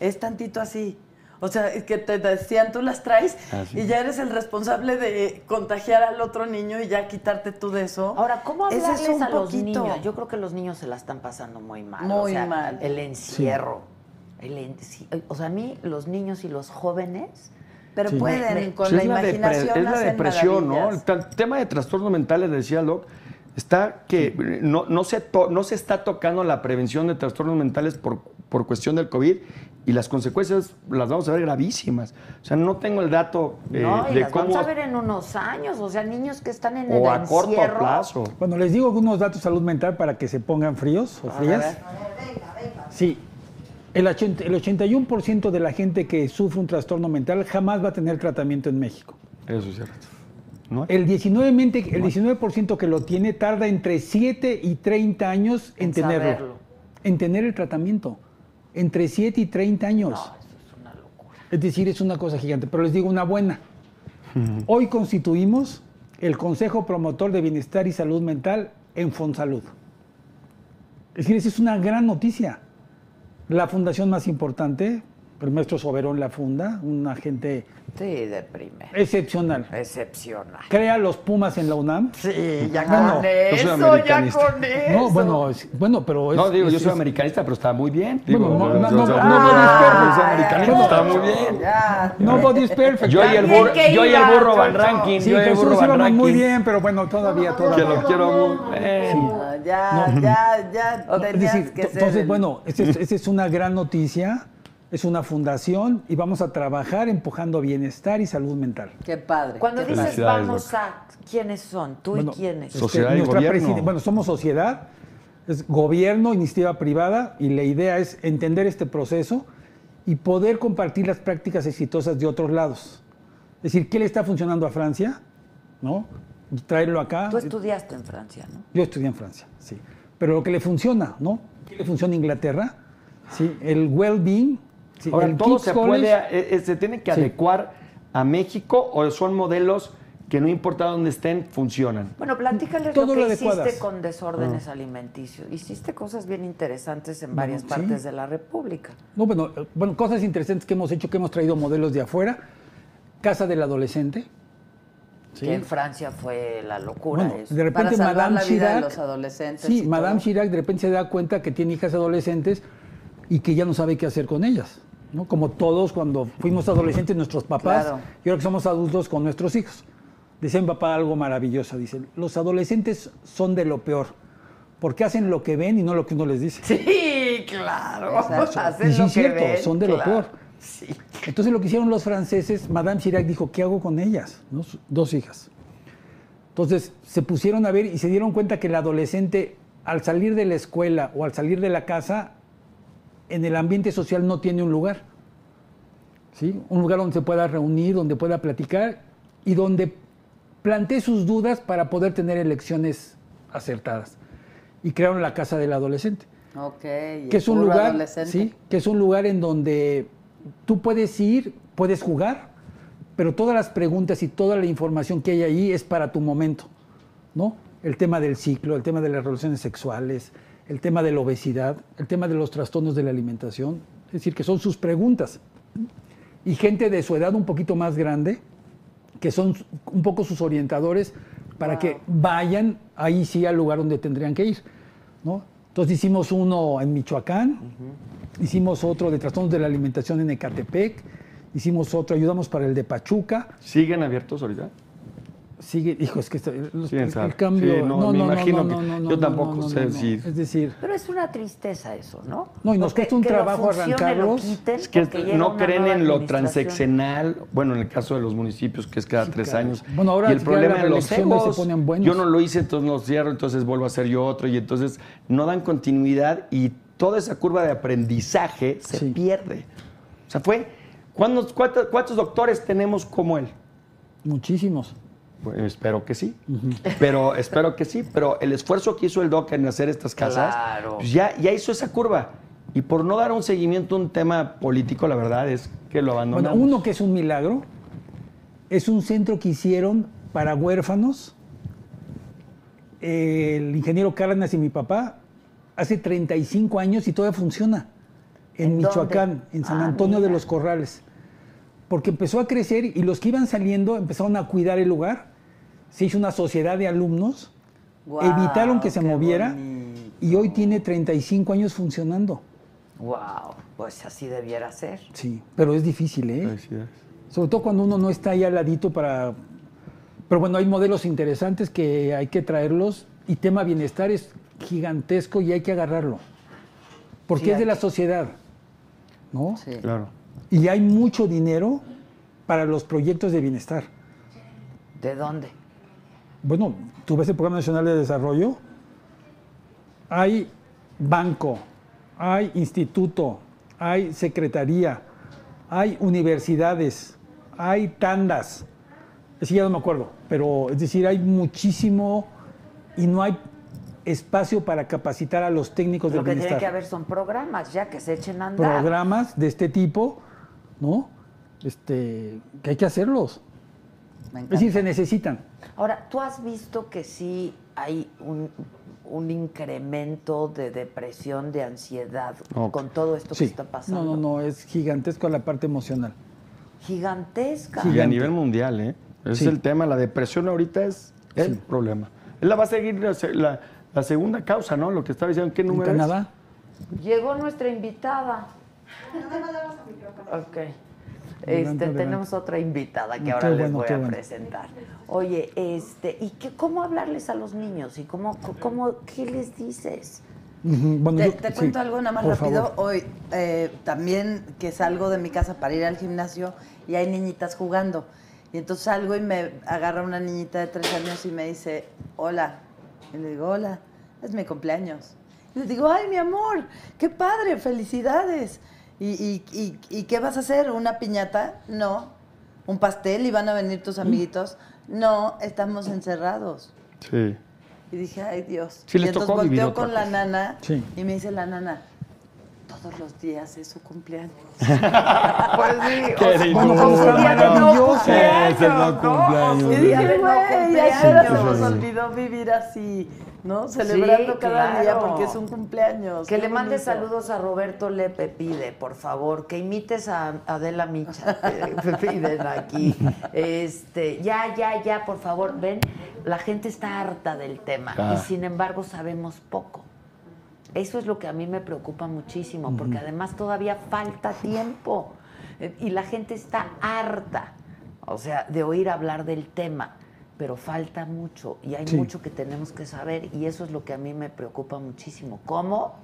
Es tantito así. O sea, es que te decían tú las traes y ya eres el responsable de contagiar al otro niño y ya quitarte tú de eso. Ahora, ¿cómo es hablarles un a los poquito. niños? Yo creo que los niños se la están pasando muy mal. Muy o sea, mal. El encierro. El en- O sea, a mí, los niños y los jóvenes. Pero Sí. pueden, Me- con la es, imaginación es la depresión, ¿no? El tema de trastornos mentales, decía el doc, está que no, no, se to- no se está tocando la prevención de trastornos mentales por, por cuestión del COVID y las consecuencias las vamos a ver gravísimas. O sea, no tengo el dato eh, no, y de las cómo... vamos a ver en unos años. O sea, niños que están en el a corto encierro. plazo. Bueno, les digo algunos datos de salud mental para que se pongan fríos o frías. Sí, el, 80 el 81% de la gente que sufre un trastorno mental jamás va a tener tratamiento en México. Eso es cierto. ¿No? El 19%, mente- el 19 que lo tiene tarda entre 7 y 30 años en, En tenerlo. saberlo. En tener el tratamiento. Entre 7 y 30 años. No, eso es una locura. Es decir, es una cosa gigante. Pero les digo una buena. Hoy constituimos el Consejo Promotor de Bienestar y Salud Mental en Fonsalud. Es decir, esa es una gran noticia. La fundación más importante, el maestro Soberón la funda, una gente Sí, deprime. excepcional. Excepcional. Crea los Pumas en la UNAM. Sí, ya Bueno, con eso, ya con eso. No, bueno, es- bueno, pero es, No, digo, yo soy es- americanista, pero está muy bien. Bueno, Digo, no, no, yo- no, no, no, no, está no, muy bien. Ya. Nobody's perfect. Yo y el burro, que yo y el burro Van. Ranking, Sí, yo y el burro Van muy bien, pero bueno, todavía, Que todavía. lo quiero. Ah, Ya, ya, ya que ser entonces, bueno, esa es, esa es una gran noticia, es una fundación y vamos a trabajar empujando bienestar y salud mental. Qué padre. Cuando qué dices vamos a, ¿quiénes son? ¿Tú Bueno, y quiénes? este, Sociedad y nuestra gobierno. Bueno, somos sociedad, es gobierno, iniciativa privada y la idea es entender este proceso y poder compartir las prácticas exitosas de otros lados. Es decir, ¿qué le está funcionando a Francia? ¿No? Y traerlo acá. Tú estudiaste en Francia, ¿no? Yo estudié en Francia, sí. Pero lo que le funciona, ¿no? ¿Qué le funciona a Inglaterra? Sí, el well-being. Sí, Ahora, el todo se College, puede, eh, eh, se tiene que Sí. adecuar a México o son modelos que no importa dónde estén, funcionan. Bueno, platícales Todo lo que lo hiciste adecuadas. con desórdenes alimenticios. Hiciste cosas bien interesantes en varias partes de la República. No, bueno, eh, bueno, cosas interesantes que hemos hecho, que hemos traído modelos de afuera. Casa del adolescente. Sí. Que en Francia fue la locura. Bueno, eso. de repente Para Madame la vida de Chirac, los adolescentes Sí, Madame todo. Chirac de repente se da cuenta que tiene hijas adolescentes y que ya no sabe qué hacer con ellas. ¿No? Como todos cuando fuimos adolescentes, nuestros papás, Claro. y ahora que somos adultos con nuestros hijos. Mi papá algo maravilloso, dice, los adolescentes son de lo peor, porque hacen lo que ven y no lo que uno les dice. Sí, claro. Hacen Y sí lo es que cierto, ven, son de lo peor. Sí. Entonces lo que hicieron los franceses, Madame Chirac dijo, ¿qué hago con ellas? Dos hijas. Entonces se pusieron a ver y se dieron cuenta que el adolescente al salir de la escuela o al salir de la casa, en el ambiente social no tiene un lugar. ¿sí? Un lugar donde se pueda reunir, donde pueda platicar y donde plantee sus dudas para poder tener elecciones acertadas. Y crearon la Casa del Adolescente Ok. y que es un lugar, adolescente. sí, que es un lugar en donde tú puedes ir, puedes jugar, pero todas las preguntas y toda la información que hay ahí es para tu momento, ¿no? El tema del ciclo, el tema de las relaciones sexuales, el tema de la obesidad, el tema de los trastornos de la alimentación, es decir, que son sus preguntas. Y gente de su edad un poquito más grande, que son un poco sus orientadores para que vayan ahí sí al lugar donde tendrían que ir, ¿no? Entonces hicimos uno en Michoacán, hicimos otro de trastornos de la alimentación en Ecatepec, hicimos otro, ayudamos para el de Pachuca, ¿Siguen abiertos ahorita? Sigue, hijo, es que está- los- el, el cambio, Sí, no, me imagino que- no, yo no, tampoco no, no, sé no, no. decir. Es decir, Pero es una tristeza eso, ¿no? No, y nos cuesta un que trabajo arrancarlos. Es que no creen en lo transeccional, bueno, en el caso de los municipios, que es cada tres claro. años. Bueno, ahora y el problema en los se egos, ponen buenos. yo no lo hice, entonces no cierro, entonces vuelvo a hacer yo otro, y entonces no dan continuidad y toda esa curva de aprendizaje se Sí. pierde. O sea, fue, ¿cuántos, cuántos, cuántos doctores tenemos como él? muchísimos. Pues, espero que sí, pero espero que sí, pero el esfuerzo que hizo el doc en hacer estas casas, Claro. pues ya, ya hizo esa curva. Y por no dar un seguimiento a un tema político, la verdad es que lo abandonamos. Bueno, uno que es un milagro, es un centro que hicieron para huérfanos. El ingeniero Cárdenas y mi papá hace 35 años y todavía funciona. En, ¿En Michoacán, dónde? en San Ah, Antonio de los Corrales. Porque empezó a crecer y los que iban saliendo empezaron a cuidar el lugar. Se hizo una sociedad de alumnos, evitaron que se moviera bonito. y hoy tiene 35 años funcionando. Wow, pues así debiera ser. Sí, pero es difícil, ¿eh? Felicidades. Sobre todo cuando uno no está ahí al ladito para... Pero bueno, hay modelos interesantes que hay que traerlos y tema bienestar es gigantesco y hay que agarrarlo. Porque Sí, es de la sociedad, ¿no? Sí. Claro. Y hay mucho dinero para los proyectos de bienestar. ¿De dónde? Bueno, tú ves el Programa Nacional de Desarrollo, hay banco, hay instituto, hay secretaría, hay universidades, hay tandas. Sí, ya no me acuerdo, pero es decir, hay muchísimo y no hay espacio para capacitar a los técnicos Lo del que tiene que haber son programas ya que se echen a andar. Programas de este tipo, ¿no? Este, que hay que hacerlos. Me Es decir, encanta. se necesitan. Ahora, ¿tú has visto que sí hay un, un incremento de depresión, de ansiedad No. con todo esto Sí. que está pasando? No, no, no, es gigantesco la parte emocional. Gigantesca. Y a nivel mundial, ¿eh? Ese Sí. es el tema. La depresión ahorita es el problema. Él la va a seguir la, la- la segunda causa, ¿no? Lo que estaba diciendo, ¿qué En número es? Canadá, Llegó nuestra invitada. Ok. Este, tenemos otra invitada que ahora les bueno, voy qué a bueno. presentar. Oye, este, ¿y qué, cómo hablarles a los niños? ¿Y cómo, cómo, qué les dices? Bueno, Te, yo- te sí, cuento algo nada más por rápido. favor. Hoy eh, también que salgo de mi casa para ir al gimnasio y hay niñitas jugando. Y entonces salgo y me agarra una niñita de tres años y me dice, hola. Y le digo, hola, es mi cumpleaños. Y le digo, ay, mi amor, qué padre, felicidades. ¿Y, y, y, qué vas a hacer? ¿Una piñata? No. ¿Un pastel y van a venir Mm. tus amiguitos? No, estamos encerrados. Sí. Y dije, ay Dios. Sí, y entonces tocó volteo con la nana Sí. y me dice la nana, todos los días es su cumpleaños. Pues sí, Qué o sea, Bueno, no cumpleaños, Es el no cumpleaños. Y dije, no cumpleaños. se nos olvidó vivir así, ¿no? Celebrando Sí, cada día porque es un cumpleaños. Que le mandes bonito. saludos a Roberto Lepe, pide, por favor, que imites a Adela Micha, piden aquí. Este, ya, ya, ya, por favor, ven, la gente está harta del tema Ah. y sin embargo sabemos poco. Eso es lo que a mí me preocupa muchísimo, porque además todavía falta tiempo y la gente está harta, o sea, de oír hablar del tema, pero falta mucho y hay Sí. mucho que tenemos que saber y eso es lo que a mí me preocupa muchísimo. ¿Cómo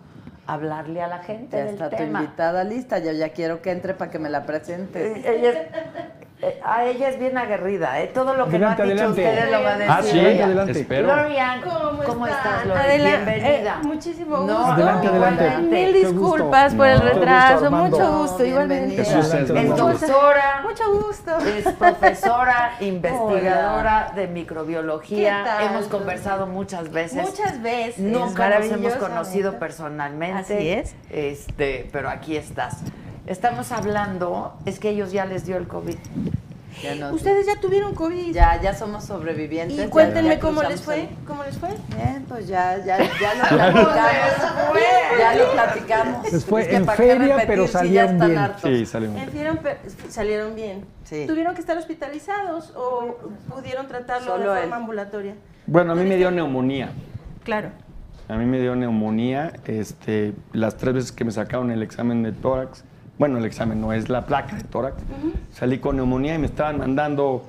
hablarle a la gente Ya del está tu invitada lista, yo ya quiero que entre para que me la presentes. Eh, Ella es, eh, a ella es bien aguerrida, ¿eh? Todo lo que Adelante, no han dicho adelante. ustedes lo va a decir. Ah, sí, ella. adelante. espero. Glorian, ¿Cómo, estás, Lore? Adela, Bienvenida. eh, muchísimo No, gusto. Adelante, adelante. Mil disculpas por el No, gusto, retraso. Mucho gusto, No, igualmente. Jesús es Es mucho gusto. doctora, Mucho gusto. es profesora, investigadora de microbiología. ¿Qué tal? Hemos conversado muchas veces. Muchas veces. Nunca nos hemos conocido personalmente. Así es. Este, pero aquí estás. Estamos hablando, es que ellos ya les dio el COVID. Ya Ustedes ya tuvieron COVID. ya, ya somos sobrevivientes. Y cuéntenme ya cómo les fue. el- ¿Cómo les fue? Bien, pues ya, ya, ya lo platicamos. ya lo platicamos. Les fue Es que en ¿para qué feria, repetir pero si salieron ya están bien. hartos? Sí. Salieron, bien. Sí. ¿Tuvieron que estar hospitalizados o pudieron tratarlo Solo de él. forma ambulatoria? Bueno, a mí me dio neumonía. Claro. A mí me dio neumonía este, las tres veces que me sacaron el examen de tórax. Bueno, el examen no es la placa de tórax. Salí con neumonía y me estaban mandando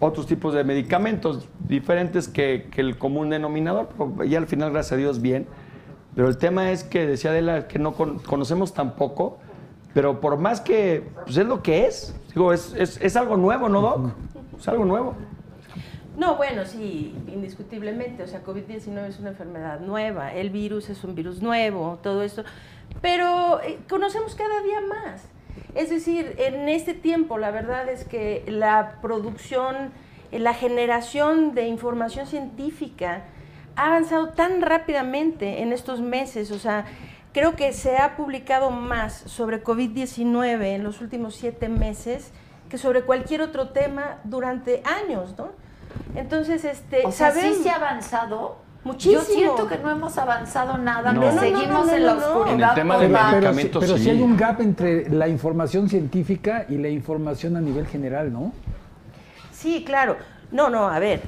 otros tipos de medicamentos diferentes que, que el común denominador. pero ya al final, gracias a Dios, bien. Pero el tema es que decía Adela que no con- conocemos tampoco, pero por más que pues es lo que es, digo, es, es, es algo nuevo, ¿no, Doc? Es algo nuevo. No, bueno, sí, indiscutiblemente. O sea, COVID-19 es una enfermedad nueva, el virus es un virus nuevo, todo esto. Pero eh, conocemos cada día más. Es decir, en este tiempo, la verdad es que la producción, eh, la generación de información científica ha avanzado tan rápidamente en estos meses. O sea, creo que se ha publicado más sobre COVID-19 en los últimos siete meses que sobre cualquier otro tema durante años, ¿no? Entonces, este, O sea, sabemos- sí se ha avanzado. Muchísimo. Yo siento que no hemos avanzado nada, No. que No, no, seguimos no, no, en la oscuridad. En el tema de. Pero, medicamentos, pero sí. sí. hay un gap entre la información científica y la información a nivel general, ¿no? Sí, claro. No, no, a ver,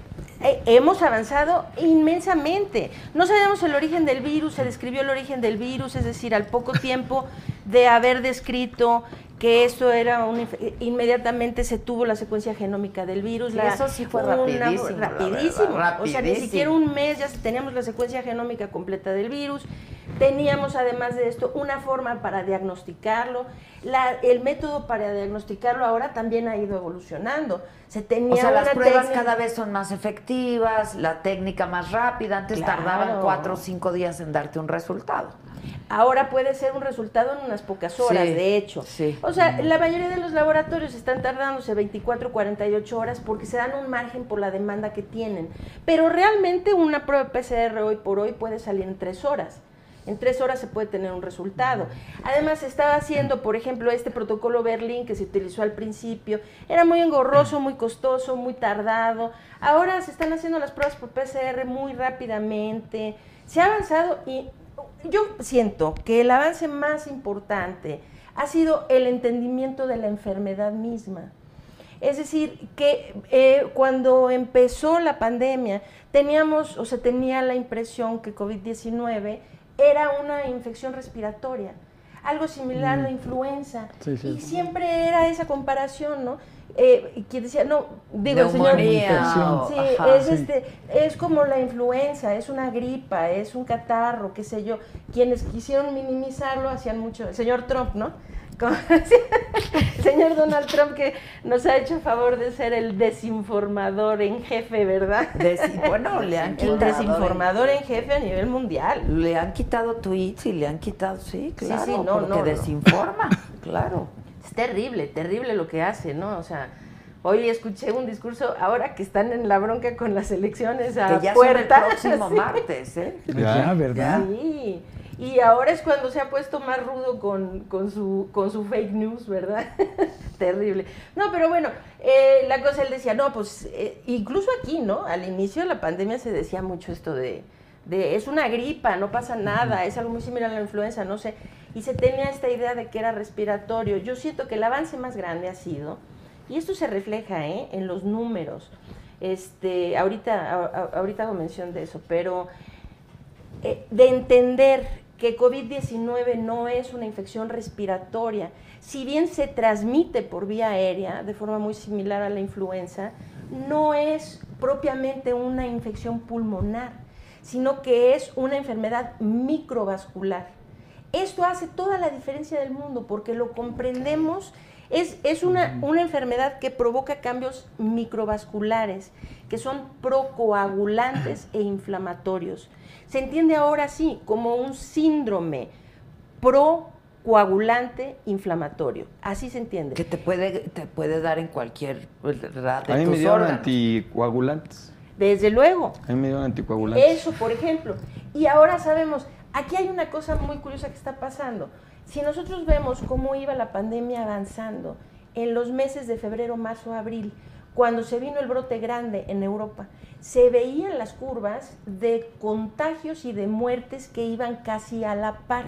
eh, hemos avanzado inmensamente. No sabemos el origen del virus, se describió el origen del virus, es decir, al poco tiempo de haber descrito que esto era un inmediatamente se tuvo la secuencia genómica del virus. Sí, la- eso sí fue una- rapidísimo, rapidísimo. verdad, O sea, ni siquiera un mes ya teníamos la secuencia genómica completa del virus. Teníamos además de esto una forma para diagnosticarlo. La- el método para diagnosticarlo ahora también ha ido evolucionando. Se tenía O sea, las pruebas técnica- cada vez son más efectivas, la técnica más rápida. Antes Claro. tardaban cuatro o cinco días en darte un resultado. Ahora puede ser un resultado en unas pocas horas, Sí, de hecho. sí. O sea, la mayoría de los laboratorios están tardándose 24, 48 horas porque se dan un margen por la demanda que tienen. Pero realmente una prueba PCR hoy por hoy puede salir en tres horas. En tres horas se puede tener un resultado. Además, se estaba haciendo, por ejemplo, este protocolo Berlín que se utilizó al principio. Era muy engorroso, muy costoso, muy tardado. Ahora se están haciendo las pruebas por PCR muy rápidamente. Se ha avanzado y yo siento que el avance más importante ha sido el entendimiento de la enfermedad misma. Es decir, que eh, cuando empezó la pandemia teníamos o se tenía la impresión que COVID-19 era una infección respiratoria, algo similar a la influenza. Sí, sí. Y siempre era esa comparación, ¿no? Eh, que decía, no, digo, el señor... Sí, ajá, es, sí. este, es como la influenza, es una gripa, es un catarro, qué sé yo. Quienes quisieron minimizarlo hacían mucho. El señor Trump, ¿no? El señor Donald Trump que nos ha hecho favor de ser el desinformador en jefe, ¿verdad? Desi- bueno, le han el quitado. desinformador en jefe a nivel mundial. Le han quitado tweets y le han quitado, sí, Sí, claro, sí, no, porque no, no. desinforma, claro. Es terrible, terrible lo que hace, ¿no? O sea, hoy escuché un discurso, ahora que están en la bronca con las elecciones a Que ya son el puerta. próximo sí. martes, ¿eh? Ya. Ya, ¿verdad? Sí, y ahora es cuando se ha puesto más rudo con, con su, con su fake news, ¿verdad? Terrible. No, pero bueno, eh, la cosa él decía, no, pues eh, incluso aquí, ¿no? Al inicio de la pandemia se decía mucho esto de, de es una gripa, no pasa nada, es algo muy similar a la influenza, no sé. Y se tenía esta idea de que era respiratorio. Yo siento que el avance más grande ha sido, y esto se refleja ¿eh? en los números. Este, ahorita, ahorita hago mención de eso, pero eh, de entender que COVID-19 no es una infección respiratoria, si bien se transmite por vía aérea de forma muy similar a la influenza, no es propiamente una infección pulmonar, sino que es una enfermedad microvascular. Esto hace toda la diferencia del mundo porque lo comprendemos. Es, es una, una enfermedad que provoca cambios microvasculares, que son procoagulantes e inflamatorios. Se entiende ahora sí como un síndrome procoagulante inflamatorio. Así se entiende. Que te puede, te puede dar en cualquier edad de A mí me tus dieron órganos. anticoagulantes. Desde luego. A mí me dieron anticoagulantes. Eso, por ejemplo. Y ahora sabemos, aquí hay una cosa muy curiosa que está pasando. Si nosotros vemos cómo iba la pandemia avanzando en los meses de febrero, marzo, abril, cuando se vino el brote grande en Europa, se veían las curvas de contagios y de muertes que iban casi a la par.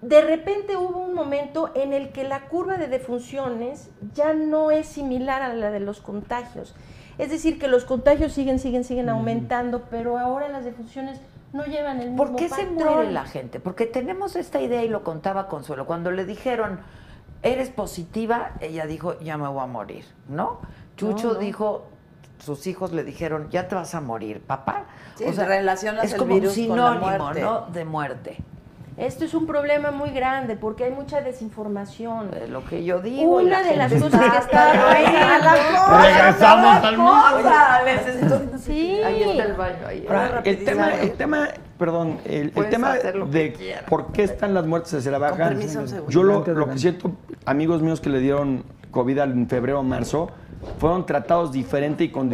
De repente hubo un momento en el que la curva de defunciones ya no es similar a la de los contagios. Es decir, que los contagios siguen, siguen, siguen aumentando, pero ahora las defunciones no llevan el mismo ¿Por qué se muere la gente? Porque tenemos esta idea y lo contaba Consuelo. Cuando le dijeron, eres positiva, ella dijo, ya me voy a morir, ¿no? Chucho No, no. dijo, sus hijos le dijeron, ya te vas a morir, papá. Sí, relacionas es el como virus un con la sinónimo, muerte. ¿no? De muerte. Esto es un problema muy grande porque hay mucha desinformación. Es lo que yo digo. Una la de las cosas que está pasando. Regresamos al estoy- Sí. Ahí está el baño. Ahí Ahora, el tema, el tema, perdón, el, el tema de quieras. por qué están las muertes hacia la baja. permiso. Yo lo, lo que siento, amigos míos que le dieron COVID en febrero o marzo, fueron tratados diferente y con,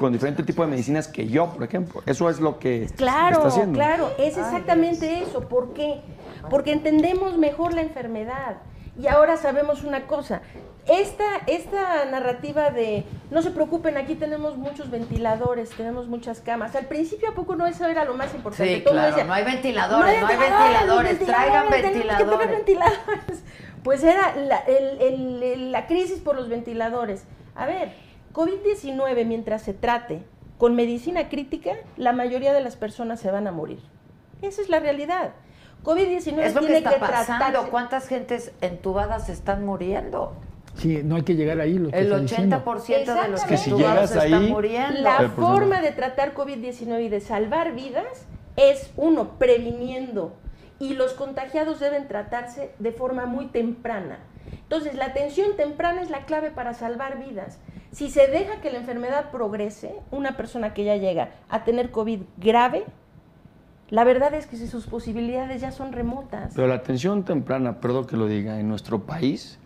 con diferente tipo de medicinas que yo, por ejemplo. Eso es lo que Claro, está haciendo. claro, es exactamente eso. ¿Por qué? Porque entendemos mejor la enfermedad. Y ahora sabemos una cosa. Esta, esta narrativa de no se preocupen, aquí tenemos muchos ventiladores, tenemos muchas camas. Al principio, ¿a poco no eso era lo más importante? Sí, Todo claro, no hay ventiladores, no hay ventiladores, traigan ventiladores. ventiladores. Pues era la, el- el- el- la crisis por los ventiladores. A ver, COVID-19, mientras se trate con medicina crítica, la mayoría de las personas se van a morir. Esa es la realidad. COVID-19 Es lo que tiene está que pasando. tratarse. ¿Cuántas gentes entubadas están muriendo? Sí, no hay que llegar ahí. Lo que El estoy diciendo. 80% de los Exactamente. si llegas están ahí, muriendo. La El porcentaje. forma de tratar COVID-19 y de salvar vidas es, uno, previniendo. Y los contagiados deben tratarse de forma muy temprana. Entonces, la atención temprana es la clave para salvar vidas. Si se deja que la enfermedad progrese, una persona que ya llega a tener COVID grave, la verdad es que si sus posibilidades ya son remotas. Pero la atención temprana, perdón que lo diga, en nuestro país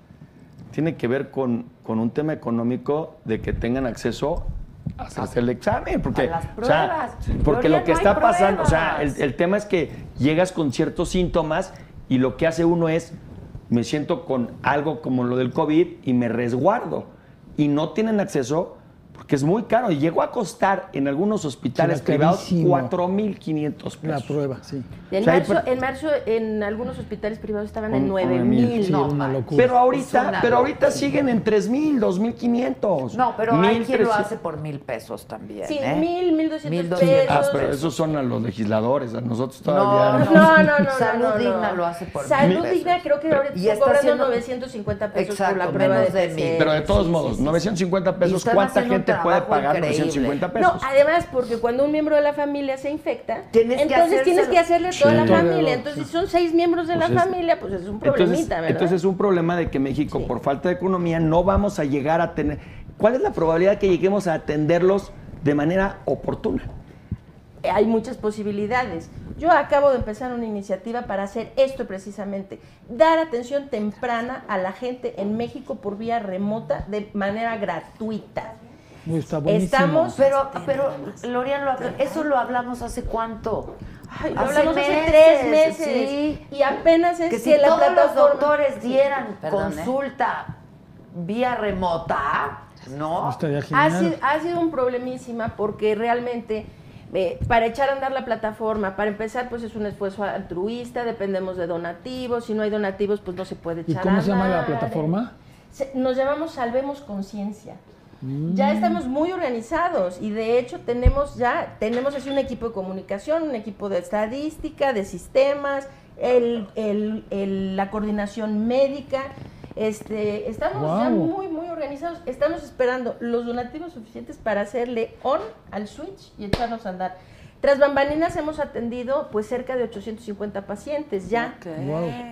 tiene que ver con, con un tema económico de que tengan acceso a hacerse el examen. Porque, A las o sea, pruebas. porque lo que no está pasando, o sea, el tema es que llegas con ciertos síntomas y lo que hace uno es, me siento con algo como lo del COVID y me resguardo. Y no tienen acceso porque es muy caro. Y llegó a costar en algunos hospitales Sí, privados carísimo. 4.500 pesos. La prueba, sí. En, O sea, hay marzo, per- en marzo, en algunos hospitales privados estaban Con- en con 9 mil, mil. Sí, No, era una locura. Pero ahorita, una pero ahorita locura. siguen en 3.000, 2.500. No, pero hay quien lo 1,300. hace por mil pesos también. Sí, ¿eh? mil, mil doscientos 1,200 Ah, pesos. pero esos son a los legisladores, a nosotros No, todavía No, no, no, no. Salud no, no. Digna lo hace por Salud mil pesos. Digna creo que ahorita está cobrando haciendo- 950 pesos por Exacto, la prueba de de mil. Pero de todos Sí, modos, sí, sí. 950 Y pesos, ¿cuánta haciendo gente puede pagar increíble. 950 pesos? No, además, porque cuando un miembro de la familia se infecta, Tienes que entonces tienes que hacerle a toda Sí. la familia. Entonces, si son seis miembros de Pues la es- familia, pues es un entonces, problemita, ¿verdad? entonces es un problema de que México, Sí. por falta de economía, no vamos a llegar a tener... ¿Cuál es la probabilidad que lleguemos a atenderlos de manera oportuna? hay muchas posibilidades. Yo acabo de empezar una iniciativa para hacer esto precisamente, dar atención temprana a la gente en México por vía remota de manera gratuita. Uy, está buenísimo. Estamos- Pero, pero, Lorian, lo eso lo hablamos hace cuánto. Ay, hablamos hace tres meses sí. y apenas es Que que, si la todos los doctores dieran Perdón, ¿eh? consulta vía remota, ¿no? Ha sido, ha sido un problemísima porque realmente eh, para echar a andar la plataforma, para empezar, pues es un esfuerzo altruista, dependemos de donativos, si no hay donativos, pues no se puede ¿Y echar cómo a se llama la plataforma? Se- nos llamamos Salvemos Conciencia. Mm. Ya estamos muy organizados y de hecho tenemos ya, tenemos así un equipo de comunicación, un equipo de estadística, de sistemas, el, el- el- la coordinación médica. Este, estamos ya muy, muy organizados. Estamos esperando los donativos suficientes para hacerle on al switch y echarnos a andar. Tras bambalinas hemos atendido pues cerca de 850 pacientes ya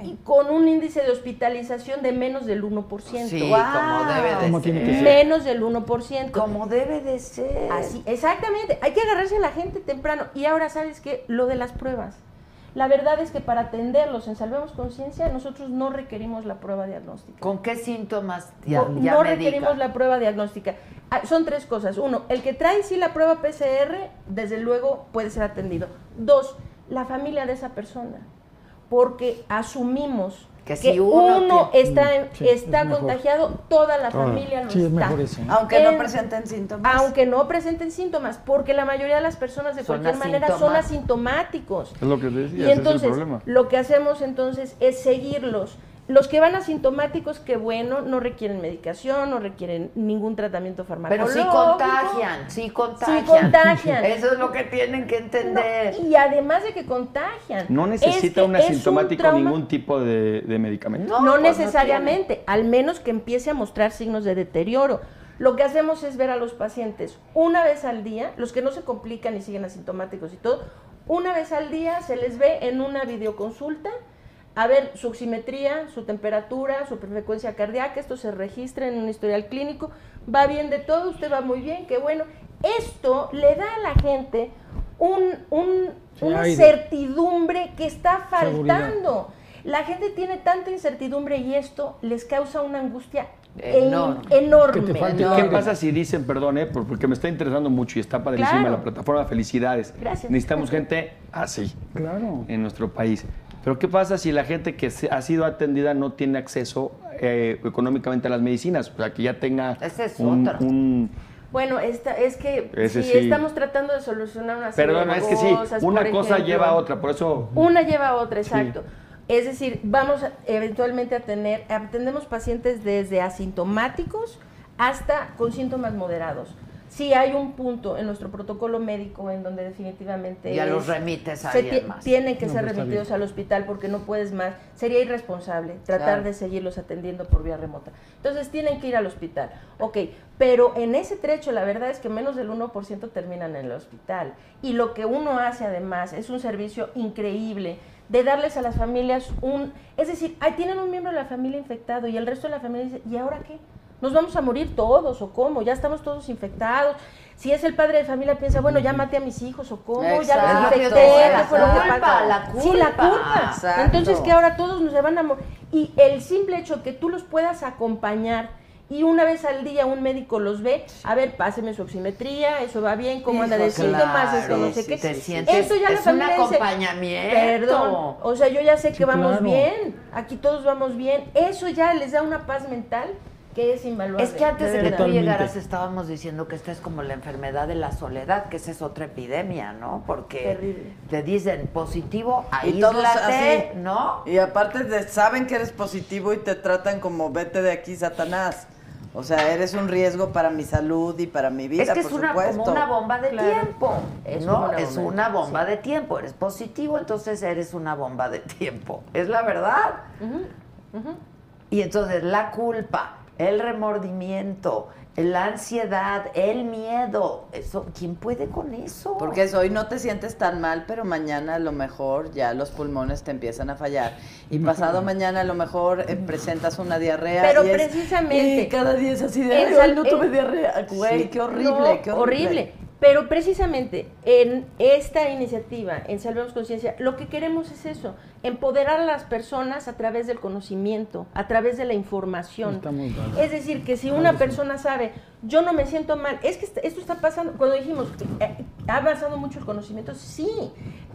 y con un índice de hospitalización de menos del 1%. Sí, Wow. como debe de ¿Cómo ser. que? Menos del 1%. Como debe de ser. Así, exactamente. Hay que agarrarse a la gente temprano. Y ahora, ¿sabes qué? Lo de las pruebas. La verdad es que para atenderlos en Salvemos Conciencia, nosotros no requerimos la prueba diagnóstica. ¿Con qué síntomas ya, no ya no requerimos la prueba diagnóstica. Ah, son tres cosas. Uno, el que trae sí la prueba PCR, desde luego puede ser atendido. Dos, la familia de esa persona. Porque asumimos Que que, si uno uno, tiene- está, en- Sí, es está mejor. contagiado, toda la Toda. familia lo Sí, es está. mejor eso. ¿no? Aunque no En- presenten síntomas. Aunque no presenten síntomas, porque la mayoría de las personas de Son cualquier manera son asintomáticos. Es lo que decía, Y entonces, es el problema. lo que hacemos entonces es seguirlos. Los que van asintomáticos, que bueno, no requieren medicación, no requieren ningún tratamiento Pero farmacológico. sí contagian, sí contagian. contagian. Eso es lo que tienen que No, entender. y además de que contagian. No es necesita que un asintomático ningún tipo de, de medicamento. No, No, pues no necesariamente, al menos que empiece a mostrar signos de deterioro. Lo que hacemos es ver a los pacientes una vez al día, los que no se complican y siguen asintomáticos y todo, una vez al día se les ve en una videoconsulta a ver su oximetría, su temperatura, su frecuencia cardíaca, esto se registra en un historial clínico, va bien de todo, usted va muy bien, qué bueno. Esto le da a la gente un, un- Sí, una aire. certidumbre que está Seguridad. faltando. La gente tiene tanta incertidumbre y esto les causa una angustia Enorme. En- enorme. Que te falte enorme. ¿Qué pasa si dicen, perdón, eh, por- porque me está interesando mucho y está padrísima Claro. la plataforma? Felicidades. Gracias. Necesitamos gente así Claro. en nuestro país. Pero ¿qué pasa si la gente que se- ha sido atendida no tiene acceso eh, económicamente a las medicinas? O sea, que ya tenga Esa es un, Bueno, esta, es que Ese sí, sí. estamos tratando de solucionar una serie Perdón, de es que sí, una cosa ejemplo. lleva a otra, por eso... Una lleva a otra, exacto. Es decir, vamos eventualmente a tener, atendemos pacientes desde asintomáticos hasta con síntomas moderados. Sí hay un punto en nuestro protocolo médico en donde definitivamente Ya es- los remites a se alguien más. tienen que No, ser pues remitidos al hospital porque no puedes más. Sería irresponsable tratar Claro. de seguirlos atendiendo por vía remota. Entonces tienen que ir al hospital. Ok, pero en ese trecho la verdad es que menos del 1% terminan en el hospital. Y lo que uno hace además es un servicio increíble de darles a las familias un... Es decir, ahí tienen un miembro de la familia infectado y el resto de la familia dice, ¿y ahora qué? ¿Nos vamos a morir todos o cómo? Ya estamos todos infectados. Si es el padre de familia, piensa, bueno, ya maté a mis hijos o cómo, ya los infecté, ¿qué fue lo que la culpa, la Sí, la culpa. Exacto. Entonces que ahora todos nos se van a morir. Y el simple hecho que tú los puedas acompañar y una vez al día un médico los ve, a ver, páseme su oximetría, eso va bien, cómo anda de síntomas, esto no sé sí, qué. Te sí, sientes, Eso ya la es un familia dice, acompañamiento. Perdón, o sea, yo ya sé que vamos claro. bien, aquí todos vamos bien. Eso ya les da una paz mental que es invaluable. Es que antes de que verdad. tú llegaras estábamos diciendo que esta es como la enfermedad de la soledad, que esa es otra epidemia, ¿no? Porque Terrible. te dicen positivo, Y todos aíslate, así. ¿no? Y aparte de- saben que eres positivo y te tratan como vete de aquí, Satanás. O sea, eres un riesgo para mi salud y para mi vida, es que es por una, supuesto. como una bomba de Claro. tiempo, Es ¿no? una es bomba de una bomba sí. de tiempo. Eres positivo, entonces eres una bomba de tiempo. Es la verdad. Y entonces la culpa, el remordimiento, la ansiedad, el miedo, eso, ¿quién puede con eso? Porque es, hoy no te sientes tan mal, pero mañana a lo mejor ya los pulmones te empiezan a fallar. Y pasado mañana a lo mejor eh, presentas una diarrea. Pero y es- precisamente- y cada día es así de, En "Ay, sal- hoy no tuve en- diarrea. Güey, Sí. qué horrible, No, qué horrible. horrible. Pero precisamente en esta iniciativa, en Salvemos Conciencia, lo que queremos es eso, empoderar a las personas a través del conocimiento, a través de la información. Es decir, que si una persona sabe, yo no me siento mal, es que est- esto está pasando, cuando dijimos, eh, ha avanzado mucho el conocimiento, sí,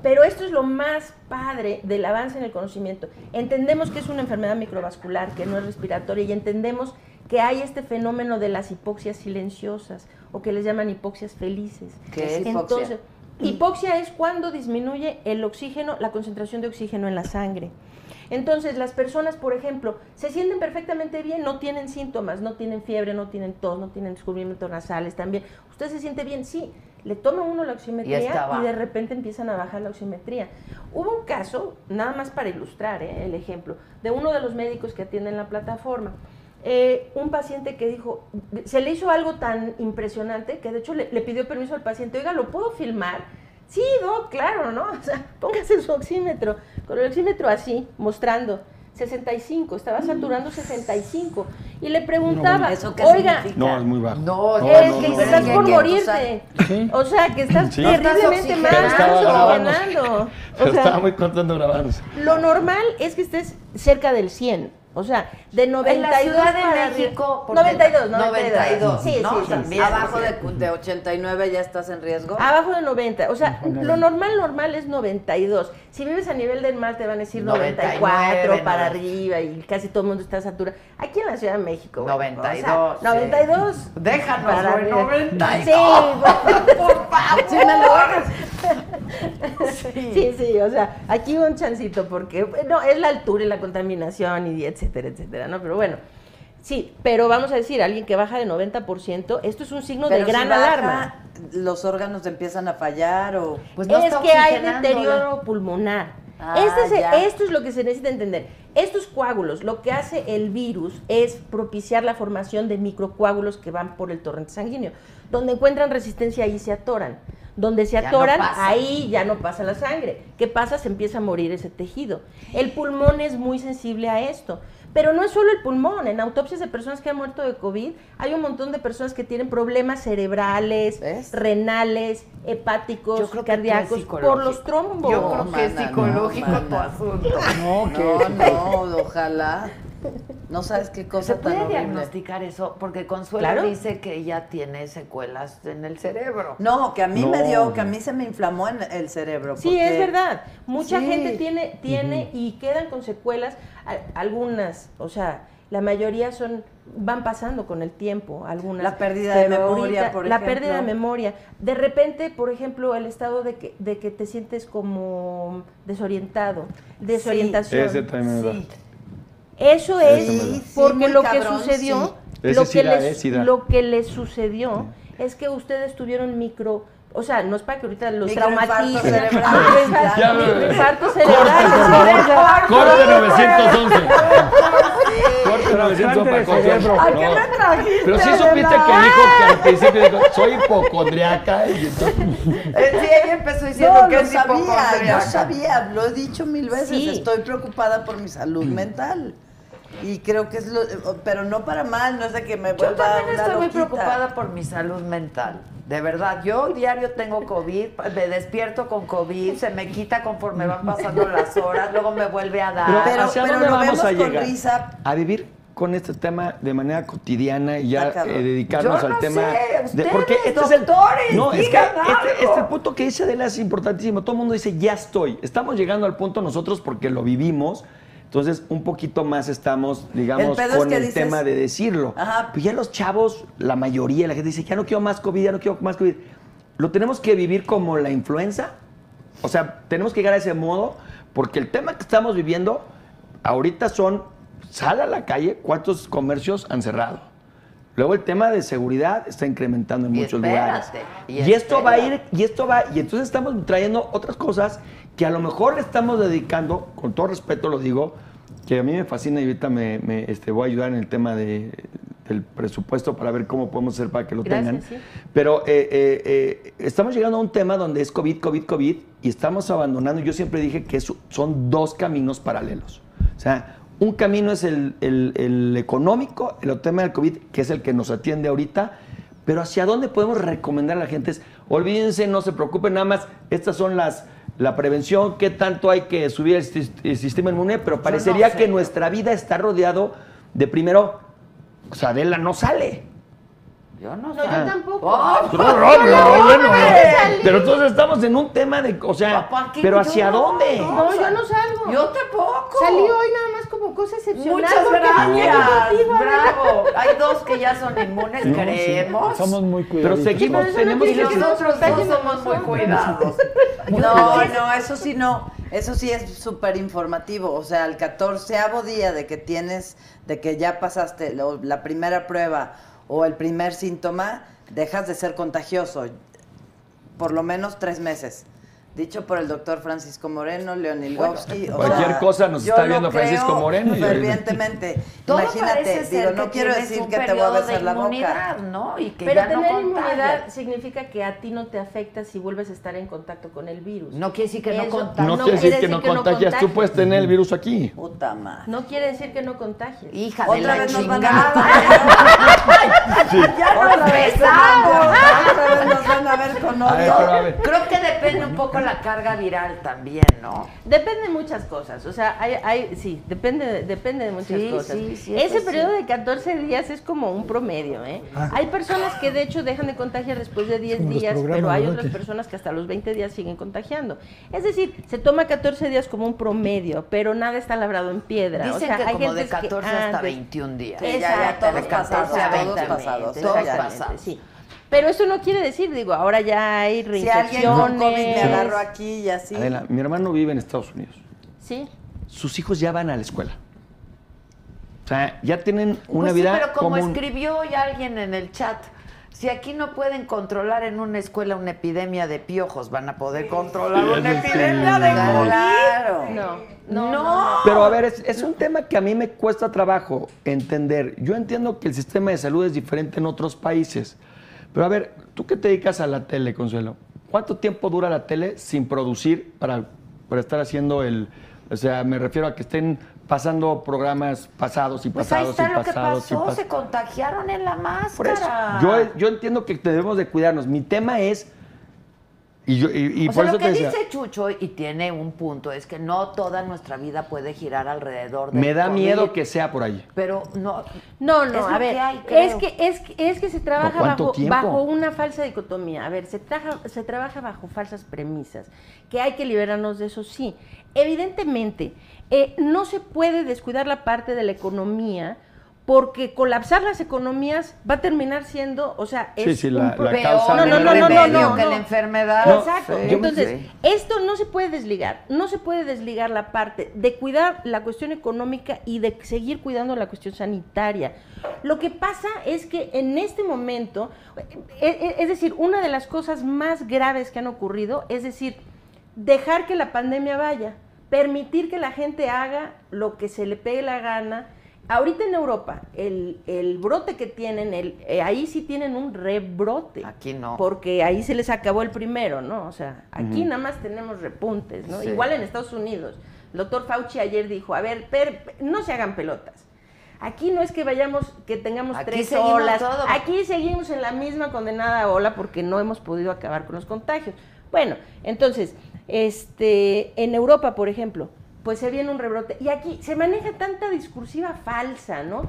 pero esto es lo más padre del avance en el conocimiento. Entendemos que es una enfermedad microvascular, que no es respiratoria, y entendemos que hay este fenómeno de las hipoxias silenciosas, o que les llaman hipoxias felices. ¿Qué es hipoxia? Entonces, hipoxia es cuando disminuye el oxígeno, la concentración de oxígeno en la sangre. Entonces, las personas, por ejemplo, se sienten perfectamente bien, no tienen síntomas, no tienen fiebre, no tienen tos, no tienen descubrimientos nasales también. ¿Usted se siente bien? Sí. Le toma uno la oximetría y, de repente empiezan a bajar la oximetría. Hubo un caso, nada más para ilustrar ¿eh? el ejemplo, de uno de los médicos que atienden la plataforma. Eh, un paciente que dijo, se le hizo algo tan impresionante que de hecho le, le pidió permiso al paciente, oiga, ¿lo puedo filmar? Sí, no, claro, ¿no? O sea, póngase su oxímetro, con el oxímetro así, mostrando 65, estaba saturando 65. Y le preguntaba, ¿Eso qué oiga, significa? No, es muy bajo. No, No, es no, que no, estás no, por no. morirte. Sí. O sea, que estás Sí. terriblemente mal, Pero estaba estás grabando. oxigenando. Pero O sea, estaba muy contento grabándose. lo normal es que estés cerca del 100. O sea, de 92 en la Ciudad de para México, arriba. porque- 92, 92. 92, Sí, ¿no? sí, sí. Abajo de, de 89 ya estás en riesgo. Abajo de 90. O sea, lo normal, normal es 92. Si vives a nivel del mar, te van a decir 94 99, para 90. arriba y casi todo el mundo está saturado. Aquí en la Ciudad de México. bueno, 92, O sea, 92. sí. Déjanos, para güey, arriba. 92. Sí. Por favor. Sí, me lo hagas. Sí, sí, o sea, aquí un chancito porque, no, es la altura y la contaminación y etcétera, etcétera, ¿no? Pero bueno, sí, pero vamos a decir, alguien que baja de 90%, esto es un signo Pero de gran si baja, alarma. ¿Los órganos empiezan a fallar o...? Pues no es que hay deterioro pulmonar. Ah, Este es esto es lo que se necesita entender. Estos coágulos, lo que hace el virus es propiciar la formación de microcoágulos que van por el torrente sanguíneo. Donde encuentran resistencia ahí se atoran. Donde se Ya no atoran, ahí ya no pasa la sangre. ¿Qué pasa? Se empieza a morir ese tejido. El pulmón es muy sensible a esto. Pero no es solo el pulmón. En autopsias de personas que han muerto de COVID, hay un montón de personas que tienen problemas cerebrales, ¿Ves? renales, hepáticos, Yo creo que tú es cardíacos, por los trombos. Yo creo que es mana, psicológico no, tu asunto. No, que No, no, ojalá. No sabes qué ¿Se cosa tan puede horrible. diagnosticar eso? Porque Consuelo Claro. dice que ella tiene secuelas en el cerebro. No, que a mí me dio, que a mí se me inflamó en el cerebro. Sí, porque- es verdad. Mucha Sí. gente tiene, tiene y quedan con secuelas. Algunas, o sea, la mayoría son van pasando con el tiempo. Algunas. La pérdida de memoria, ahorita- por La ejemplo. pérdida de memoria. De repente, por ejemplo, el estado de que, de que te sientes como desorientado, desorientación. Ese también me da. Sí. Eso es da. porque Sí, lo que cabrón, sucedió, sí. Lo sí que, les, sí lo que les sucedió es que ustedes tuvieron micro, o sea, no es para que ahorita los traumaticen, Corte, cerebral. Corte 911. Corte Trasplante 911 para de confiar. cerebro. ¿A qué me trajiste? Pero sí supiste que dijo que al principio dijo, soy hipocondriaca. Eh, sí, ella empezó diciendo que lo es sabía, hipocondríaca. yo sabía, lo he dicho mil veces, Sí. estoy preocupada por mi salud mental. Y creo que es lo, pero no para mal, no es de que me Yo vuelva también una estoy muy preocupada por mi salud mental. De verdad, yo diario tengo COVID, me despierto con COVID, se me quita conforme van pasando las horas, luego me vuelve a dar. Pero, Pero- ¿hacia pero dónde lo vamos vemos a con llegar? risa. A vivir con este tema de manera cotidiana y ya cabrón. eh, dedicarnos Yo al no tema sé, ustedes, este doctores, no es que este, este punto que dice Adela es importantísimo todo el mundo dice ya estoy estamos llegando al punto nosotros porque lo vivimos entonces un poquito más estamos digamos El pedo es con que el dices- tema de decirlo Ajá. pues ya los chavos la mayoría la gente dice ya no quiero más covid ya no quiero más covid lo tenemos que vivir como la influenza o sea, tenemos que llegar a ese modo porque el tema que estamos viviendo ahorita son, sal a la calle, ¿cuántos comercios han cerrado? Luego el tema de seguridad está incrementando en Y muchos espérate, lugares. y Y, esto va a ir, y esto va, y entonces estamos trayendo otras cosas que a lo mejor le estamos dedicando, con todo respeto lo digo, que a mí me fascina y ahorita me, me, este, voy a ayudar en el tema de, del presupuesto para ver cómo podemos hacer para que lo Gracias, tengan. sí. Pero eh, eh, eh, estamos llegando a un tema donde es COVID, COVID, COVID y estamos abandonando. Yo siempre dije que eso- son dos caminos paralelos. O sea, un camino es el, el- el económico, el tema del COVID, que es el que nos atiende ahorita. Pero hacia dónde podemos recomendar a la gente es, olvídense, no se preocupen, nada más, estas son las, la prevención, qué tanto hay que subir el, sis- el sistema inmune, pero parecería sé. que nuestra vida está rodeado de primero, o sea, Adela no sale. Yo no, No, sé. yo tampoco. Oh, No, no, no, bueno, pero entonces estamos en un tema de, o sea, Papá, ¿qué pero hacia dónde? No, yo no salgo. Yo tampoco. Salí hoy nada más como cosa excepcional. Muchas gracias. Bravo. Hay dos que ya son inmunes, No, sí, creemos. Somos muy Pero seguimos, Pero no tenemos que... nosotros dos somos muy cuidados. No, no, eso sí no. Eso sí es súper informativo. O sea, el catorceavo día de que tienes, de que ya pasaste lo- la primera prueba o el primer síntoma, dejas de ser contagioso. Por lo menos tres meses. Dicho por el doctor Francisco Moreno, Leonilgovsky. o Cualquier sea, cosa nos está viendo Francisco Moreno y- Fervientemente. Todo Imagínate, digo, no quiero decir que te voy a de besar la boca. ¿no? Y que Pero ya no tener contagias. inmunidad significa que a ti no te afecta si vuelves a estar en contacto con el virus. No quiere decir que no contagias. No, No quiere decir que no decir que no contagias, tú contagies. puedes tener el virus aquí. Puta madre. No quiere decir que no contagies. Hija de Otra la vez nos van chingada. ya nos Otra vez besamos. Otra vez nos van a ver con odio. Creo que depende un poco la carga viral también, ¿no? Depende de muchas cosas, o sea, hay, hay sí, depende, de- depende de muchas Sí, cosas. sí, sí, Ese sí. periodo de 14 días es como un promedio, ¿eh? Hay personas que de hecho dejan de contagiar después de 10 como los días, pero hay otras Que- personas que hasta los 20 días siguen contagiando. Es decir, se toma 14 días como un promedio, pero nada está labrado en piedra. Dicen o sea, que hay como de gentes que 14 hasta antes- 21 días. Sí, ya, ya, Exacto, todos 14 pasados, todos 20, pasados, todos pasados. sí. Pero eso no quiere decir, digo, ahora ya hay Si reinfecciones. alguien con COVID me agarró aquí y así. Adela, mi hermano vive en Estados Unidos. Sí. Sus hijos ya van a la escuela. O sea, ya tienen una Pues sí, vida pero como común. escribió hoy alguien en el chat, si aquí no pueden controlar en una escuela una epidemia de piojos, van a poder controlar Sí, una sí. epidemia de COVID. Claro. No, No. no, no. Pero a ver, es, es un tema que a mí me cuesta trabajo entender. Yo entiendo que el sistema de salud es diferente en otros países. Pero a ver, tú que te dedicas a la tele, Consuelo, ¿cuánto tiempo dura la tele sin producir para, para estar haciendo el... O sea, me refiero a que estén pasando programas pasados y Pues ahí pasados está y lo que pasados y pasó, pas- se contagiaron en la Por eso, máscara. yo, yo entiendo que debemos de cuidarnos. Mi tema es Y, yo, y, y o por sea, eso lo que te decía, dice Chucho, y tiene un punto, es que no toda nuestra vida puede girar alrededor de me da miedo que sea por ahí. Pero no... No, Es no, a ver, que hay, es, que, es, que, es que se trabaja bajo, tiempo? bajo una falsa dicotomía. A ver, se, traja- se trabaja bajo falsas premisas, que hay que liberarnos de eso, sí. Evidentemente, eh, no se puede descuidar la parte de la economía porque colapsar las economías va a terminar siendo, o sea, es Sí, sí, la- un la Peor causa No, no, no, no, remedio no, no, que la enfermedad. No, Exacto. Sí, Entonces, esto no se puede desligar. No se puede desligar la parte de cuidar la cuestión económica y de seguir cuidando la cuestión sanitaria. Lo que pasa es que en este momento, e- e- es decir, una de las cosas más graves que han ocurrido, es decir, dejar que la pandemia vaya, permitir que la gente haga lo que se le pegue la gana. Ahorita en Europa, el, el brote que tienen, el, eh, ahí sí tienen un rebrote. Aquí no. Porque ahí se les acabó el primero, ¿no? O sea, aquí nada más tenemos repuntes, ¿no? Sí. Igual en Estados Unidos. El doctor Fauci ayer dijo, a ver, per- no se hagan pelotas. Aquí no es que vayamos, que tengamos Aquí tres olas. todo. Aquí seguimos en la misma condenada ola porque no hemos podido acabar con los contagios. Bueno, entonces, este, en Europa, por ejemplo, pues se viene un rebrote. Y aquí se maneja tanta discursiva falsa, ¿no?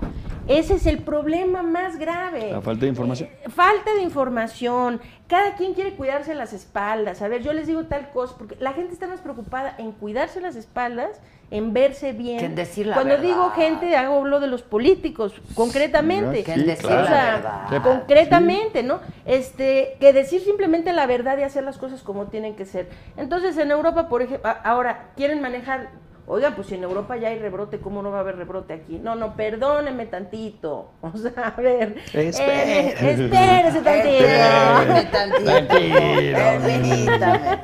Ese es el problema más grave. La falta de información. Eh, falta de información. Cada quien quiere cuidarse las espaldas. A ver, yo les digo tal cosa, porque la gente está más preocupada en cuidarse las espaldas, en verse bien. Que en decir la Cuando verdad. digo gente, hago lo de los políticos, concretamente. Que en decir claro. O la sea, verdad. concretamente, ¿no? Este, que decir simplemente la verdad y hacer las cosas como tienen que ser. Entonces, en Europa, por ejemplo, ahora quieren manejar, oigan, pues si en Europa ya hay rebrote, ¿cómo no va a haber rebrote aquí? No, no, perdóneme tantito. O sea, a ver. Eh, espérese Espérame tantito. tantito. Permítame.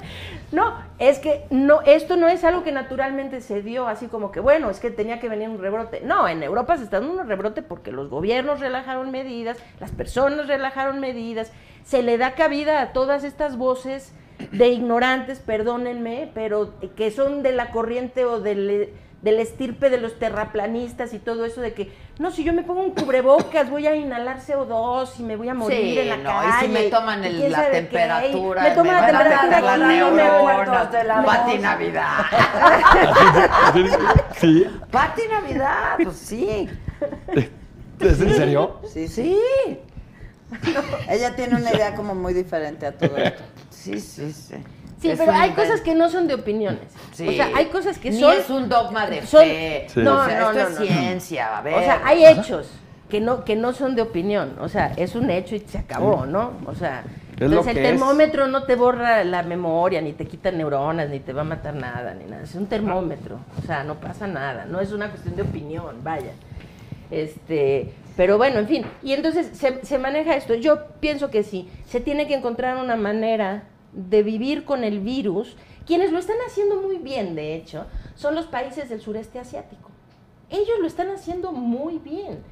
No, es que no, esto no es algo que naturalmente se dio así como que, bueno, es que tenía que venir un rebrote. No, en Europa se está dando un rebrote porque los gobiernos relajaron medidas, las personas relajaron medidas, se le da cabida a todas estas voces de ignorantes, perdónenme, pero que son de la corriente o del, del estirpe de los terraplanistas y todo eso de que, no, si yo me pongo un cubrebocas voy a inhalar CO2 y me voy a morir Sí, en la no, calle. y si me toman el- la temperatura, me toman la temperatura aquí, me neuronas. de la Pati. Navidad. ¿Sí? Pati Navidad, pues sí. ¿Es en serio? Sí, sí. Sí. Ella tiene una idea como muy diferente a todo esto. Sí, sí, sí. Sí, Es pero hay invento. cosas que no son de opiniones. Sí. O sea, hay cosas que Ni son... es un dogma de son- fe. Sí. No, O sea, no, esto no, es no. ciencia, a ver. O sea, hay hechos que no, que no son de opinión. O sea, es un hecho y se acabó, ¿no? O sea, entonces el es. termómetro no te borra la memoria, ni te quita neuronas, ni te va a matar nada, ni nada. Es un termómetro. O sea, no pasa nada. No es una cuestión de opinión, vaya. Este, pero bueno, en fin. Y entonces se, se maneja esto. Yo pienso que sí. Se tiene que encontrar una manera de vivir con el virus. Quienes lo están haciendo muy bien, de hecho, son los países del sureste asiático. Ellos lo están haciendo muy bien.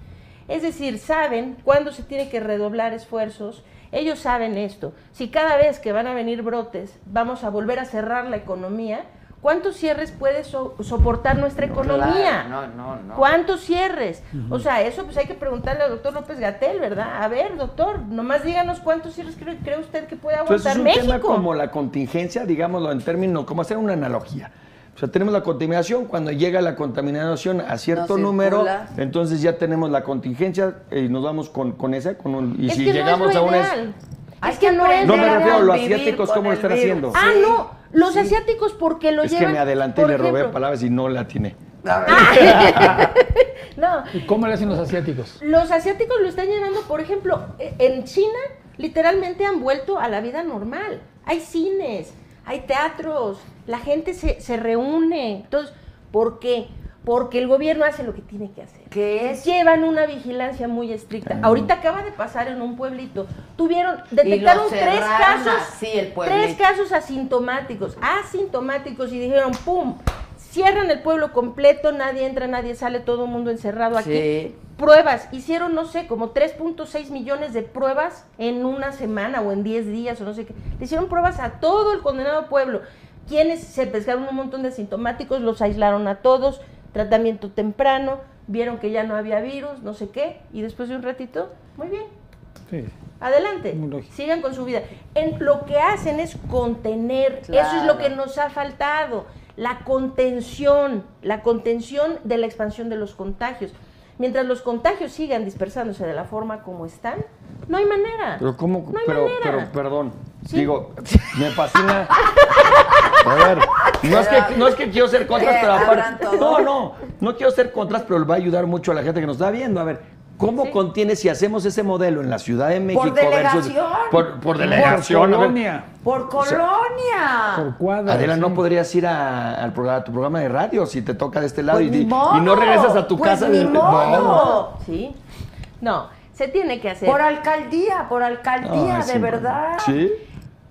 Es decir, saben cuándo se tiene que redoblar esfuerzos. Ellos saben esto. Si cada vez que van a venir brotes vamos a volver a cerrar la economía, ¿cuántos cierres puede so- soportar nuestra economía? No, no, no. ¿Cuántos cierres? O sea, eso pues hay que preguntarle al doctor López Gatel, ¿verdad? A ver, doctor, nomás díganos cuántos cierres cree, cree usted que puede Entonces aguantar es un tema México. como la contingencia, digámoslo en términos, como hacer una analogía. O sea, tenemos la contaminación, cuando llega la contaminación a cierto No número, entonces ya tenemos la contingencia y nos vamos con, con esa, con un, y es si que llegamos no a es lo una... ideal. Es que que no es No lo me refiero a los asiáticos, ¿cómo están virus. haciendo? Ah, no, los asiáticos porque lo es llevan... que me adelanté y le robé ejemplo, palabras y no la atiné. No, ¿Y cómo le hacen los asiáticos? Los asiáticos lo están llevando, por ejemplo, e- en China literalmente han vuelto a la vida normal. Hay cines, hay teatros, la gente se, se reúne. Entonces, ¿por qué? Porque el gobierno hace lo que tiene que hacer. ¿Qué es? Llevan una vigilancia muy estricta. Ahorita acaba de pasar en un pueblito. Tuvieron, detectaron tres casos, así el tres casos asintomáticos, asintomáticos y dijeron, ¡pum! Cierran el pueblo completo, nadie entra, nadie sale, todo el mundo encerrado aquí Sí. pruebas. Hicieron, no sé, como 3.6 millones de pruebas en una semana o en 10 días o no sé qué. Le hicieron pruebas a todo el condenado pueblo. Quienes se pescaron un montón de asintomáticos, los aislaron a todos, tratamiento temprano, vieron que ya no había virus, no sé qué, y después de un ratito, muy bien. Sí. Adelante, sigan con su vida. En, lo que hacen es contener, eso es lo que nos ha faltado, la contención, la contención de la expansión de los contagios. Mientras los contagios sigan dispersándose de la forma como están, no hay manera. Pero cómo, No hay pero, manera. pero, perdón, Sí. digo, me fascina. A ver, no es que, no es que quiero ser contras, pero ¿Abran aparte, todo? no, no, no quiero ser contras, pero le va a ayudar mucho a la gente que nos está viendo. A ver, ¿cómo Sí. contiene si hacemos ese modelo en la Ciudad de México delegación. por, por delegación? Por colonia, Por colonia. por cuadra. Adela, no podrías ir a, al programa, a tu programa de radio si te toca de este lado Pues y, ni y modo. no regresas a tu Pues casa. ni de- modo. No. ¿Sí? No, se tiene que hacer. Por alcaldía, por alcaldía, Ay, de sí, verdad. Sí,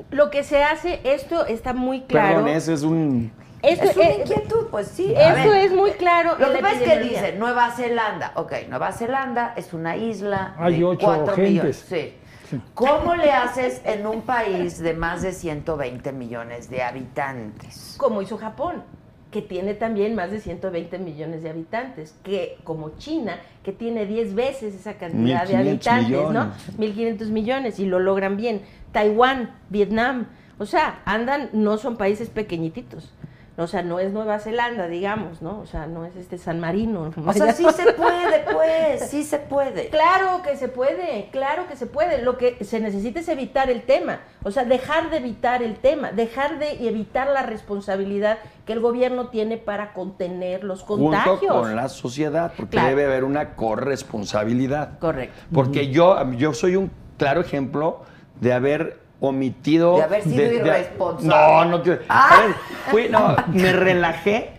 Lo que se hace, esto está muy claro. perdón, ese es un... Esto, Es una eh, inquietud, pues sí. A esto ver, es muy claro. Lo que pasa es que dice Nueva Zelanda. Ok, Nueva Zelanda es una isla Hay de ocho cuatro gentes. millones. Sí. ¿Cómo le haces en un país de más de 120 millones de habitantes? como hizo Japón, que tiene también más de 120 millones de habitantes, que como China, que tiene 10 veces esa cantidad de 1.500 habitantes, millones. ¿no? 1.500 millones y lo logran bien. Taiwán, Vietnam, o sea, andan, no son países pequeñititos. O sea, no es Nueva Zelanda, digamos, ¿no? O sea, no es este San Marino. O sea, sí se puede, pues, sí se puede. Claro que se puede, claro que se puede. Lo que se necesita es evitar el tema. O sea, dejar de evitar el tema, dejar de evitar la responsabilidad que el gobierno tiene para contener los contagios. Junto con la sociedad, porque Claro. debe haber una corresponsabilidad. Correcto. Porque yo, yo soy un claro ejemplo de haber omitido... De haber sido irresponsable. no, no quiero... Ah. A ver, fui- no, me relajé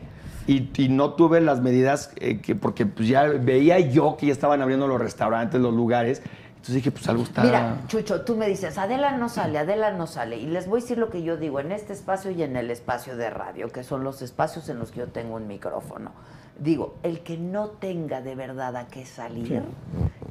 y, y no tuve las medidas eh, que... Porque pues ya veía yo que ya estaban abriendo los restaurantes, los lugares. Entonces dije, pues algo está... Mira, Chucho, tú me dices, Adela no sale, Adela no sale. Y les voy a decir lo que yo digo en este espacio y en el espacio de radio, que son los espacios en los que yo tengo un micrófono. Digo, el que no tenga de verdad a qué salir,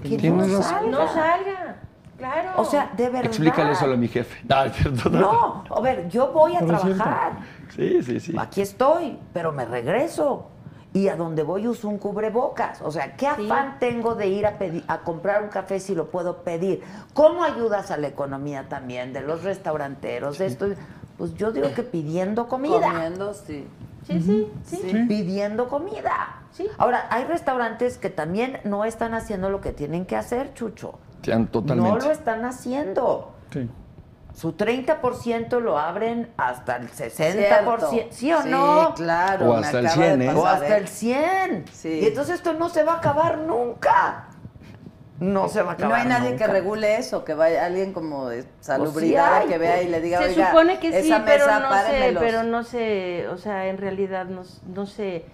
que no salga. No salga, claro. O sea, de verdad. Explícale eso a mi jefe. No, es cierto, No, a ver, yo voy a Pero trabajar. Sí, sí, sí. Aquí estoy, pero me regreso. Y a donde voy uso un cubrebocas. O sea, ¿qué Sí. afán tengo de ir a, pedir, a comprar un café si lo puedo pedir? ¿Cómo ayudas a la economía también de los restauranteros? De esto? Pues yo digo que pidiendo comida. Comiendo, sí. sí, sí, sí, Sí. Pidiendo comida. Sí. Ahora, hay restaurantes que también no están haciendo lo que tienen que hacer, Chucho. Sí, Totalmente. No lo están haciendo. Sí. Su 30% lo abren hasta el 60%. Cierto. ¿Sí o no? claro. O me hasta el acaba de 100, ¿eh? O hasta el 100. Sí. Y entonces esto no se va a acabar nunca. No se va a Y no acabar hay nadie nunca. que regule eso, que vaya alguien como de salubridad hay, que vea pues. y le diga, Se "Oiga, supone que sí, esa pero mesa, no sé, párenmelos". pero no sé, o sea, en realidad no, no sé,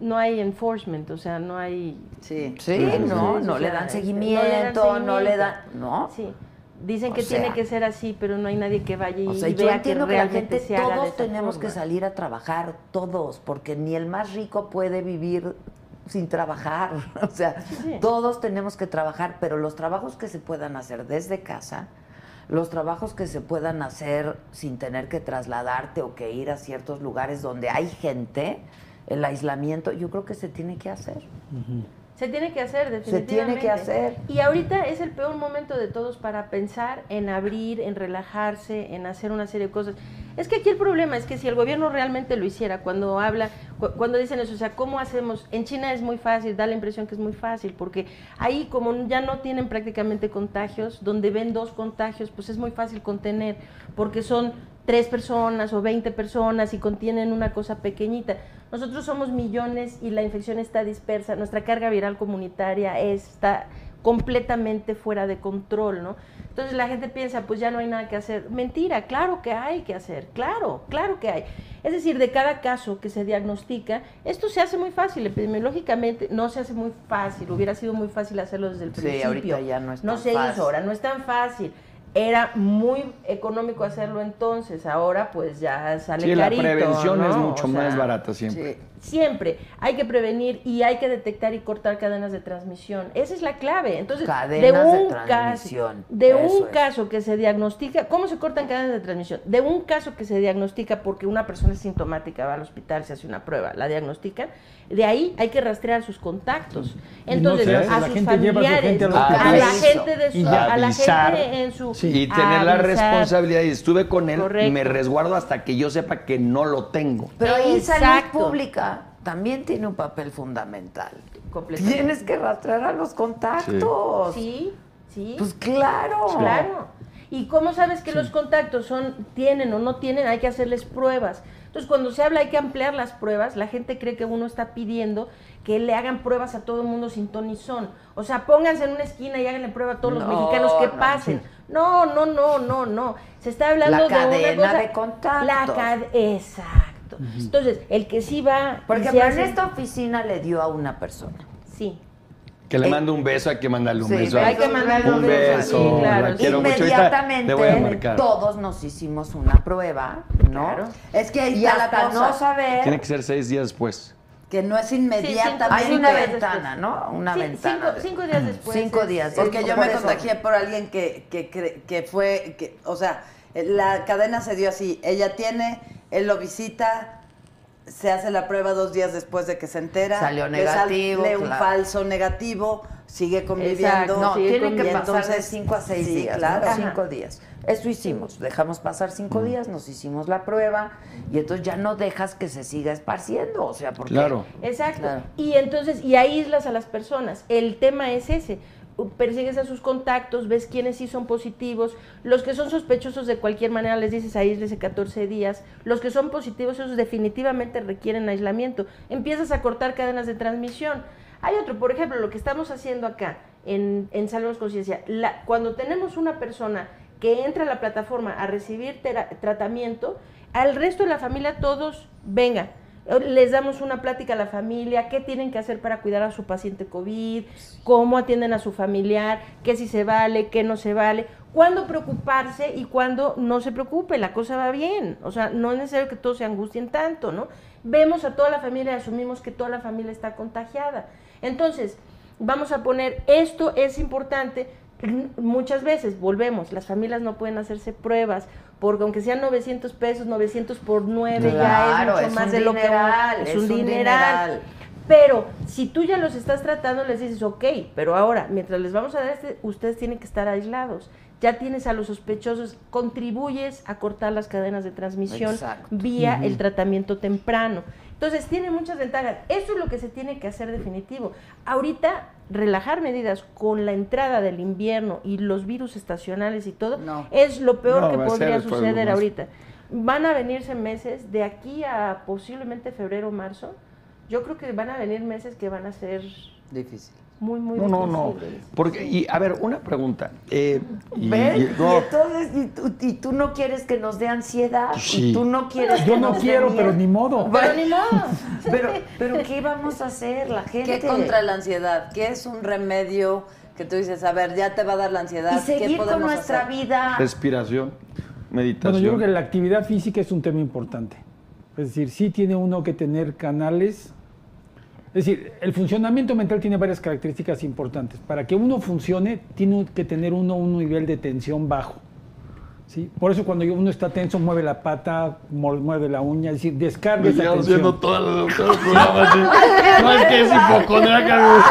no hay enforcement, o sea, no hay Sí. Sí, no, Sí, no le dan seguimiento, no le dan. No. Sí. Dicen O que sea- tiene que ser así, pero no hay nadie que vaya y, O sea, y yo vea entiendo que que, la realmente gente, se haga todos tenemos que salir a trabajar, todos, porque ni el más rico puede vivir sin trabajar. O sea, sí. todos tenemos que trabajar, pero los trabajos que se puedan hacer desde casa, los trabajos que se puedan hacer sin tener que trasladarte o que ir a ciertos lugares donde hay gente, el aislamiento, yo creo que se tiene que hacer. Se tiene que hacer, Se definitivamente. tiene que hacer. Y ahorita es el peor momento de todos para pensar en abrir, en relajarse, en hacer una serie de cosas. Es que aquí el problema es que si el gobierno realmente lo hiciera, cuando habla, cu- cuando dicen eso, o sea, ¿cómo hacemos? En China es muy fácil, da la impresión que es muy fácil, porque ahí como ya no tienen prácticamente contagios, donde ven dos contagios, pues es muy fácil contener, porque son tres personas o 20 personas y contienen una cosa pequeñita. Nosotros somos millones y la infección está dispersa, nuestra carga viral comunitaria está completamente fuera de control, ¿no? Entonces la gente piensa, pues ya no hay nada que hacer. Mentira, claro que hay que hacer, claro, claro que hay. Es decir, de cada caso que se diagnostica, esto se hace muy fácil, epidemiológicamente no se hace muy fácil, hubiera sido muy fácil hacerlo desde el Sí, principio. ahorita ya no es No tan se fácil. hizo, ahora no es tan fácil. Era muy económico hacerlo entonces, ahora pues ya sale Sí, la carito, prevención ¿no? es mucho O sea, más barata siempre. Sí. Siempre hay que prevenir y hay que detectar y cortar cadenas de transmisión. Esa es la clave. Entonces, Cadenas de de un transmisión, caso, de un es. caso que se diagnostica, ¿cómo se cortan cadenas de transmisión? De un caso que se diagnostica porque una persona es sintomática, va al hospital, se hace una prueba, la diagnostican, de ahí hay que rastrear sus contactos. Y no Entonces, hace, a la sus a su familiares, gente a hospital. la gente de su, Y a la gente en su Y tener la responsabilidad y estuve con él, Correcto. me resguardo hasta que yo sepa que no lo tengo. Pero ahí salud pública también tiene un papel fundamental. Tienes que rastrear a los contactos. Sí, sí. Pues claro. Claro. ¿Y cómo sabes que los contactos son tienen o no tienen? Hay que hacerles pruebas. Entonces, cuando se habla hay que ampliar las pruebas, la gente cree que uno está pidiendo que le hagan pruebas a todo el mundo sin ton son. O sea, pónganse en una esquina y háganle prueba a todos los No, mexicanos que no, pasen. No, no, no, no, no. Se está hablando La de una cadena cosa- de contactos. La cad- Exacto. Entonces, el que sí va... Por y se ejemplo, en hace- esta oficina le dio a una persona. Sí. Que le Eh, mando un beso, hay que mandarle un Sí, beso. hay que mandarle un un beso, beso. sí, claro. Mucho. Inmediatamente le voy a marcar. todos nos hicimos una prueba, ¿no? Claro. Es que ahí Y está la cosa, no saber, Tiene que ser seis días después. que no es inmediatamente. hay una ventana, después. ¿no? Una Sí, ventana. cinco- de- cinco días después Cinco es- días. Porque yo por me eso. contagié por alguien que, que, que fue, que, o sea, la cadena se dio así. Ella tiene, él lo visita, se hace la prueba dos días después de que se entera. Salió le sale negativo, un claro. falso negativo, sigue conviviendo. Exacto, No, Sí, tienen que pasar de entonces- cinco a seis sí, días. ¿no? claro. Cinco días. Eso hicimos. Dejamos pasar Mm. cinco días, nos hicimos la prueba y entonces ya no dejas que se siga esparciendo. O sea, porque. Claro. Exacto. Claro. Y entonces, y aíslas a las personas. El tema es ese. Persigues a sus contactos, ves quiénes sí son positivos. Los que son sospechosos de cualquier manera les dices aíslese 14 días. Los que son positivos, esos definitivamente requieren aislamiento. Empiezas a cortar cadenas de transmisión. Hay otro, por ejemplo, lo que estamos haciendo acá en, en Salvemos Conciencia. Cuando tenemos una persona que entra a la plataforma a recibir tratamiento, al resto de la familia todos, venga, les damos una plática a la familia, qué tienen que hacer para cuidar a su paciente COVID, cómo atienden a su familiar, qué si se vale, qué no se vale, cuándo preocuparse y cuándo no se preocupe, la cosa va bien. O sea, no es necesario que todos se angustien tanto, ¿no? Vemos a toda la familia y asumimos que toda la familia está contagiada. Entonces, vamos a poner, esto es importante, muchas veces volvemos, las familias no pueden hacerse pruebas, porque aunque sean 900 pesos, 900 por 9 ya es mucho es más un de lo que dineral, es, es un un dineral. dineral. Pero si tú ya los estás tratando, les dices, ok, pero ahora, mientras les vamos a dar este, ustedes tienen que estar aislados. Ya tienes a los sospechosos, contribuyes a cortar las cadenas de transmisión Exacto. vía el tratamiento temprano. Entonces, tiene muchas ventajas. Eso es lo que se tiene que hacer definitivo. Ahorita, relajar medidas con la entrada del invierno y los virus estacionales y todo, No. es lo peor No, que podría suceder ahorita. Van a venirse meses, de aquí a posiblemente febrero o marzo, yo creo que van a venir meses que van a ser Difícil. Muy, muy No, no, no. Porque, y a ver, una pregunta. Eh, y- ¿Ves? y- Y, no, entonces, y tú, y tú no quieres que nos dé ansiedad. Sí. Y tú no quieres Yo que no nos quiero, pero ni modo. Pero ni modo. Pero, pero ¿qué vamos a hacer? La gente. ¿Qué contra la ansiedad? ¿Qué es un remedio que tú dices, a ver, ya te va a dar la ansiedad? Y ¿Qué seguir con podemos nuestra hacer? vida. respiración, meditación. Bueno, yo creo que la actividad física es un tema importante. Es decir, sí tiene uno que tener canales. Es decir, el funcionamiento mental tiene varias características importantes. Para que uno funcione, tiene que tener uno un nivel de tensión bajo. ¿sí? Por eso cuando uno está tenso, mueve la pata, mueve la uña, es decir, descarga Me esa sigamos tensión. así. No es que es hipocondriaca.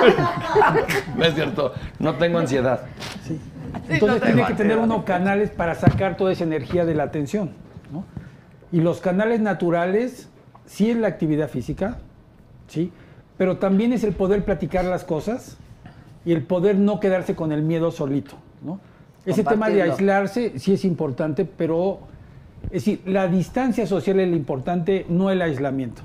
No es cierto. No tengo ansiedad. Entonces tiene que tener uno canales para sacar toda esa energía de la atención. ¿no? Y los canales naturales, sí es la actividad física, ¿sí? Pero también es el poder platicar las cosas y el poder no quedarse con el miedo solito. ¿no? Ese tema de aislarse sí es importante, pero es decir, la distancia social es lo importante, no el aislamiento.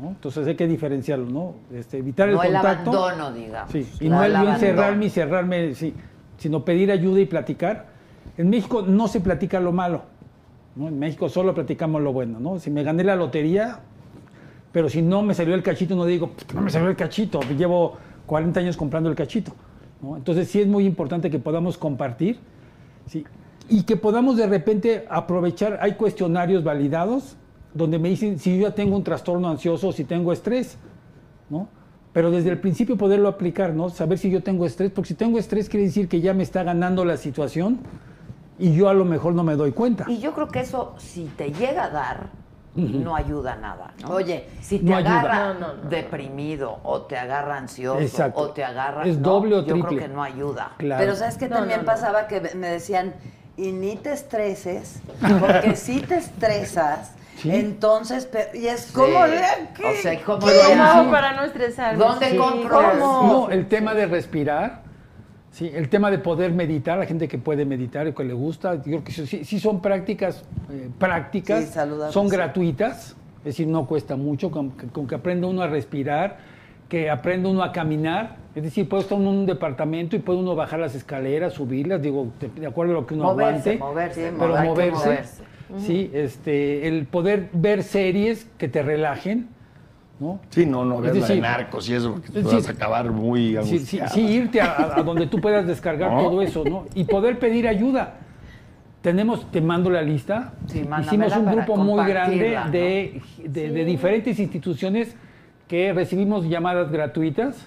¿no? Entonces hay que diferenciarlo, ¿no? Este, evitar No el el contacto. abandono, digamos. Sí, y no el el encerrarme y cerrarme, sí, sino pedir ayuda y platicar. En México no se platica lo malo. ¿no? En México solo platicamos lo bueno. ¿no? Si me gané la lotería, pero si no me salió el cachito, no digo, "Puta, no me salió el cachito, llevo 40 años comprando el cachito. ¿no? Entonces sí es muy importante que podamos compartir ¿sí? y que podamos de repente aprovechar, hay cuestionarios validados donde me dicen si yo ya tengo un trastorno ansioso o si tengo estrés, ¿no? Pero desde el principio poderlo aplicar, ¿no? Saber si yo tengo estrés, porque si tengo estrés quiere decir que ya me está ganando la situación y yo a lo mejor no me doy cuenta. Y yo creo que eso, si te llega a dar, no ayuda nada. ¿no? Oye, si te no agarra No, no, no. deprimido o te agarra ansioso Exacto. o te agarra. Es no, doble o Yo triple. creo que no ayuda. Claro. Pero ¿sabes qué No, también no, no. pasaba? Que me decían, y ni te estreses, porque si te estresas, Sí. entonces, y es Sí. como... O sea, ¿cómo ¿Cómo le hago hago? para no estresarme? ¿Dónde Sí, compro? ¿cómo? No, el tema de respirar, sí, el tema de poder meditar, la gente que puede meditar y que le gusta, yo creo que sí, sí son prácticas eh, prácticas, Sí, son gratuitas, es decir, no cuesta mucho, con que, con que aprenda uno a respirar, que aprenda uno a caminar, es decir, puede estar en un departamento y puede uno bajar las escaleras, subirlas, digo, de, de acuerdo a lo que uno Moverse, aguante, moverse, pero moverse, moverse. sí, este, el poder ver series que te relajen, ¿no? Sí, no, no Es ves la de decir, narcos y eso, porque te es vas a acabar muy Sí, sí, sí, irte a, donde tú puedas descargar ¿No? todo eso, ¿no? Y poder pedir ayuda. Tenemos, te mando la lista. Sí, Hicimos un grupo muy grande compartirla, ¿no? de, de- de diferentes instituciones que recibimos llamadas gratuitas,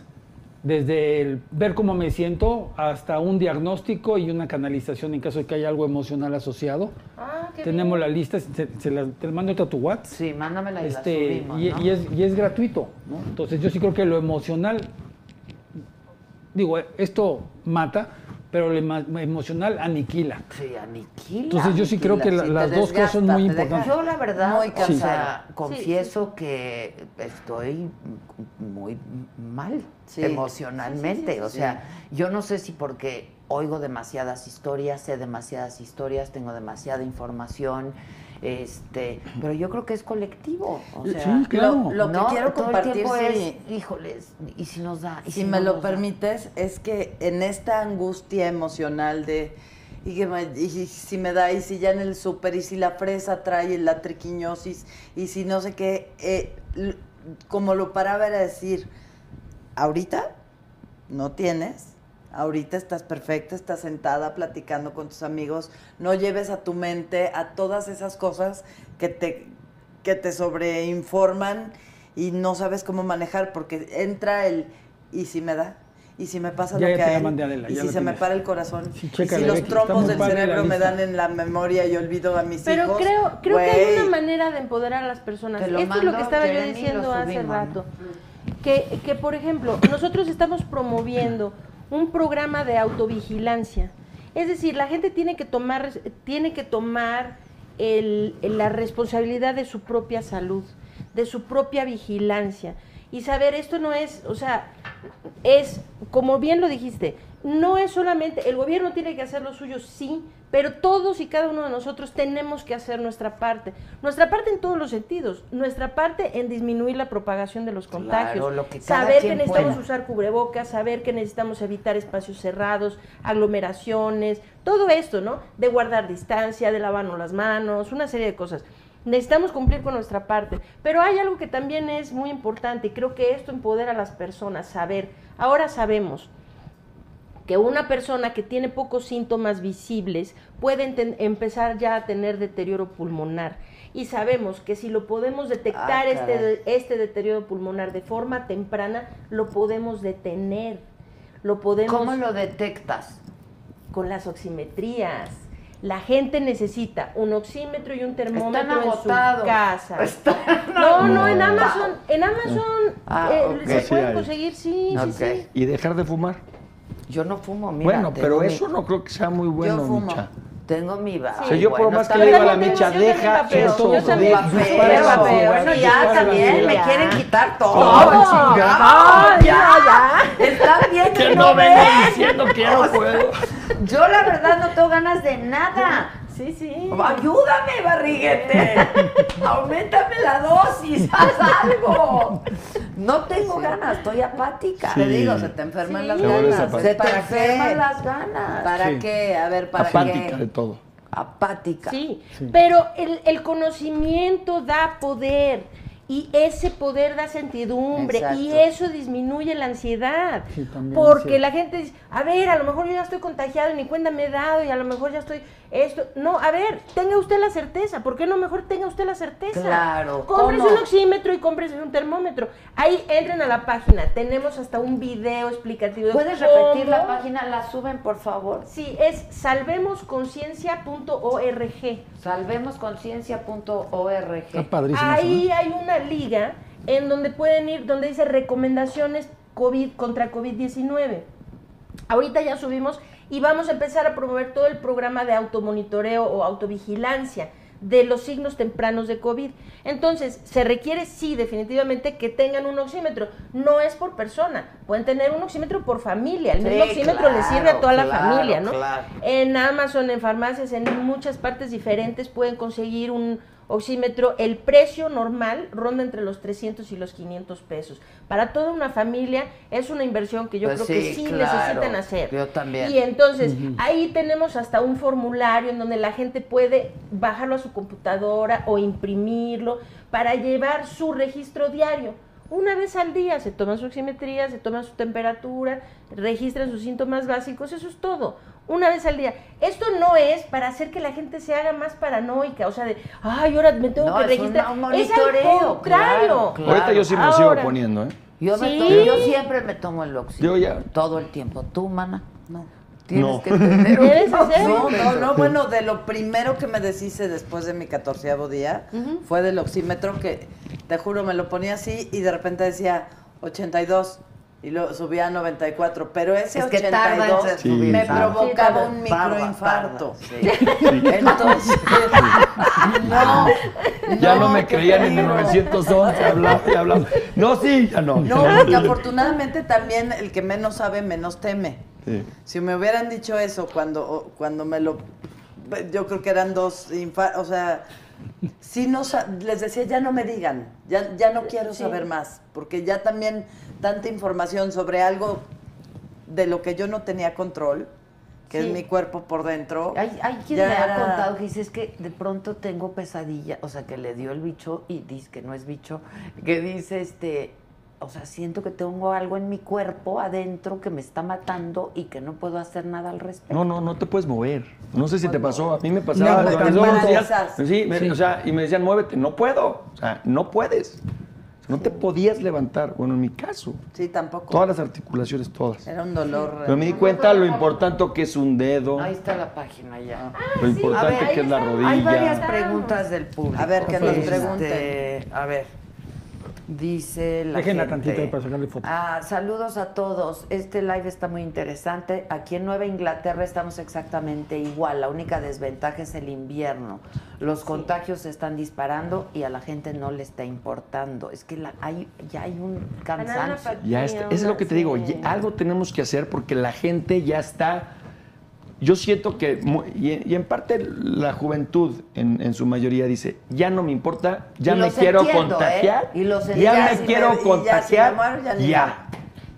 desde el ver cómo me siento hasta un diagnóstico y una canalización en caso de que haya algo emocional asociado. Ah, qué Tenemos bien. la lista, se, se la- te la mando a tu WhatsApp. Sí, mándamela y la Este, subimos, y, ¿no? y es, y es gratuito, ¿no? Entonces yo sí creo que lo emocional, digo, esto mata, pero lo ema- emocional aniquila. Sí, aniquila. Entonces yo sí creo que la- sí, las dos cosas son muy importantes. Yo la verdad, Muy o cansado. sea, Sí, confieso que estoy muy mal Sí. emocionalmente. Sí, sí, sí, o sí. sea, yo no sé si porque oigo demasiadas historias, sé demasiadas historias, tengo demasiada información, este, pero yo creo que es colectivo. O sea, Sí, claro. Lo, lo que no, quiero todo el compartir, tiempo es, híjoles, y si nos da, y si no me lo da? permites, es que en esta angustia emocional de y, que me- y si me da, y si ya en el súper, y si la fresa trae la triquiñosis, y si no sé qué, eh, como lo paraba era decir, ahorita no tienes, ahorita estás perfecta, estás sentada platicando con tus amigos, no lleves a tu mente a todas esas cosas que te, que te sobreinforman y no sabes cómo manejar porque entra el y si me da y si me pasa Ya, lo ya que te a la él, mandé, Adela, y si se me para el corazón Sí, y si los Becky, está trombos muy del cerebro me dan en la memoria y olvido a mis Pero hijos creo, creo que hay una manera de empoderar a las personas. Esto es lo que estaba yo Jeremy, diciendo hace rato. Que, que, por ejemplo, nosotros estamos promoviendo un programa de autovigilancia. Es decir, la gente tiene que tomar, tiene que tomar el- la responsabilidad de su propia salud, de su propia vigilancia. Y saber, esto no es, o sea, es, como bien lo dijiste, no es solamente, el gobierno tiene que hacer lo suyo, sí, pero todos y cada uno de nosotros tenemos que hacer nuestra parte. Nuestra parte en todos los sentidos, nuestra parte en disminuir la propagación de los contagios, Claro, lo que cada saber que necesitamos pueda. usar cubrebocas, saber que necesitamos evitar espacios cerrados, aglomeraciones, todo esto, ¿no? De guardar distancia, de lavarnos las manos, una serie de cosas. Necesitamos cumplir con nuestra parte, pero hay algo que también es muy importante y creo que esto empodera a las personas, saber, ahora sabemos que una persona que tiene pocos síntomas visibles puede empezar ya a tener deterioro pulmonar. Y sabemos que si lo podemos detectar, Ah, este, este deterioro pulmonar de forma temprana, lo podemos detener. Lo podemos ¿Cómo lo detectas? con las oximetrías. La gente necesita un oxímetro y un termómetro en su casa. Están No, no, en. Amazon, en Amazon Ah, eh, se pueden conseguir, sí, sí, sí. Y dejar de fumar. Yo no fumo, mira. bueno, pero mi- eso no creo que sea muy bueno, fumo. Micha. Tengo mi va. Sí. O sea, yo por bueno, más que le digo a la. Micha, yo deja eso. yo también de- vapeo, dispara la vapeo, cigarra, no, dispara ya también me quieren quitar todo. Oh, chingada. Ah, ya, ya. Está bien Que que no no venga ven. diciendo que no puedo. Yo la verdad no tengo ganas de nada. Sí, sí. Ayúdame, barriguete. Aumentame la dosis. Haz algo. No tengo ganas, estoy apática. te digo se te enferman Sí. las ganas. Se te ¿para enferman qué? las ganas. ¿para Sí. qué? a ver para Apática qué de todo. Apática. Sí, pero el, el conocimiento da poder Y ese poder da certidumbre y eso disminuye la ansiedad. Sí, porque la gente dice, a ver, a lo mejor yo ya estoy contagiado y ni cuenta me he dado y a lo mejor ya estoy esto. No, a ver, tenga usted la certeza. ¿Por qué no mejor tenga usted la certeza? Claro, Cómprese ¿cómo? un oxímetro y cómprese un termómetro. Ahí entren a la página. Tenemos hasta un video explicativo. de ¿Puedes repetir la cómo- página? ¿La suben, por favor? Sí, es salvemosconciencia.org. Salvemosconciencia.org. Está padrísimo. eso, Ahí ¿no? hay una liga en donde pueden ir, donde dice recomendaciones COVID contra COVID-19. Ahorita ya subimos y vamos a empezar a promover todo el programa de automonitoreo o autovigilancia de los signos tempranos de COVID. Entonces, se requiere, sí, definitivamente, que tengan un oxímetro. No es por persona, pueden tener un oxímetro por familia. El Sí, mismo oxímetro le sirve a toda la claro, familia, ¿no? claro. En Amazon, en farmacias, en muchas partes diferentes pueden conseguir un oxímetro. El precio normal ronda entre los 300 y los 500 pesos. Para toda una familia es una inversión que yo Pues creo que sí, claro. necesitan hacer. Yo también. Y entonces ahí tenemos hasta un formulario en donde la gente puede bajarlo a su computadora o imprimirlo para llevar su registro diario. Una vez al día se toman su oximetría, se toman su temperatura, registran sus síntomas básicos, eso es todo. Una vez al día. Esto no es para hacer que la gente se haga más paranoica, o sea, de, ay, ahora me tengo No, que es registrar. un- un es al contrario. claro, claro. Ahorita yo sí me Ahora. sigo poniendo, ¿eh? Yo, me Sí. tomo- yo siempre me tomo el oxímetro. Yo ya. Todo el tiempo. ¿Tú, mana? No. Tienes No. que tener hacerlo. No, no, no, bueno, de lo primero que me deshice después de mi catorceavo día fue del oxímetro que, te juro, me lo ponía así y de repente decía 82 y lo subía a 94, pero ese Es que tarda en 82 ser Sí. me provocaba Sí, un microinfarto. sí. Entonces, no, Ya no, me creían en el peligro. 911, hablaba. No, sí, ya no. No, porque afortunadamente también el que menos sabe, menos teme. Sí. Si me hubieran dicho eso cuando, cuando me lo... Yo creo que eran dos infartos, o sea, sí no, sa- les decía, ya no me digan, ya, ya no quiero Sí. saber más, porque ya también tanta información sobre algo de lo que yo no tenía control, que Sí. es mi cuerpo por dentro. Hay, hay quien ya me ha contado que dice es que de pronto tengo pesadilla, o sea, que le dio el bicho y dice que no es bicho, que dice este, o sea, siento que tengo algo en mi cuerpo adentro que me está matando y que no puedo hacer nada al respecto. No, no, no te puedes mover. No sé si te pasó. A mí me pasaba. No, días. paralizas. Sí, me- o sea, y me decían, muévete. No puedo. O sea, no puedes. No te podías levantar. Bueno, en mi caso, Sí, tampoco. todas las articulaciones, todas. Era un dolor. Pero me di cuenta lo importante que es un dedo, Ahí está la página ya. lo importante ver, que es la Hay varias rodilla. preguntas del público. A ver, que nos Este, pregunten. A ver. Dice la Déjenla gente. tantito para sacarle foto. Ah, saludos a todos. Este live está muy interesante. Aquí en Nueva Inglaterra estamos exactamente igual. La única desventaja es el invierno. Los contagios se están disparando y a la gente no le está importando. Es que la- hay, ya hay un cansancio. Ya está. Eso es lo que te digo. Ya- Algo tenemos que hacer porque la gente ya está. Yo siento que, mu- y, en- y en parte la juventud en, en su mayoría dice, ya no me importa, ya Y me quiero entiendo, contagiar, ¿eh? Y los ya me si quiero me- y ya si me contagiar, muero, ya.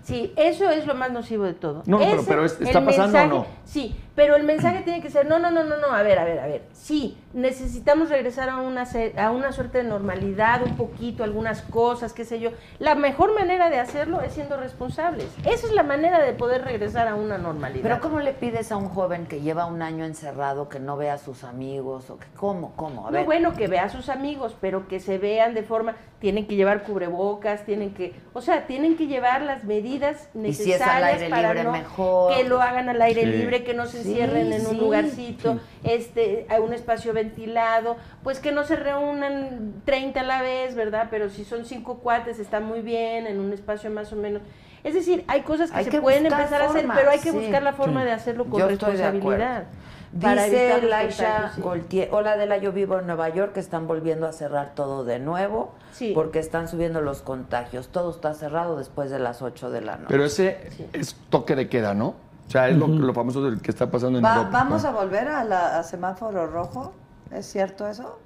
Sí, eso es lo más nocivo de todo. No, pero- Ese, pero ¿está pasando o mensaje- no? Sí, pero el mensaje tiene que ser, no, no, no, no, no, a ver, a ver, a ver. Sí, necesitamos regresar a una, a una suerte de normalidad, un poquito, algunas cosas, qué sé yo. La mejor manera de hacerlo es siendo responsables. Esa es la manera de poder regresar a una normalidad. Pero ¿cómo le pides a un joven que lleva un año encerrado que no vea a sus amigos? o que, ¿Cómo? ¿Cómo? A No, ver. bueno, que vea a sus amigos, pero que se vean de forma, tienen que llevar cubrebocas, tienen que, o sea, tienen que llevar las medidas Y necesarias si es al aire para libre, no- mejor. que lo hagan al aire Sí. libre, que no se Sí, encierren en un sí, lugarcito, este, a un espacio ventilado, pues que no se reúnan 30 a la vez, ¿verdad? Pero si son cinco cuates está muy bien, en un espacio más o menos. Es decir, hay cosas que Hay se que pueden empezar a hacer, pero hay que sí. buscar la forma de hacerlo con Yo responsabilidad. Dice Laisha sí. Goltier, hola Adela, yo vivo en Nueva York, están volviendo a cerrar todo de nuevo Sí. porque están subiendo los contagios. Todo está cerrado después de las 8 de la noche. Pero ese es toque de queda, ¿no? O sea, es lo, lo famoso del que está pasando en Va- Europa. ¿Vamos ¿no? a volver a, la, a semáforo rojo? ¿Es cierto eso?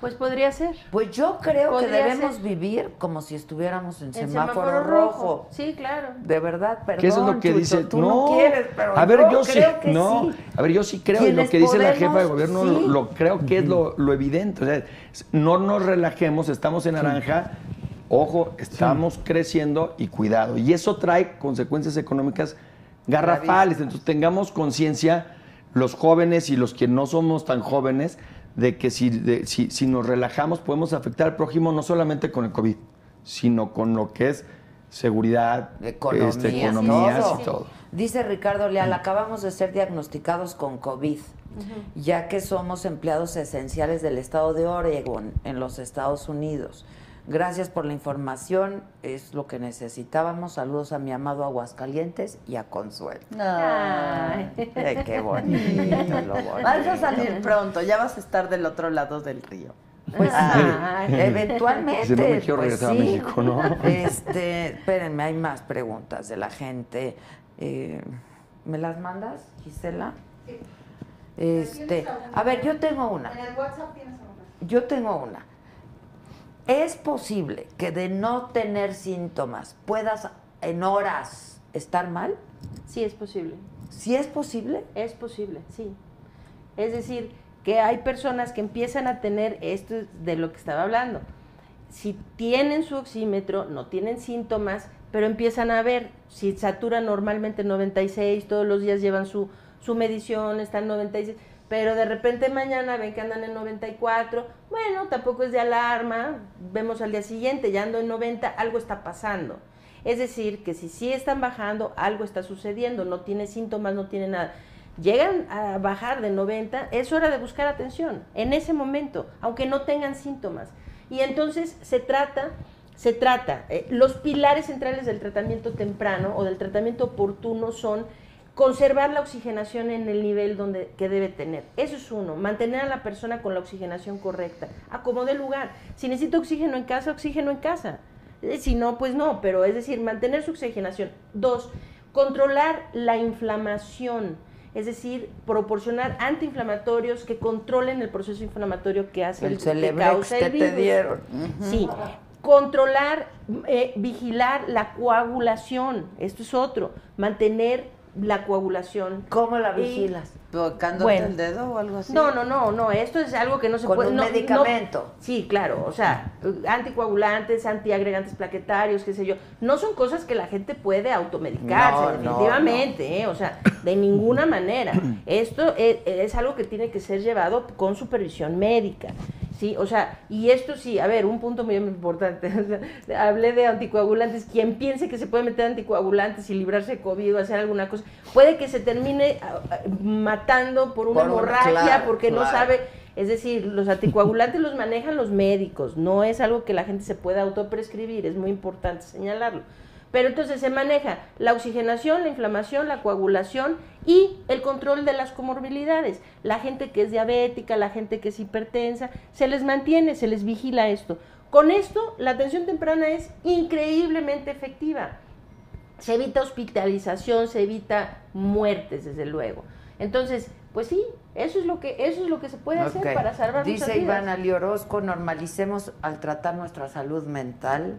Pues podría ser. Pues yo creo que debemos ser. vivir como si estuviéramos en, En semáforo, rojo. Sí, claro. De verdad, perdón. Que eso es lo que Chucho, dice. Tú no, no, quieres, pero a ver, yo, yo, sí, creo que no, sí. a ver, yo sí creo y lo que dice la jefa de podemos, gobierno sí. lo, lo creo que es lo, lo evidente. O sea, no nos relajemos, estamos en naranja. Ojo, estamos creciendo y cuidado. Y eso trae consecuencias económicas garrafales. Entonces tengamos conciencia, los jóvenes y los que no somos tan jóvenes, de que si, de- si, si nos relajamos podemos afectar al prójimo no solamente con el COVID, sino con lo que es seguridad, Economía, este, economías todo. y todo. Dice Ricardo Leal, acabamos de ser diagnosticados con COVID, ya que somos empleados esenciales del estado de Oregon en los Estados Unidos. Gracias por la información, es lo que necesitábamos. Saludos a mi amado Aguascalientes y a Consuelo. Ay. Ay, qué bonito, lo bonito. Vas a salir pronto, ya vas a estar del otro lado del río. Pues sí, eventualmente. Si no me quiero pues regresar a sí. México, ¿no? Este, espérenme, hay más preguntas de la gente. Eh, ¿Me las mandas, Gisela? Este, a ver, yo tengo una. En el WhatsApp tienes una. Yo tengo una. ¿Es posible que de no tener síntomas puedas en horas estar mal? Sí, es posible. ¿Sí es posible? Es posible, sí. Es decir, que hay personas que empiezan a tener esto de lo que estaba hablando. Si tienen su oxímetro, no tienen síntomas, pero empiezan a ver, si saturan normalmente 96, todos los días llevan su, su medición, están 96, pero de repente mañana ven que andan en 94, bueno, tampoco es de alarma, vemos al día siguiente, ya ando en 90, algo está pasando. Es decir, que si sí están bajando, algo está sucediendo, no tiene síntomas, no tiene nada. Llegan a bajar de 90, es hora de buscar atención en ese momento, aunque no tengan síntomas. Y entonces se trata, se trata, eh, los pilares centrales del tratamiento temprano o del tratamiento oportuno son conservar la oxigenación en el nivel donde, que debe tener. Eso es uno, mantener a la persona con la oxigenación correcta, a como dé lugar. Si necesita oxígeno en casa, oxígeno en casa. Eh, Si no, pues no, pero es decir, mantener su oxigenación. Dos, controlar la inflamación, es decir, proporcionar antiinflamatorios que controlen el proceso inflamatorio que hace El que causa que el te virus. dieron. Sí, controlar, eh, vigilar la coagulación, esto es otro, mantener la coagulación. ¿Cómo la vigilas? ¿Tocándote Bueno. el dedo o algo así? No, no, no, no, esto es algo que no se Con puede... un no- no- medicamento. sí, claro, o sea, anticoagulantes, antiagregantes plaquetarios, qué sé yo, no son cosas que la gente puede automedicarse, no, definitivamente, ¿eh? o sea, de ninguna manera. Esto es, es algo que tiene que ser llevado con supervisión médica. Sí, o sea, y esto sí, a ver, un punto muy importante. hablé de anticoagulantes. Quien piense que se puede meter anticoagulantes y librarse de COVID o hacer alguna cosa, puede que se termine ah, ah, matando por una Por hemorragia claro, porque no sabe. Es decir, los anticoagulantes los manejan los médicos, no es algo que la gente se pueda autoprescribir, es muy importante señalarlo. Pero entonces se maneja la oxigenación, la inflamación, la coagulación y el control de las comorbilidades. La gente que es diabética, la gente que es hipertensa, se les mantiene, se les vigila esto. Con esto, la atención temprana es increíblemente efectiva. Se evita hospitalización, se evita muertes, desde luego. Entonces, pues sí, eso es lo que, eso es lo que se puede hacer para salvar muchas Dice vidas. Iván Ali Orozco, normalicemos al tratar nuestra salud mental.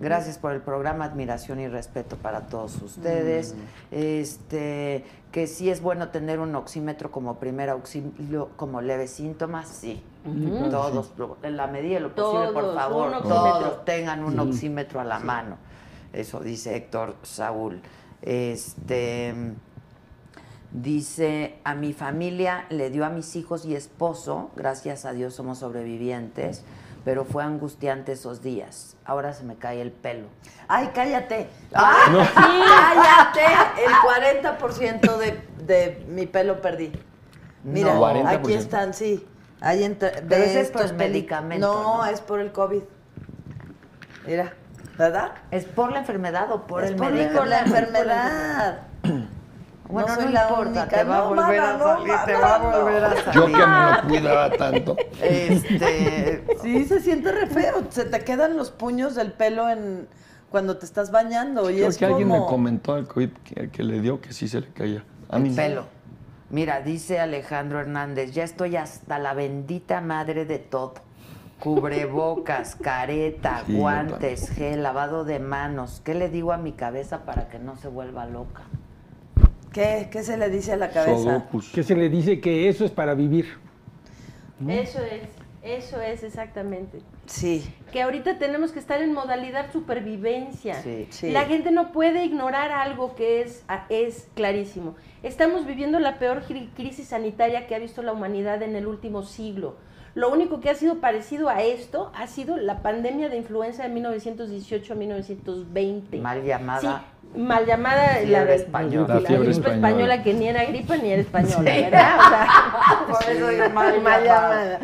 Gracias por el programa, admiración y respeto para todos ustedes. Este, que sí es bueno tener un oxímetro como primer auxilio, como leves síntomas, sí. Todos, en la medida de lo posible, por favor, todos tengan un oxímetro a la mano. Eso dice Héctor Saúl. Este dice, a mi familia le dio a mis hijos y esposo, gracias a Dios somos sobrevivientes, pero fue angustiante esos días. Ahora se me cae el pelo. Ay, cállate. Ah, Cállate. El 40% de, de mi pelo perdí. Mira, No. 40%. aquí están, sí. Ahí entra, Pero ese es por el medicamento, No, ¿no? es por el COVID. Mira, ¿verdad? ¿Es por la enfermedad o por es el por, medicamento? por la enfermedad. Bueno, no, No soy la importa, única. te va a volver a no, salir, te va a volver a salir. Yo que me lo cuidaba tanto. Este, Sí, se siente re feo. Se te quedan los puños del pelo en cuando te estás bañando. Y Creo es que alguien me comentó el COVID que, que le dio que sí se le caía. A mí el no. pelo. Mira, dice Alejandro Hernández, ya estoy hasta la bendita madre de todo. Cubrebocas, careta, Sí, guantes, gel, lavado de manos. ¿Qué le digo a mi cabeza para que no se vuelva loca? ¿Qué? ¿Qué se le dice a la cabeza? Que se le dice que eso es para vivir. Eso es, eso es exactamente. Sí. Que ahorita tenemos que estar en modalidad supervivencia. Sí, sí. La gente no puede ignorar algo que es, a- es clarísimo. Estamos viviendo la peor cri- crisis sanitaria que ha visto la humanidad en el último siglo. Lo único que ha sido parecido a esto ha sido la pandemia de influenza de 1918 a 1920. Mal llamada. Sí, mal llamada Fiebre la de- española. La, La fiebre española. española que ni era gripa ni era española, Sí. ¿verdad? O sea, Por eso digo mal mal llamada. llamada.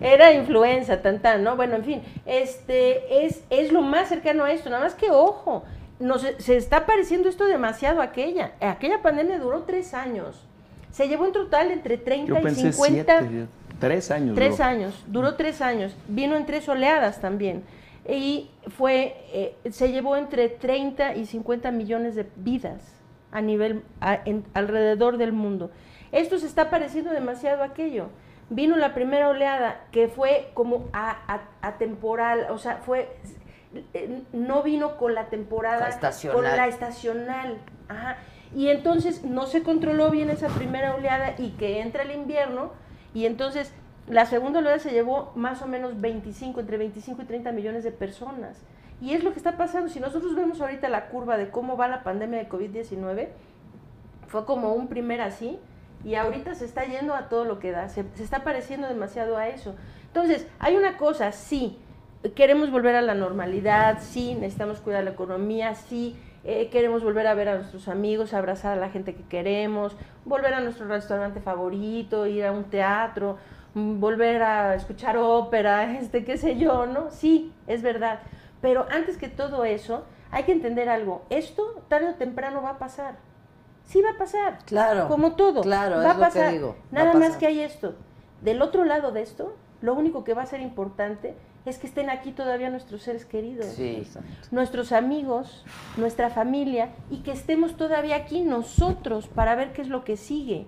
Era influenza, tan tan, ¿no? Bueno, en fin, este es, es lo más cercano a esto, nada más que ojo, nos, se está pareciendo esto demasiado a aquella. Aquella pandemia duró tres años. Se llevó en total entre 30 Yo y pensé 50 siete, tres años. Tres años, duró tres años. Vino en tres oleadas también. Y fue, eh, se llevó entre 30 y 50 millones de vidas a nivel, a- en- alrededor del mundo. Esto se está pareciendo demasiado a aquello. Vino la primera oleada que fue como a- a- atemporal, o sea, fue, eh, no vino con la temporada, La estacional. con la estacional. Ajá. Y entonces no se controló bien esa primera oleada y que entra el invierno y entonces la segunda oleada se llevó más o menos 25, entre 25 y 30 millones de personas. Y es lo que está pasando. Si nosotros vemos ahorita la curva de cómo va la pandemia de COVID-19, fue como un primer así y ahorita se está yendo a todo lo que da, se, está pareciendo demasiado a eso. Entonces, hay una cosa, sí, queremos volver a la normalidad, sí, necesitamos cuidar la economía, sí, eh, queremos volver a ver a nuestros amigos, abrazar a la gente que queremos, volver a nuestro restaurante favorito, ir a un teatro, volver a escuchar ópera, este, qué sé yo, ¿no? Sí, es verdad. Pero antes que todo eso, hay que entender algo. Esto tarde o temprano va a pasar. Sí va a pasar. Claro. Como todo. Claro, va es a lo que pasar. digo, va a Nada más pasar. que hay esto. Del otro lado de esto, lo único que va a ser importante es que estén aquí todavía nuestros seres queridos. Sí. Nuestros amigos, nuestra familia y que estemos todavía aquí nosotros para ver qué es lo que sigue.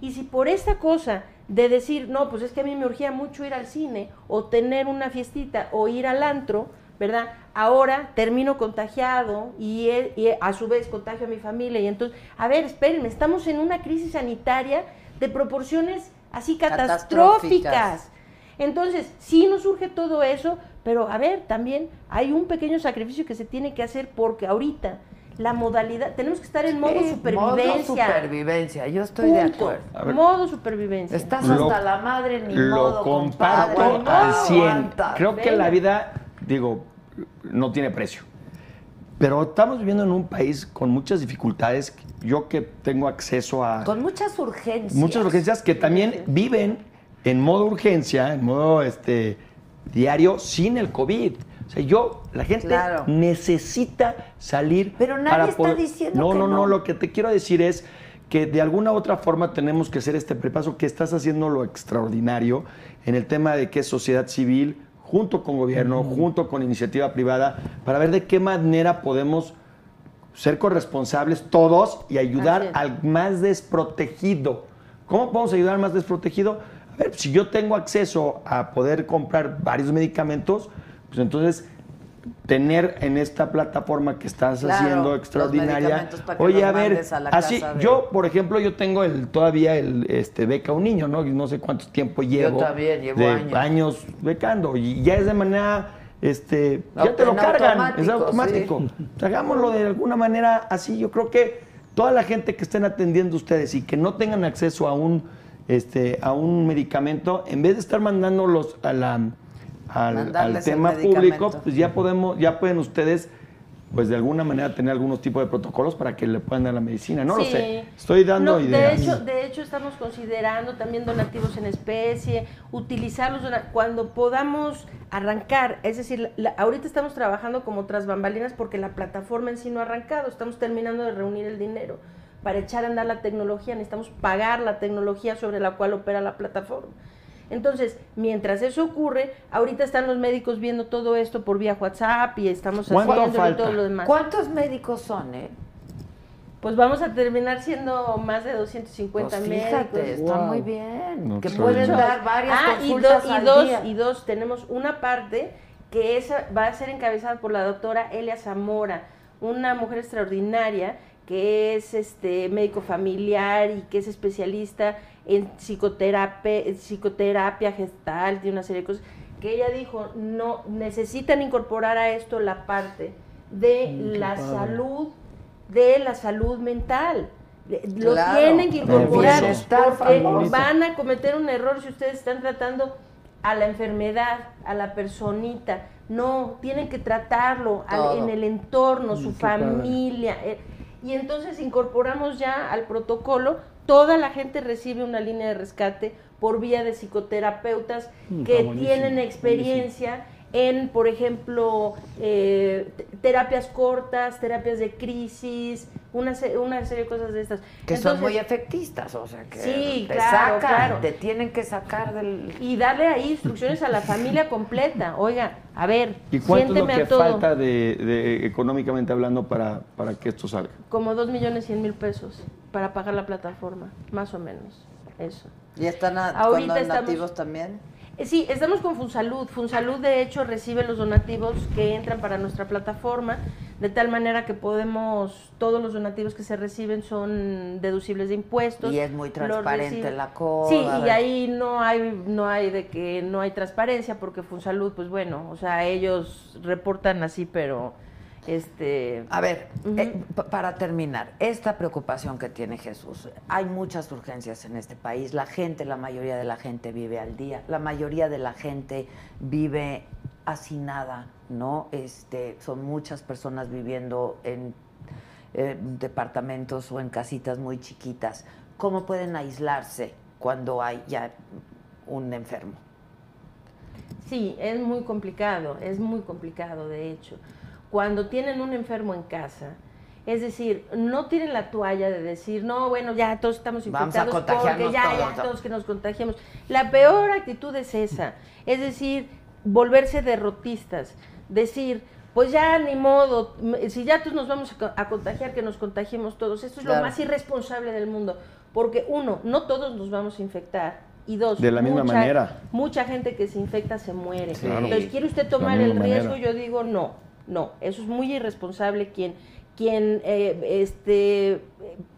Y si por esta cosa de decir, no, pues es que a mí me urgía mucho ir al cine o tener una fiestita o ir al antro, ¿verdad? Ahora termino contagiado y, a su vez contagio a mi familia y entonces, a ver, espérenme, estamos en una crisis sanitaria de proporciones así catastróficas. Catastróficas. Entonces, sí nos surge todo eso, pero a ver, también hay un pequeño sacrificio que se tiene que hacer porque ahorita la modalidad, tenemos que estar en modo Sí, supervivencia. Modo supervivencia, yo estoy de acuerdo. Ver. Modo supervivencia. Estás Lo- hasta la madre, ni Lo modo, comparto compadre, al modo, 100. aguanta. Creo que la vida, digo, no tiene precio. Pero estamos viviendo en un país con muchas dificultades. Yo que tengo acceso a Con muchas urgencias. muchas urgencias que también viven en modo urgencia, en modo este diario sin el COVID. O sea, yo, la gente Claro. necesita salir. Pero nadie está diciendo no, que no, no, no. Lo que te quiero decir es que de alguna u otra forma tenemos que hacer este prepaso, que estás haciendo lo extraordinario en el tema de que es sociedad civil, junto con gobierno, junto con iniciativa privada, para ver de qué manera podemos ser corresponsables todos y ayudar al más desprotegido. ¿Cómo podemos ayudar al más desprotegido? A ver, si yo tengo acceso a poder comprar varios medicamentos, pues entonces tener en esta plataforma que estás Claro, haciendo extraordinaria. Oye, a ver, a así de- yo, por ejemplo, yo tengo el todavía el este beca a un niño, ¿no? No sé cuánto tiempo llevo. también llevo de años. becando y ya es de manera este ya te lo cargan, es automático, automático. Hagámoslo de alguna manera así. Yo creo que toda la gente que estén atendiendo ustedes y que no tengan acceso a un, este, a un medicamento, en vez de estar mandándolos a la, al, tema público, pues ya podemos, ya pueden ustedes, pues de alguna manera tener algunos tipos de protocolos para que le puedan dar la medicina. No lo sé. Estoy dando No, ideas. De hecho, de hecho, estamos considerando también donativos en especie, utilizarlos cuando podamos arrancar. Es decir, la- ahorita estamos trabajando como tras bambalinas porque la plataforma en sí no ha arrancado. Estamos terminando de reunir el dinero para echar a andar la tecnología. Necesitamos pagar la tecnología sobre la cual opera la plataforma. Entonces, mientras eso ocurre, ahorita están los médicos viendo todo esto por vía WhatsApp y estamos ¿Cuánto haciendo todo lo demás. ¿Cuántos médicos son, eh? pues vamos a terminar siendo más de 250 Pues médicos. fíjate, está Wow. muy bien. No, que pueden dar varias ah, y, consultas dos, y al dos, día. y dos, tenemos una parte que esa va a ser encabezada por la doctora Elia Zamora, una mujer extraordinaria que es este médico familiar y que es especialista en psicoterapia, en psicoterapia gestal, de una serie de cosas, que ella dijo, no, necesitan incorporar a esto la parte de Mm, la padre. salud, de la salud mental. Lo Claro. tienen que incorporar porque van a cometer un error si ustedes están tratando a la enfermedad, a la personita. No, tienen que tratarlo al- en el entorno, su Mm, padre. familia. eh, y entonces incorporamos ya al protocolo, toda la gente recibe una línea de rescate por vía de psicoterapeutas Mm, que buenísimo, tienen experiencia en, por ejemplo, eh, te- terapias cortas, terapias de crisis, una, se- una serie de cosas de estas. Que son muy efectistas, o sea, que Sí, te claro, sacan, claro. te tienen que sacar del... y darle ahí instrucciones a la familia completa. Oiga, a ver, ¿Y cuánto es lo que falta de, de económicamente hablando para, para que esto salga? Como dos millones cien mil pesos para pagar la plataforma, más o menos. Eso. ¿Y están a- con Ahorita estamos- nativos también? Eh, Sí, estamos con Funsalud. Funsalud, de hecho, recibe los donativos que entran para nuestra plataforma, de tal manera que podemos, todos los donativos que se reciben son deducibles de impuestos. Y es muy transparente la cosa. Sí, y ahí no hay, no hay de que no hay transparencia, porque Funsalud, pues bueno, o sea, ellos reportan así, pero este A ver, eh, pa- para terminar, esta preocupación que tiene Jesús, hay muchas urgencias en este país, la gente, la mayoría de la gente vive al día, la mayoría de la gente vive hacinada, ¿no? Este, son muchas personas viviendo en eh, departamentos o en casitas muy chiquitas. ¿Cómo pueden aislarse cuando hay ya un enfermo? Sí, es muy complicado, es muy complicado de hecho. Cuando tienen un enfermo en casa, es decir, no tienen la toalla de decir, no, bueno, ya todos estamos Vamos a infectados porque ya, todos, ya todos que nos contagiemos. La peor actitud es esa, es decir, volverse derrotistas, decir, pues ya ni modo, si ya todos nos vamos a, co- a contagiar, que nos contagiemos todos. Esto es Claro. lo más irresponsable del mundo, porque uno, no todos nos vamos a infectar. Y dos, De la misma mucha- manera. mucha gente que se infecta se muere. Entonces, ¿quiere usted tomar el riesgo? manera. Yo digo no, no. Eso es muy irresponsable quien quien eh, este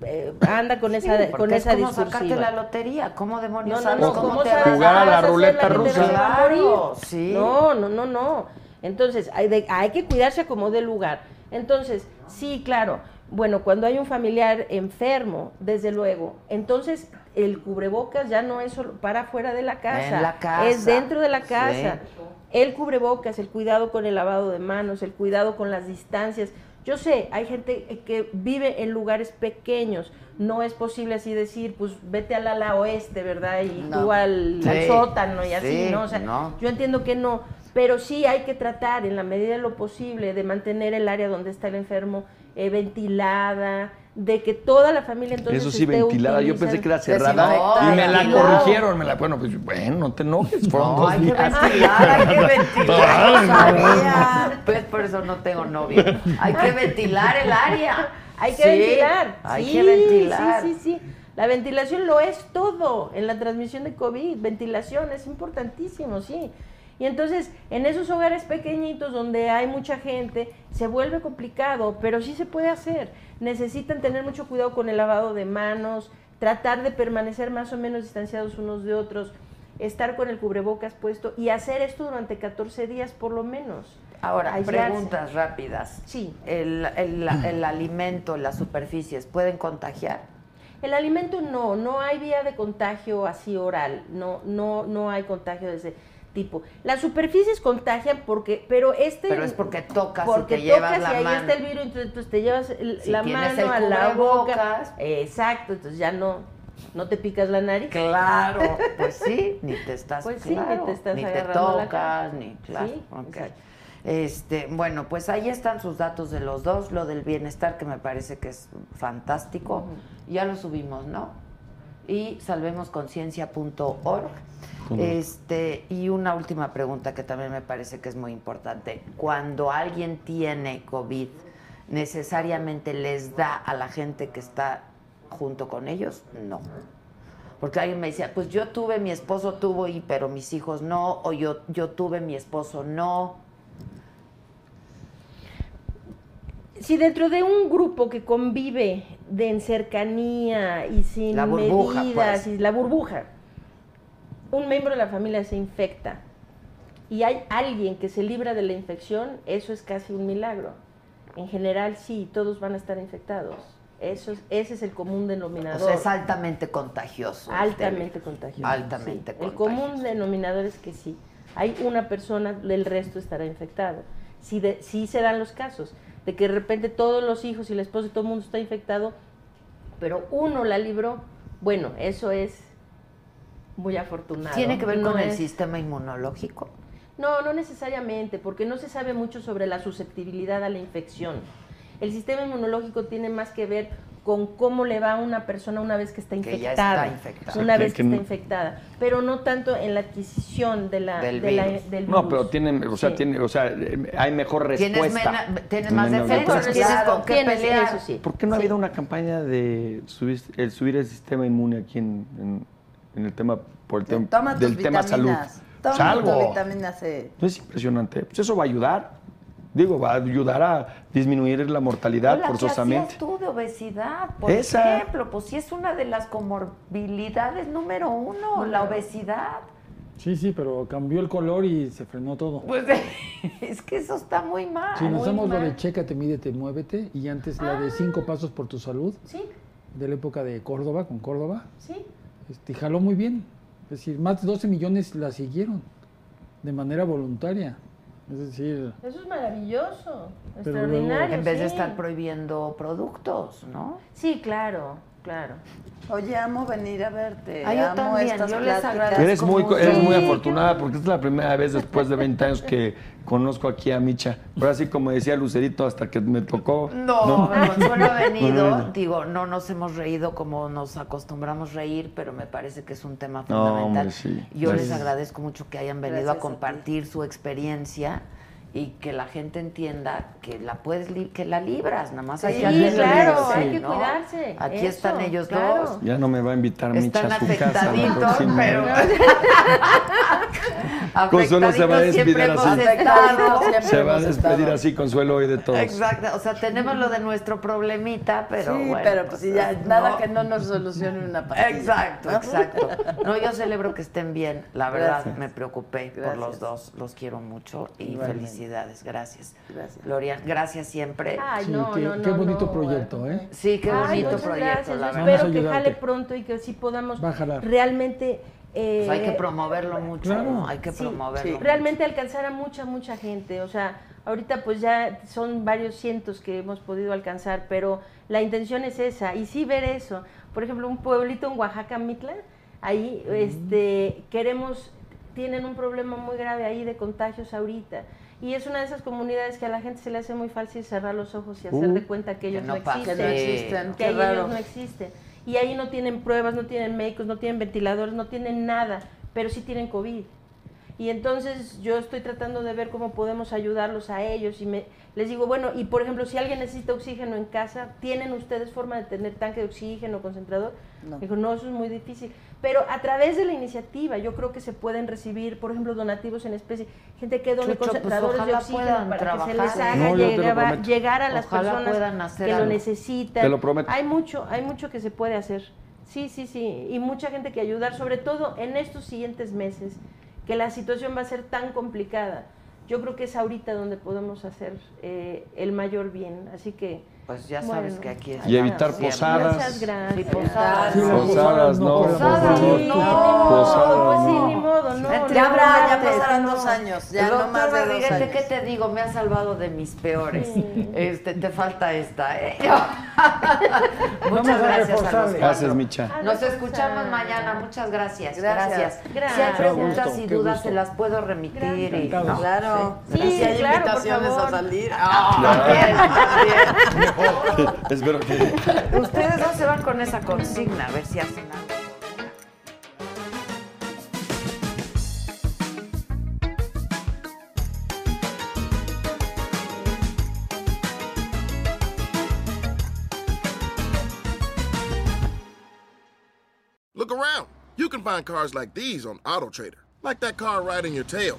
eh, anda con esa Porque con es esa como sacarte la lotería. ¿Cómo demonios No, no, sabes no, cómo, ¿cómo te sabes? Jugar a la ruleta rusa. Claro, sí. No, no, no, no. Entonces, hay, de- hay que cuidarse como de lugar. Entonces, sí, claro. Bueno, cuando hay un familiar enfermo, desde luego, entonces el cubrebocas ya no es solo para fuera de la casa, En la casa. es dentro de la Sí. casa. El cubrebocas, el cuidado con el lavado de manos, el cuidado con las distancias. Yo sé, hay gente que vive en lugares pequeños. No es posible así decir, pues vete al ala oeste, ¿verdad? Y No. tú al, sótano y así, sí, ¿no? O sea, no. yo entiendo que no, pero sí hay que tratar en la medida de lo posible de mantener el área donde está el enfermo eh, ventilada, de que toda la familia entonces Eso sí, esté ventilada. Yo pensé que era cerrada y me la No. corrigieron. Me la, bueno, pues bueno, no te enojes. Fueron No, dos hay que días. ventilar, hay que ventilar. Pues por eso no tengo novio. Hay que ventilar el área. Hay que Sí, ventilar. Hay sí, que ventilar. Sí, sí, sí. La ventilación lo es todo en la transmisión de COVID. Ventilación es importantísimo, sí. Y entonces, en esos hogares pequeñitos donde hay mucha gente, se vuelve complicado, pero sí se puede hacer. Necesitan tener mucho cuidado con el lavado de manos, tratar de permanecer más o menos distanciados unos de otros, estar con el cubrebocas puesto y hacer esto durante 14 días por lo menos. Ahora, Aislarse. preguntas rápidas. Sí. El, el, el alimento, las superficies, ¿pueden contagiar? El alimento no, no hay vía de contagio así oral, no, no, no hay contagio de ese tipo. Las superficies contagian porque, pero este Pero es porque tocas y porque te llevas tocas la y ahí mano. está el virus, entonces, entonces te llevas el- Si la mano el a la boca. Exacto, entonces ya no, no te picas la nariz. Claro, pues sí, ni te estás, Pues sí, ni claro, te estás ni te tocas, ni claro, Sí, ok. exacto. Este, bueno, pues ahí están sus datos de los dos, lo del bienestar que me parece que es fantástico. Ya lo subimos, ¿no? Y salvemosconciencia.org. Este, y una última pregunta que también me parece que es muy importante. Cuando alguien tiene COVID, necesariamente les da a la gente que está junto con ellos, no. Porque alguien me decía, pues yo tuve, mi esposo tuvo, y, pero mis hijos no, o yo, yo tuve, mi esposo no. si dentro de un grupo que convive de en cercanía y sin La burbuja, medidas pues. y la burbuja, un miembro de la familia se infecta y hay alguien que se libra de la infección, eso es casi un milagro. En general sí, todos van a estar infectados. Eso es, ese es el común O denominador. sea, es altamente contagioso. altamente contagioso. Altamente sí. El contagioso. común denominador es que sí. Hay una persona, el resto estará infectado. De- sí se dan los casos de que de repente todos los hijos y el esposo y todo el mundo está infectado, pero uno la libró. Bueno, eso es muy afortunado. ¿Tiene que ver No con el sistema inmunológico? no, no necesariamente, porque no se sabe mucho sobre la susceptibilidad a la infección. El sistema inmunológico tiene más que ver con cómo le va a una persona una vez que está Que ya infectada. está infectada. Una Sí, vez que- está no- infectada, pero no tanto en la adquisición de la, Del de la- virus. No, pero tienen, o sea, Sí. tiene, o sea, hay mejor Tienes, respuesta. mena- tienes más defensas, tienes Claro, con qué tienes pelear. eso sí. ¿Por qué no ha habido una campaña de subir el, subir el sistema inmune aquí en, en- en el tema por el tema del tema salud? vitaminas. O Toma sea, tu algo. vitamina C. No es impresionante. Pues eso va a ayudar. Digo, va a ayudar a disminuir la mortalidad ¿qué forzosamente. hacías tú de obesidad? Por Esa. ejemplo, pues sí es una de las comorbilidades número uno, la obesidad. Sí, sí, pero cambió el color y se frenó todo. Pues es que eso está muy mal. Si nos hacemos lo de chécate, mídete, muévete, y antes la de cinco pasos por tu salud, Sí, de la época de Córdoba, con Córdoba, sí. este, jaló muy bien. Es decir, más de 12 millones la siguieron de manera voluntaria. Es decir, Eso es maravilloso, extraordinario. En vez de estar prohibiendo productos, ¿no? Sí, claro, claro. Oye, amo venir a verte. Ah, yo amo también, estas yo les pláticas. agradezco Eres muy, mucho. eres muy afortunada porque esta es la primera vez después de 20 años que conozco aquí a Micha. Pero así como decía Lucerito, hasta que me tocó. No, ha venido, digo, no nos hemos reído como nos acostumbramos reír, pero me parece que es un tema No, fundamental. hombre, sí. Yo les agradezco mucho que hayan venido Gracias a a compartir su experiencia y que la gente entienda que la puedes li- que la libras, nada más hay Sí, que hacerle claro, bien, hay que ¿no? cuidarse, Aquí eso, están ellos claro. dos. Ya no me va a invitar Micha a su casa. la próxima pero Consuelo se va a despedir siempre así. Se va a despedir así, Consuelo, hoy de todos. Exacto, o sea, tenemos lo de nuestro problemita, pero sí, bueno, pero pues sí, ya, no. nada que no nos solucione una pastilla. Exacto, ¿no? exacto. No, yo celebro que estén bien. La verdad, Gracias. me preocupé por Gracias. los dos. Los quiero mucho y Igualmente. Felicidades. Gracias. Gracias. Gloria, gracias siempre. Ay, sí, no, qué, no, no. qué bonito no, proyecto, ¿eh? Sí, qué Ay, bonito proyecto, gracias. la verdad. Espero que jale pronto y que sí podamos realmente... eh, Pues hay que promoverlo mucho, Claro. hay que Sí, promoverlo. sí. mucho. realmente alcanzar a mucha, mucha gente. O sea, ahorita pues ya son varios cientos que hemos podido alcanzar, pero la intención es esa. Y sí ver eso. Por ejemplo, un pueblito en Oaxaca, Mitla, ahí este, queremos, tienen un problema muy grave ahí de contagios ahorita. Y es una de esas comunidades que a la gente se le hace muy fácil cerrar los ojos y hacer Uh. de cuenta que ellos no no, existen. Que no existen, Que ellos no existen. Y ahí no tienen pruebas, no tienen médicos, no tienen ventiladores, no tienen nada, pero sí tienen COVID. Y entonces yo estoy tratando de ver cómo podemos ayudarlos a ellos y me, les digo, bueno, y por ejemplo, si alguien necesita oxígeno en casa, ¿tienen ustedes forma de tener tanque de oxígeno, concentrador? No. Digo, no, eso es muy difícil. Pero a través de la iniciativa yo creo que se pueden recibir, por ejemplo, donativos en especie, gente que done Chucho, pues, concentradores de oxígeno para que se les haga No, te lo llegar, a las Ojalá personas hacer que lo necesitan. Te lo prometo. Hay mucho, hay mucho que se puede hacer. Sí, sí, sí. Y mucha gente que ayudar, sobre todo en estos siguientes meses, que la situación va a ser tan complicada. Yo creo que es ahorita donde podemos hacer eh, el mayor bien. Así que. Pues ya bueno, sabes que aquí Y estamos evitar posadas. Muchas gracias. Sí, posadas. Sí, no. Posadas, no, Posadas, no. ni modo, Posadas, pues sí, no. ni modo, no. Entre Ya no, habrá, ya pasarán no. dos años, ya no más de dos Rodríguez, años. ¿qué te digo? Me has salvado de mis peores. Sí. Este, te falta esta, ¿eh? Muchas gracias a los. Gracias. Micha. Nos escuchamos mañana. Muchas gracias. Gracias. Si hay Gracias. preguntas Qué y gusto, dudas, se las puedo remitir. y-. ¿no? Claro. Sí, Y si hay claro, por invitaciones a salir. Espero que. Ustedes no se van con esa consigna, a ver si hacen algo. Look around. You can find cars like these on AutoTrader, like that car right in your tail.